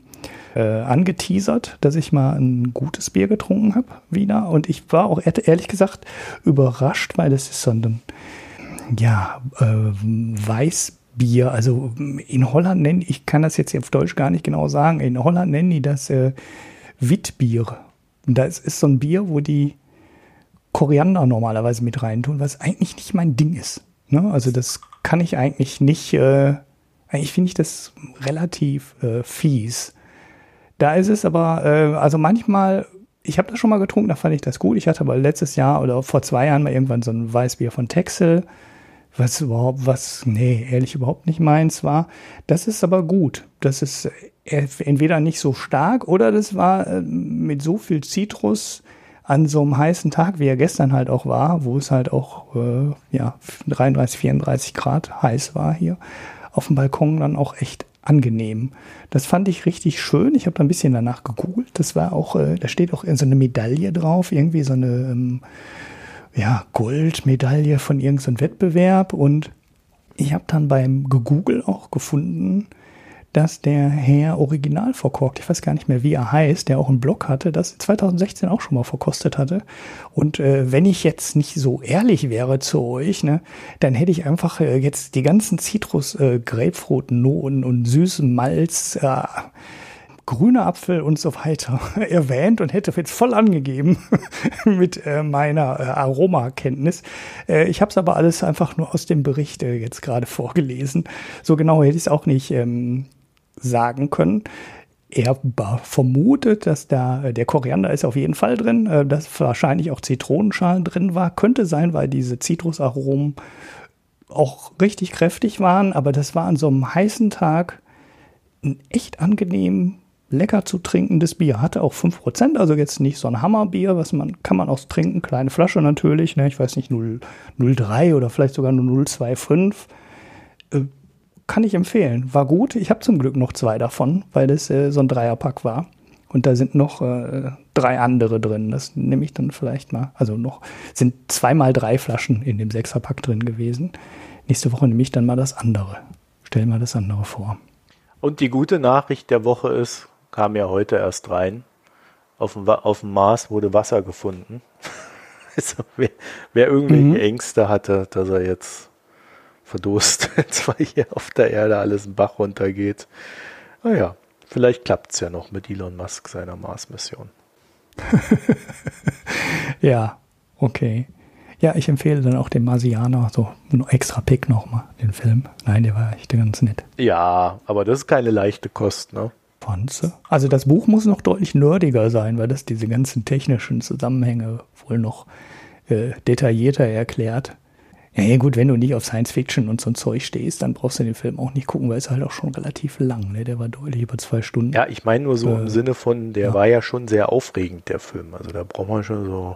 äh, angeteasert, dass ich mal ein gutes Bier getrunken habe wieder. Und ich war auch ehrlich gesagt überrascht, weil das ist so ein ja, äh, Weißbier. Also in Holland nennen, ich kann das jetzt auf Deutsch gar nicht genau sagen, in Holland nennen die das äh, Witbier. Und das ist so ein Bier, wo die Koriander normalerweise mit reintun, was eigentlich nicht mein Ding ist. Ne? Also das kann ich eigentlich nicht äh, eigentlich finde ich das relativ äh, fies. Da ist es aber, äh, also manchmal, ich habe das schon mal getrunken, da fand ich das gut. Ich hatte aber letztes Jahr oder vor zwei Jahren mal irgendwann so ein Weißbier von Texel, was überhaupt, was, nee, ehrlich überhaupt nicht meins war. Das ist aber gut. Das ist äh, entweder nicht so stark oder das war äh, mit so viel Zitrus an so einem heißen Tag, wie er gestern halt auch war, wo es halt auch äh, ja 33, 34 Grad heiß war hier auf dem Balkon dann auch echt angenehm. Das fand ich richtig schön. Ich habe da ein bisschen danach gegoogelt. Das war auch, äh, da steht auch so eine Medaille drauf, irgendwie so eine ähm, ja, Goldmedaille von irgendeinem Wettbewerb. Und ich habe dann beim Gegoogle auch gefunden, dass der Herr original verkorkt, ich weiß gar nicht mehr, wie er heißt, der auch einen Blog hatte, das 2016 auch schon mal verkostet hatte. Und äh, wenn ich jetzt nicht so ehrlich wäre zu euch, ne, dann hätte ich einfach äh, jetzt die ganzen Zitrus, äh, Grapefruit-Noten und süßen Malz, äh, grüne Apfel und so weiter erwähnt und hätte jetzt voll angegeben mit äh, meiner äh, Aromakenntnis. Äh, ich habe es aber alles einfach nur aus dem Bericht äh, jetzt gerade vorgelesen. So genau hätte ich es auch nicht ähm, sagen können. Er vermutet, dass da äh, der Koriander ist auf jeden Fall drin, äh, dass wahrscheinlich auch Zitronenschalen drin war. Könnte sein, weil diese Zitrusaromen auch richtig kräftig waren, aber das war an so einem heißen Tag ein echt angenehm lecker zu trinkendes Bier. Hatte auch 5%, also jetzt nicht so ein Hammerbier, was man, kann man auch trinken, kleine Flasche natürlich, ne, ich weiß nicht, 0,03 oder vielleicht sogar nur 0,25 kann ich empfehlen. War gut. Ich habe zum Glück noch zwei davon, weil das äh, so ein Dreierpack war. Und da sind noch äh, drei andere drin. Das nehme ich dann vielleicht mal. Also noch sind zweimal drei Flaschen in dem Sechserpack drin gewesen. Nächste Woche nehme ich dann mal das andere. Stell mal das andere vor. Und die gute Nachricht der Woche ist, kam ja heute erst rein. Auf dem, auf dem Mars wurde Wasser gefunden. also wer, wer irgendwelche mhm. Ängste hatte, dass er jetzt verdurstet, weil hier auf der Erde alles im Bach runtergeht. Naja, vielleicht klappt es ja noch mit Elon Musk seiner Mars-Mission. ja, okay. Ja, ich empfehle dann auch dem Marsianer so ein extra Pick nochmal, den Film. Nein, der war echt ganz nett. Ja, aber das ist keine leichte Kost, ne? Fandst Also das Buch muss noch deutlich nerdiger sein, weil das diese ganzen technischen Zusammenhänge wohl noch äh, detaillierter erklärt. Ja, ja, gut, wenn du nicht auf Science Fiction und so ein Zeug stehst, dann brauchst du den Film auch nicht gucken, weil es halt auch schon relativ lang, ne? Der war deutlich über zwei Stunden. Ja, ich meine nur so äh, im Sinne von, der ja. war ja schon sehr aufregend, der Film. Also da braucht man schon so,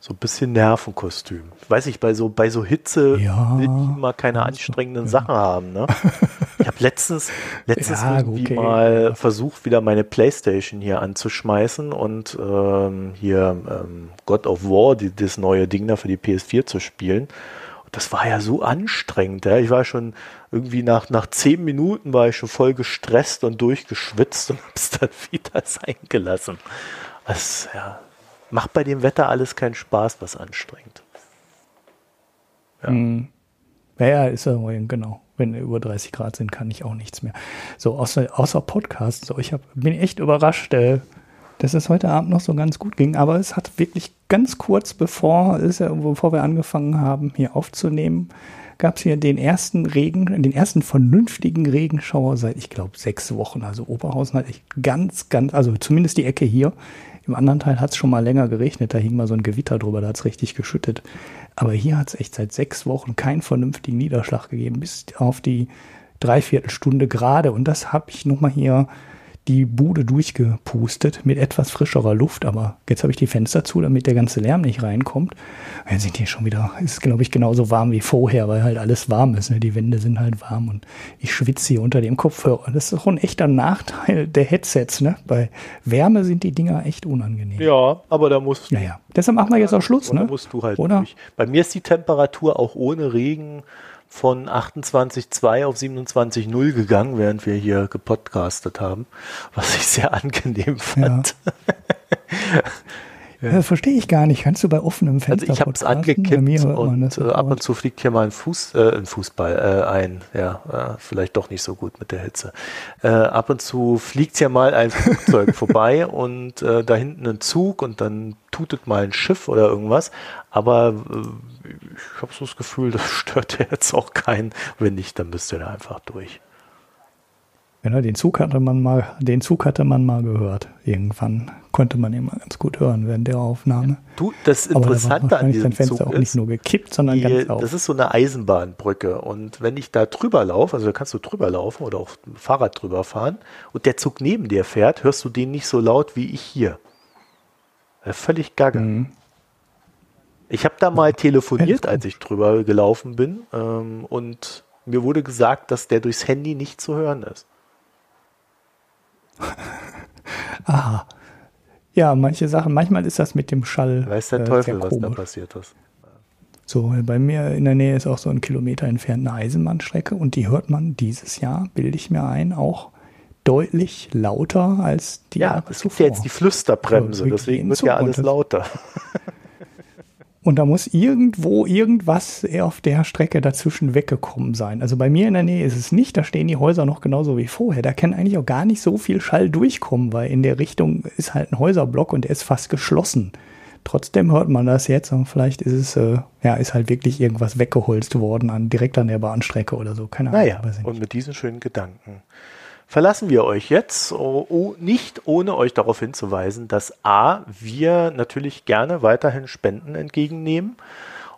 so ein bisschen Nervenkostüm. Weiß ich, bei so, bei so Hitze ja, will ich immer keine anstrengenden ja. Sachen haben, ne? Ich habe letztens, letztens irgendwie okay. mal versucht, wieder meine Playstation hier anzuschmeißen und ähm, hier ähm, God of War, die, das neue Ding da für die PS4 zu spielen das war ja so anstrengend. Ja. Ich war schon irgendwie nach, nach zehn Minuten war ich schon voll gestresst und durchgeschwitzt und hab's dann wieder sein gelassen. Das, ja, macht bei dem Wetter alles keinen Spaß, was anstrengt. Ja. Hm. Ja, ist ja genau. Wenn über 30 Grad sind, kann ich auch nichts mehr. So, außer, außer Podcast. So, ich hab, bin echt überrascht. Äh, dass es heute Abend noch so ganz gut ging. Aber es hat wirklich ganz kurz bevor, ist ja, bevor wir angefangen haben, hier aufzunehmen, gab es hier den ersten Regen, den ersten vernünftigen Regenschauer seit, ich glaube, sechs Wochen. Also Oberhausen hat echt ganz, ganz, also zumindest die Ecke hier. Im anderen Teil hat es schon mal länger geregnet, da hing mal so ein Gewitter drüber, da hat es richtig geschüttet. Aber hier hat es echt seit sechs Wochen keinen vernünftigen Niederschlag gegeben, bis auf die Dreiviertelstunde gerade. Und das habe ich nochmal hier die Bude durchgepustet mit etwas frischerer Luft, aber jetzt habe ich die Fenster zu, damit der ganze Lärm nicht reinkommt. Jetzt sind die schon wieder, ist glaube ich genauso warm wie vorher, weil halt alles warm ist. Ne? Die Wände sind halt warm und ich schwitze hier unter dem Kopfhörer. Das ist auch ein echter Nachteil der Headsets. Ne? Bei Wärme sind die Dinger echt unangenehm. Ja, aber da musst du. Ja, ja. Deshalb machen wir jetzt auch Schluss. Ne? musst du halt Oder? Durch. Bei mir ist die Temperatur auch ohne Regen von 28,2 auf 27,0 gegangen, während wir hier gepodcastet haben, was ich sehr angenehm fand. Ja. Ja. Das verstehe ich gar nicht. Kannst du bei offenem Fenster Also ich habe es angekippt und äh, ab und zu fliegt hier mal ein, Fuß, äh, ein Fußball äh, ein. Ja, äh, vielleicht doch nicht so gut mit der Hitze. Äh, ab und zu fliegt ja mal ein Flugzeug vorbei und äh, da hinten ein Zug und dann tutet mal ein Schiff oder irgendwas. Aber ich habe so das Gefühl, das stört jetzt auch keinen. Wenn nicht, dann müsst ihr da einfach durch. Genau, den Zug hatte man mal, den Zug hatte man mal gehört. Irgendwann konnte man ihn mal ganz gut hören während der Aufnahme. Du, das Interessante an diesem Fenster Zug auch nicht nur gekippt, sondern die, ganz auf. Das ist so eine Eisenbahnbrücke und wenn ich da drüber laufe, also da kannst du drüber laufen oder auch mit dem Fahrrad drüber fahren und der Zug neben dir fährt, hörst du den nicht so laut wie ich hier. Völlig gaga. Mhm. Ich habe da mal telefoniert, als ich drüber gelaufen bin ähm, und mir wurde gesagt, dass der durchs Handy nicht zu hören ist. Aha. Ja, manche Sachen, manchmal ist das mit dem Schall. Weiß der äh, Teufel, was da passiert ist. So, bei mir in der Nähe ist auch so ein Kilometer entfernt eine Eisenbahnstrecke und die hört man dieses Jahr, bilde ich mir ein, auch deutlich lauter als die Ja, es gibt ja jetzt die Flüsterbremse, also, deswegen wird ja alles lauter. Und da muss irgendwo irgendwas auf der Strecke dazwischen weggekommen sein. Also bei mir in der Nähe ist es nicht, da stehen die Häuser noch genauso wie vorher. Da kann eigentlich auch gar nicht so viel Schall durchkommen, weil in der Richtung ist halt ein Häuserblock und der ist fast geschlossen. Trotzdem hört man das jetzt und vielleicht ist es, äh, ja, ist halt wirklich irgendwas weggeholzt worden an, direkt an der Bahnstrecke oder so. Keine Ahnung. Naja, und mit diesen schönen Gedanken verlassen wir euch jetzt, oh, nicht ohne euch darauf hinzuweisen, dass A, wir natürlich gerne weiterhin Spenden entgegennehmen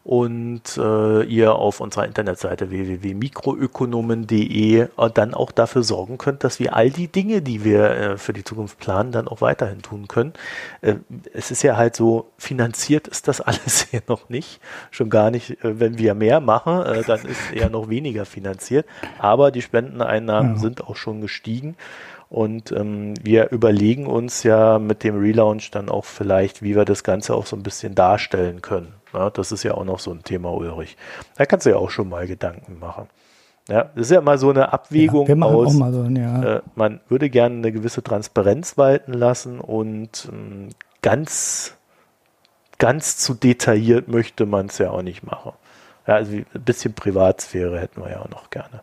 und äh, ihr auf unserer Internetseite www.mikroökonomen.de äh, dann auch dafür sorgen könnt, dass wir all die Dinge, die wir äh, für die Zukunft planen, dann auch weiterhin tun können. Äh, es ist ja halt so, finanziert ist das alles hier noch nicht. Schon gar nicht, äh, wenn wir mehr machen, äh, dann ist eher noch weniger finanziert. Aber die Spendeneinnahmen ja. sind auch schon gestiegen. Und ähm, wir überlegen uns ja mit dem Relaunch dann auch vielleicht, wie wir das Ganze auch so ein bisschen darstellen können. Ja, das ist ja auch noch so ein Thema, Ulrich. Da kannst du ja auch schon mal Gedanken machen. Ja, das ist ja mal so eine Abwägung ja, aus. So, ja. äh, man würde gerne eine gewisse Transparenz walten lassen und ähm, ganz, ganz zu detailliert möchte man es ja auch nicht machen. Ja, also ein bisschen Privatsphäre hätten wir ja auch noch gerne.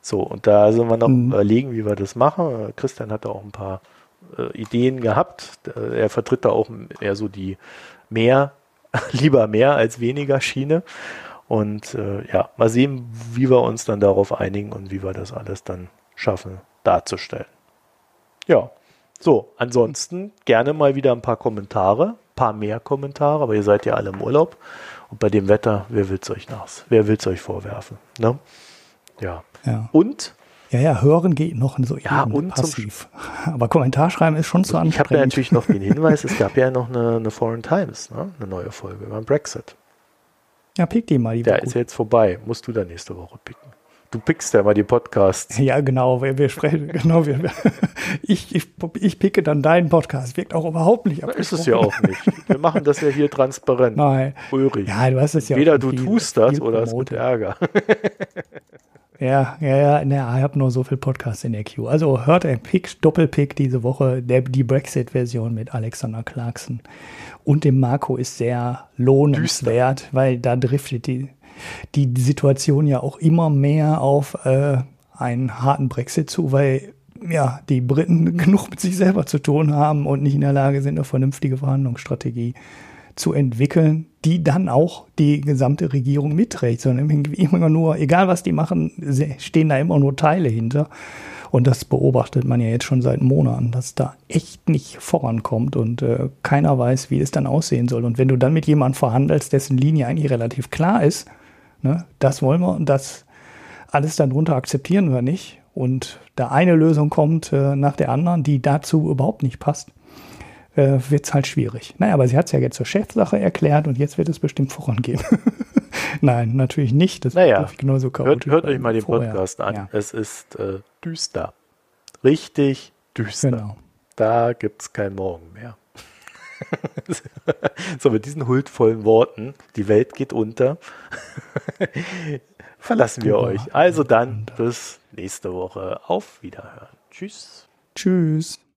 So, und da sind wir noch mhm. überlegen, wie wir das machen. Christian hat da auch ein paar äh, Ideen gehabt. Er vertritt da auch eher so die mehr lieber mehr als weniger Schiene. Und äh, ja, mal sehen, wie wir uns dann darauf einigen und wie wir das alles dann schaffen darzustellen. Ja, so, ansonsten gerne mal wieder ein paar Kommentare, ein paar mehr Kommentare, aber ihr seid ja alle im Urlaub und bei dem Wetter, wer will es euch nass? Wer will es euch vorwerfen? Ne? Ja. ja. Und ja, ja, hören geht noch so ja, und passiv. Aber Kommentar schreiben ist schon zu anstrengend. Ich habe ja natürlich noch den Hinweis, es gab ja noch eine, eine Foreign Times, ne? eine neue Folge über den Brexit. Ja, pick die mal. Die Der ist jetzt vorbei. Musst du dann nächste Woche picken. Du pickst ja mal die Podcasts. Ja, genau. Wir, wir sprechen, genau. Wir, ich, ich, ich picke dann deinen Podcast. Wirkt auch überhaupt nicht ab. Ist es ja auch nicht. Wir machen das ja hier transparent. Nein. Ulrich. Ja, du hast es ja Weder du tust das oder es gibt Ärger. Ja, ja, ja, ne, ich habe nur so viel Podcasts in der Queue. Also hört ein Pick, Doppelpick diese Woche, der, die Brexit-Version mit Alexander Clarkson. Und dem Marco ist sehr lohnenswert, Düster. weil da driftet die, die Situation ja auch immer mehr auf äh, einen harten Brexit zu, weil ja, die Briten genug mit sich selber zu tun haben und nicht in der Lage sind, eine vernünftige Verhandlungsstrategie zu entwickeln, die dann auch die gesamte Regierung mitträgt, sondern immer nur, egal was die machen, stehen da immer nur Teile hinter. Und das beobachtet man ja jetzt schon seit Monaten, dass da echt nicht vorankommt und äh, keiner weiß, wie es dann aussehen soll. Und wenn du dann mit jemandem verhandelst, dessen Linie eigentlich relativ klar ist, ne, das wollen wir und das alles darunter akzeptieren wir nicht und da eine Lösung kommt äh, nach der anderen, die dazu überhaupt nicht passt, äh, wird es halt schwierig. Naja, aber sie hat es ja jetzt zur Chefsache erklärt und jetzt wird es bestimmt vorangehen. Nein, natürlich nicht. Das naja, genauso hört, hört euch mal den vorher. Podcast an. Ja. Es ist äh, düster. Richtig düster. Genau. Da gibt es kein Morgen mehr. so, mit diesen huldvollen Worten, die Welt geht unter, verlassen wir euch. Also dann bis nächste Woche. Auf Wiederhören. Tschüss. Tschüss.